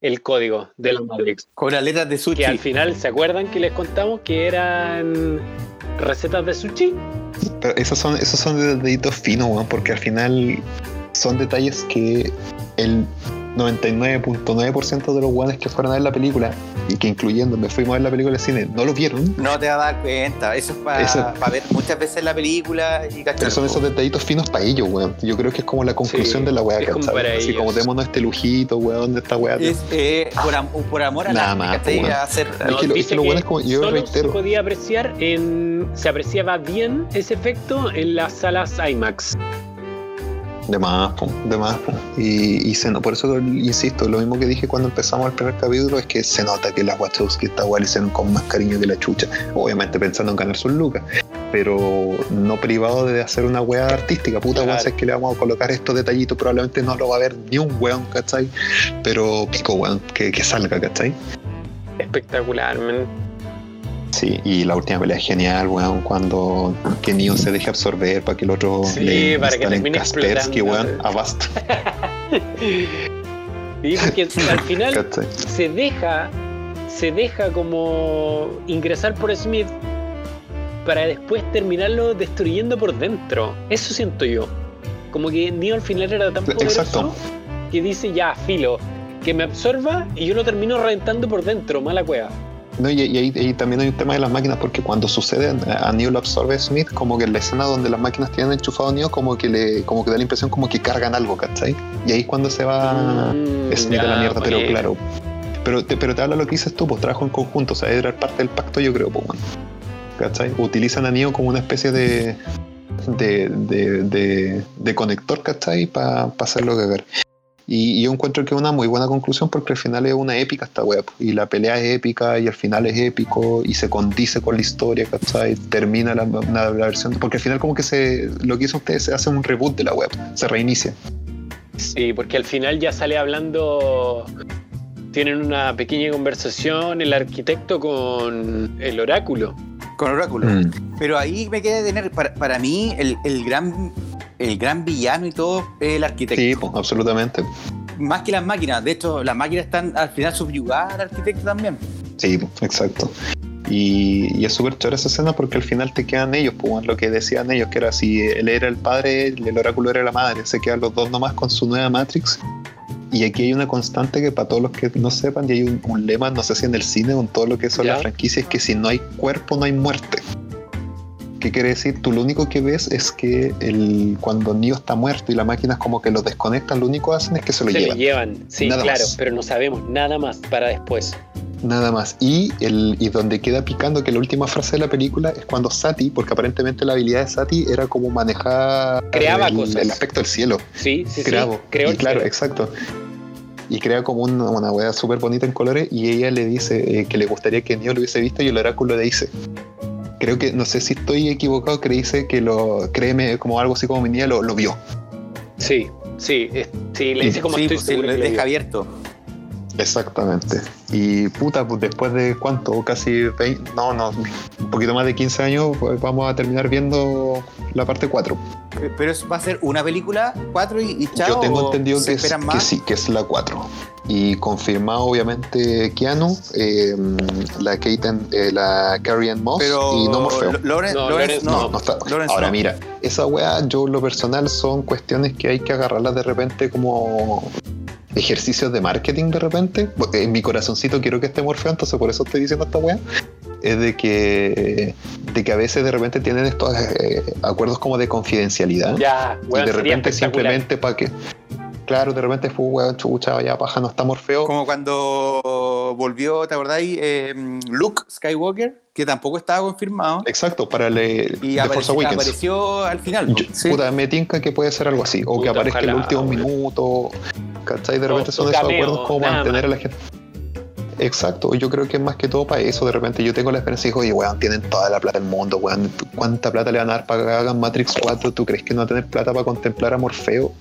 el código de la Matrix. Con las letras de sushi. Que al final, ¿se acuerdan que les contamos que eran recetas de sushi? Pero esos son, esos son de deditos finos, weón, porque al final son detalles que el, 99.9% de los guanes que fueron a ver la película, y que incluyéndome fuimos a ver la película de cine, no lo vieron. No te vas a dar cuenta. Eso es para ver muchas veces la película y cachar. Pero son esos detallitos finos para ellos, weón. Yo creo que es como la conclusión Sí, de la weá, es como ¿cachai? para Así ellos. como démonos este lujito, weón, de esta weá. Es eh, por, am- por amor a Nada la más, ¿cachai? weón. A hacer. Es que lo- es que dice lo bueno es como- yo solo reitero. se podía apreciar en. Se apreciaba bien ese efecto en las salas IMAX. De más, po, de más. po. Y, y se por eso insisto, lo mismo que dije cuando empezamos el primer capítulo es que se nota que las Wachowski esta weá le hicieron con más cariño que la chucha. Obviamente pensando en ganar sus lucas, pero no privado de hacer una weá artística. Puta Claro. si es que le vamos a colocar estos detallitos, probablemente no lo va a ver ni un weón, ¿cachai? Pero pico weón, que, que salga, ¿cachai? Espectacular, man. Sí, y la última pelea es genial, weón, cuando que Neo se deje absorber para que el otro Sí, para que termine Kaspersky, weón, avast. Y porque al final se deja, se deja como ingresar por Smith para después terminarlo destruyendo por dentro. Eso siento yo. Como que Neo al final era tan poderoso Exacto. que dice ya, filo, que me absorba y yo lo termino reventando por dentro, mala cueva. No, y, y ahí, también hay un tema de las máquinas, porque cuando sucede, a Neo lo absorbe Smith, como que en la escena donde las máquinas tienen enchufado a Neo, como que le, como que da la impresión como que cargan algo, ¿cachai? Y ahí es cuando se va Mm, Smith a la ya, mierda, pero bueno. claro. Pero te, pero te habla lo que dices tú, pues trabajo en conjunto, o sea, era parte del pacto, yo creo, pues, bueno. ¿cachai? Utilizan a Neo como una especie de. de, de, de, de conector, ¿cachai? Para hacerlo cagar. Y, y yo encuentro que es una muy buena conclusión porque al final es una épica esta web. Y la pelea es épica y al final es épico y se condice con la historia, ¿cachai? Termina la, la- la versión. Porque al final, como que se lo que hizo ustedes se hace un reboot de la web, se reinicia. Sí, porque al final ya sale hablando. Tienen una pequeña conversación el arquitecto con el oráculo. Con Oráculo. Mm. Pero ahí me queda de tener, para, para mí, el, el gran el gran villano y todo es el arquitecto. Sí, pues, absolutamente. Más que las máquinas. De hecho, las máquinas están al final subyugadas al arquitecto también. Sí, pues, exacto. Y, y es súper chora esa escena porque al final te quedan ellos, pues, lo que decían ellos, que era si él era el padre, el oráculo era la madre, se quedan los dos nomás con su nueva Matrix. Y aquí hay una constante que para todos los que no sepan, y hay un, un lema, no sé si en el cine o en todo lo que son Ya. las franquicias, que si no hay cuerpo no hay muerte. ¿Qué quiere decir? Tú lo único que ves es que el, cuando Neo está muerto y las máquinas como que lo desconectan, lo único que hacen es que se lo Se llevan. le llevan, sí, Nada claro, más. pero no sabemos nada más para después. Nada más. Y, el, y donde queda picando que la última frase de la película es cuando Sati, porque aparentemente la habilidad de Sati era como manejar Creaba el, cosas. el aspecto del cielo. Sí, sí, Creaba. sí. Creo y claro, cielo. exacto. Y crea como una, una wea súper bonita en colores y ella le dice eh, que le gustaría que Neo lo hubiese visto y el oráculo le dice. Creo que, no sé si estoy equivocado, que dice que lo, créeme, como algo así como mi niña lo, lo vio. Sí, sí, es- sí, le dice como sí, estoy pues, seguro lo deja abierto. Exactamente. Y puta, pues después de cuánto, casi 20, no, no, un poquito más de 15 años, pues vamos a terminar viendo la parte 4. Pero eso va a ser una película, cuatro y, y chao. Yo tengo entendido que, es- que sí, que es la 4. Y confirmado obviamente Keanu, eh, la Kate, eh, la Carrie Ann Moss Pero y no Morfeo. Lawrence, No, Lawrence no. No, no está. Lawrence Ahora no. mira, esa weá, yo en lo personal son cuestiones que hay que agarrarlas de repente como ejercicios de marketing de repente. En mi corazoncito quiero que esté Morfeo, entonces por eso estoy diciendo esta weá. Es de que, de que a veces de repente tienen estos eh, acuerdos como de confidencialidad. Ya, y weón, de repente simplemente para que. Claro, de repente fue weón, chucha, vaya paja, no está Morfeo. Como cuando volvió, ¿te acordáis? Eh, Luke Skywalker, que tampoco estaba confirmado. Exacto, para el Y The Force Awakens. apareció al final. Yo- sí. Puta, me tinca que puede ser algo así. O que aparezca en el ojalá, último weón. minuto. ¿Cachai? De repente su son esos acuerdos como mantener a la gente. Exacto, yo creo que es más que todo para eso. De repente yo tengo la esperanza y digo, oye, weón, tienen toda la plata del mundo, weón. ¿Cuánta plata le van a dar para que hagan Matrix 4? ¿Tú crees que no van a tener plata para contemplar a Morfeo?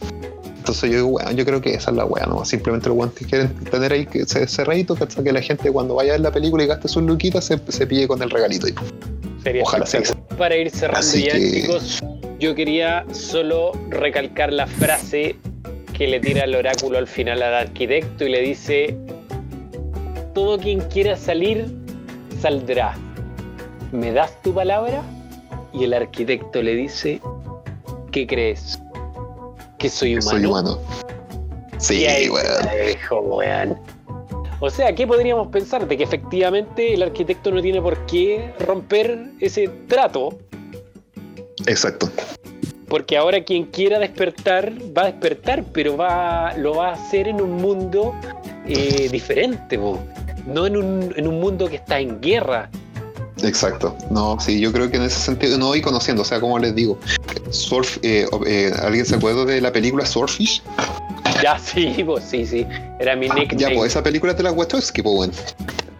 Entonces yo digo, weón, yo creo que esa es la weá, ¿no? Simplemente los que quieren tener ahí que ese, ese regalito. Que la gente cuando vaya a ver la película y gaste sus luquitas se, se pille con el regalito. Y, Sería Ojalá sea. Para ir cerrando Así ya, que- chicos, yo quería solo recalcar la frase que le tira el oráculo al final al arquitecto y le dice: Todo quien quiera salir, saldrá. ¿Me das tu palabra? Y el arquitecto le dice: ¿Qué crees? ¿Que soy humano? soy humano. Sí, weón. O sea, ¿qué podríamos pensar? De que efectivamente el arquitecto no tiene por qué romper ese trato, Exacto. porque ahora quien quiera despertar va a despertar, pero va, lo va a hacer en un mundo eh, diferente, po. no en un, en un mundo que está en guerra. Exacto. No, sí, yo creo que en ese sentido, no voy conociendo, o sea, como les digo, Surf, eh, eh, ¿alguien se acuerda de la película Swordfish? Ya, sí, pues sí, sí. Era mi nickname. Ya, pues esa película de la Wachowski, pues bueno.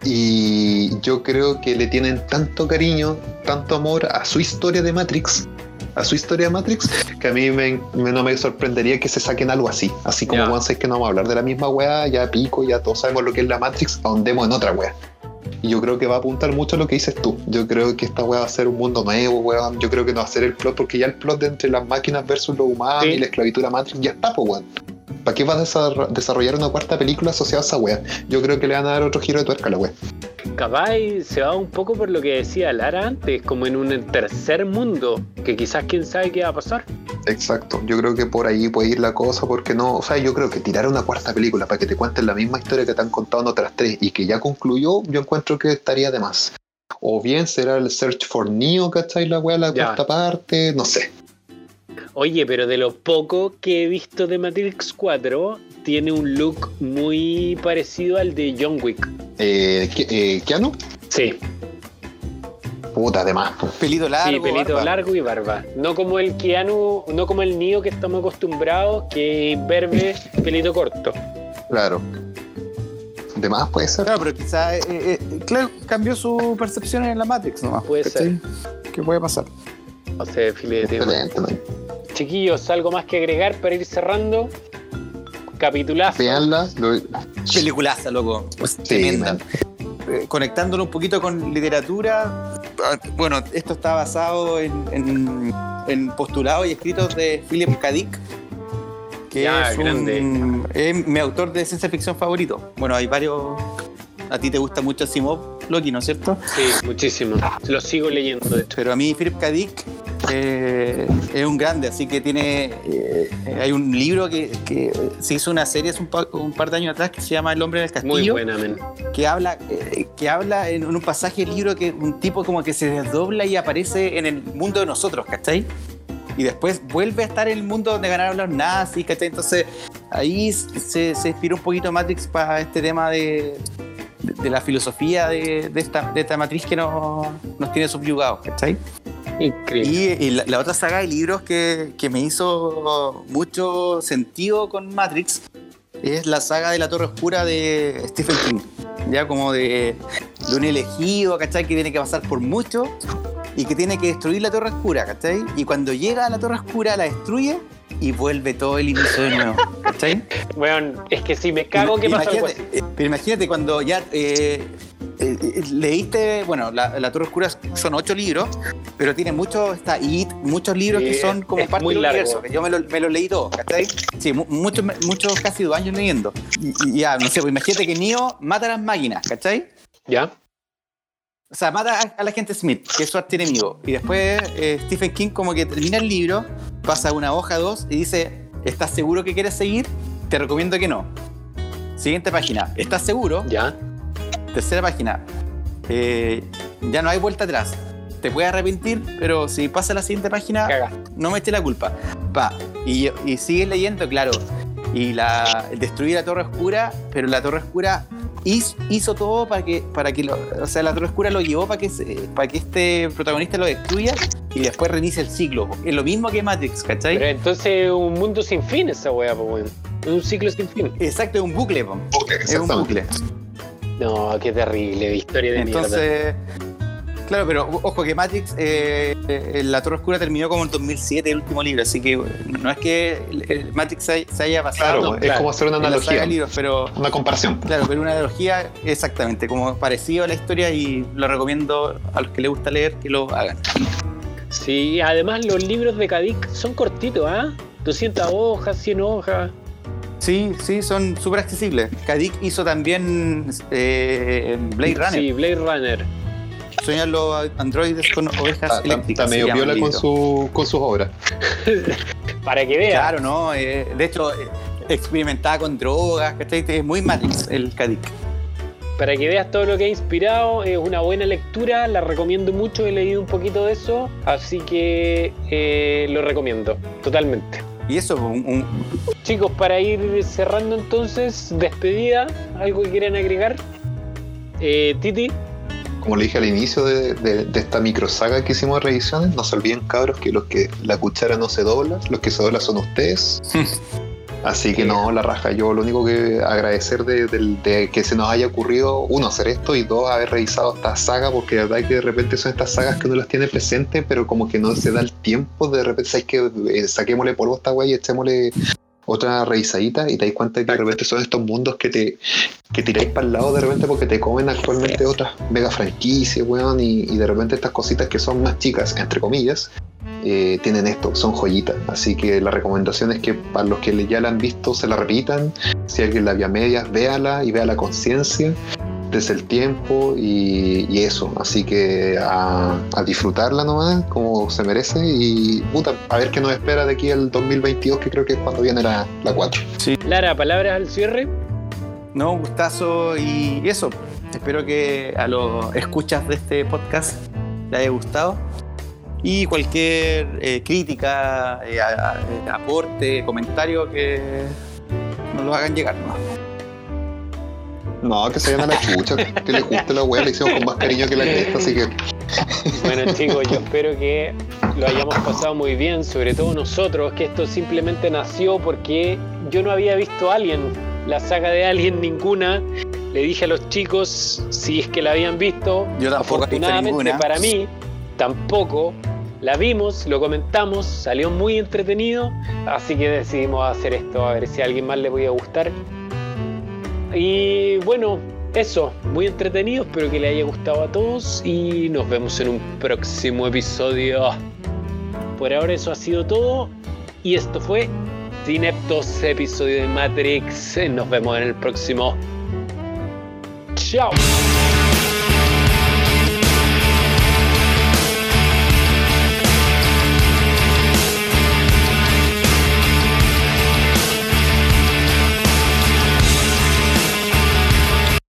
Y yo creo que le tienen tanto cariño, tanto amor a su historia de Matrix, a su historia de Matrix, que a mí me- me- no me sorprendería que se saquen algo así. Así como, bueno, sé que no vamos a hablar de la misma weá, ya pico, ya todos sabemos lo que es la Matrix, ahondemos en otra weá. Y yo creo que va a apuntar mucho a lo que dices tú. Yo creo que esta weá va a ser un mundo nuevo, weón. Yo creo que no va a ser el plot, porque ya el plot de entre las máquinas versus los humanos Sí. y la esclavitud de la Matrix ya está, pues, weón. ¿Para qué vas a desarro- desarrollar una cuarta película asociada a esa weá? Yo creo que le van a dar otro giro de tuerca a la weá. Capaz se va un poco por lo que decía Lara antes, como en un tercer mundo, que quizás quién sabe qué va a pasar. Exacto, yo creo que por ahí puede ir la cosa, porque no, o sea, yo creo que tirar una cuarta película para que te cuenten la misma historia que te han contado en otras tres y que ya concluyó, yo encuentro que estaría de más. O bien será el Search for Neo, ¿cachai? La weá, la Ya. cuarta parte, no sé. Oye, pero de lo poco que he visto de Matrix 4, tiene un look muy parecido al de John Wick. Eh, ¿Ki- eh, ¿Keanu? Sí, Puta, de más. po. Pelito largo. sí, pelito barba. largo y barba. No como el Keanu, no como el Neo que estamos acostumbrados, que es verde, pelito corto. Claro. De más puede ser. Claro, pero quizás eh, eh, claro, cambió su percepción en la Matrix nomás. Puede ¿cachai? ¿Qué puede pasar? No sé, filete. Excelente, man. Chiquillos, algo más que agregar para ir cerrando. Capitulazo. Veanla. lo- Peliculaza, loco. Pues, Sí, tremenda. man. Eh, conectándolo un poquito con literatura, bueno, esto está basado en, en- en postulados y escritos de Philip K. Dick, que Ya, es, un- es mi autor de ciencia ficción favorito. Bueno, hay varios. A ti te gusta mucho Asimov, Loki, ¿no es cierto? Sí, muchísimo. Lo sigo leyendo, de hecho. Pero a mí Philip K. Dick eh, es un grande, así que tiene. eh, hay un libro que, que se hizo una serie hace un, pa- un par de años atrás que se llama El hombre del castillo. Muy buena, men. que habla, eh, que habla en un pasaje del libro que un tipo como que se desdobla y aparece en el mundo de nosotros, ¿cachai? Y después vuelve a estar en el mundo donde ganaron los nazis, ¿cachai? Entonces ahí se, se inspiró un poquito Matrix para este tema de, de, de la filosofía de, de esta, de esta matriz que nos, nos tiene subyugados, ¿cachai? Increíble. Y, y la, la otra saga de libros que, que me hizo mucho sentido con Matrix es la saga de la Torre Oscura de Stephen King. Ya como de, de un elegido, ¿cachai? Que tiene que pasar por mucho y que tiene que destruir la Torre Oscura, ¿cachai? Y cuando llega a la Torre Oscura la destruye y vuelve todo el inicio de nuevo, ¿cachai? Bueno, es que si me cago, ¿qué pasa? eh, Pero imagínate cuando ya eh, eh, leíste, bueno, la, la Torre Oscura son ocho libros, pero tiene muchos, está It, muchos libros Sí, que son como parte muy del universo, que yo me lo, me lo leí todo, ¿cachai? Sí, mu- muchos, muchos casi dos años leyendo. Y, y ya, no sé, pues imagínate que Neo mata a las máquinas, ¿cachai? ¿Ya? O sea, mata a, a la gente Smith, que es su archienemigo. Y después eh, Stephen King como que termina el libro, pasa una hoja, dos, y dice, ¿estás seguro que quieres seguir? Te recomiendo que no. Siguiente página, ¿estás seguro? ¿Ya? Tercera página, eh, ya no hay vuelta atrás. Te puedes arrepentir, pero si pasa a la siguiente página, Caga. no me eche la culpa. Va. Y, y sigues leyendo, claro. Y la destruir la Torre Oscura, pero la Torre Oscura hizo, hizo todo para que, para que lo, o sea, la Torre Oscura lo llevó para que, se- para que este protagonista lo destruya y después reinicie el ciclo. Es lo mismo que Matrix, ¿cachai? Pero entonces es un mundo sin fin esa weá, pues, weón. Un ciclo sin fin. Exacto, es un bucle, po. es un bucle. No, qué terrible, historia de mierda. Claro, pero ojo que Matrix, eh, eh, La Torre Oscura terminó como en 2007, el último libro, así que no es que Matrix se, haya basado Claro, es como hacer una analogía. libros, pero Una comparación. claro, pero una analogía exactamente, como parecido a la historia y lo recomiendo a los que les gusta leer que lo hagan. Sí, además los libros de Kadik son cortitos, ¿ah? 200 hojas, 100 hojas. Sí, sí, son súper accesibles. Kadik hizo también eh, Blade Runner. Sí, Blade Runner. Sueñan los androides con ovejas Está, está- eléctricas. está medio viola con, su, con sus obras. Para que vean. Claro, no. eh, de hecho, eh, experimentaba con drogas, ¿cachai? Es muy Matrix el Kadik. Para que veas todo lo que ha inspirado, es una buena lectura, la recomiendo mucho, he leído un poquito de eso, así que eh, lo recomiendo, totalmente. Y eso, un, un- Chicos, para ir cerrando entonces, despedida, ¿algo que quieran agregar? Eh, Titi, Como le dije al inicio de, de- de esta micro saga que hicimos de revisiones, no se olviden cabros que los que la cuchara no se dobla, los que se doblan son ustedes. Así que no, la raja. Yo lo único que agradecer de, que se nos haya ocurrido, uno, hacer esto y dos, haber revisado esta saga, porque de verdad que de repente son estas sagas que uno las tiene presentes, pero como que no se da el tiempo, de repente sabes que eh, saquémosle polvo a esta wey y echémosle otra revisadita y te das cuenta que de repente son estos mundos que te que tiráis para el lado de repente porque te comen actualmente otras mega franquicias, weón, y, y de repente estas cositas que son más chicas, entre comillas, eh, tienen esto, son joyitas. Así que la recomendación es que para los que ya la han visto se la repitan. Si alguien la vio a medias, véala y vea la conciencia desde el tiempo y, y eso. Así que a, a disfrutarla nomás como se merece y puta, a ver qué nos espera de aquí al 2022, que creo que es cuando viene la, la 4. Lara, palabras al cierre. no, un gustazo y eso. Espero que a los escuchas de este podcast les haya gustado. Y cualquier eh, crítica, eh, a- a- aporte, comentario que nos lo hagan llegar. ¿no? No, que se vayan a la chucha, que les guste la wea, le hicimos con más cariño que la cresta, así que Bueno chicos, yo espero que lo hayamos pasado muy bien, sobre todo nosotros, que esto simplemente nació porque yo no había visto Alien, la saga de Alien ninguna. Le dije a los chicos si es que la habían visto. Yo tampoco Afortunadamente ninguna. para mí tampoco. La vimos, lo comentamos, salió muy entretenido, así que decidimos hacer esto a ver si a alguien más le podía gustar. Y bueno, eso, muy entretenido, espero que le haya gustado a todos y nos vemos en un próximo episodio. Por ahora eso ha sido todo y esto fue Cineptos, episodio de Matrix. Nos vemos en el próximo. Chao.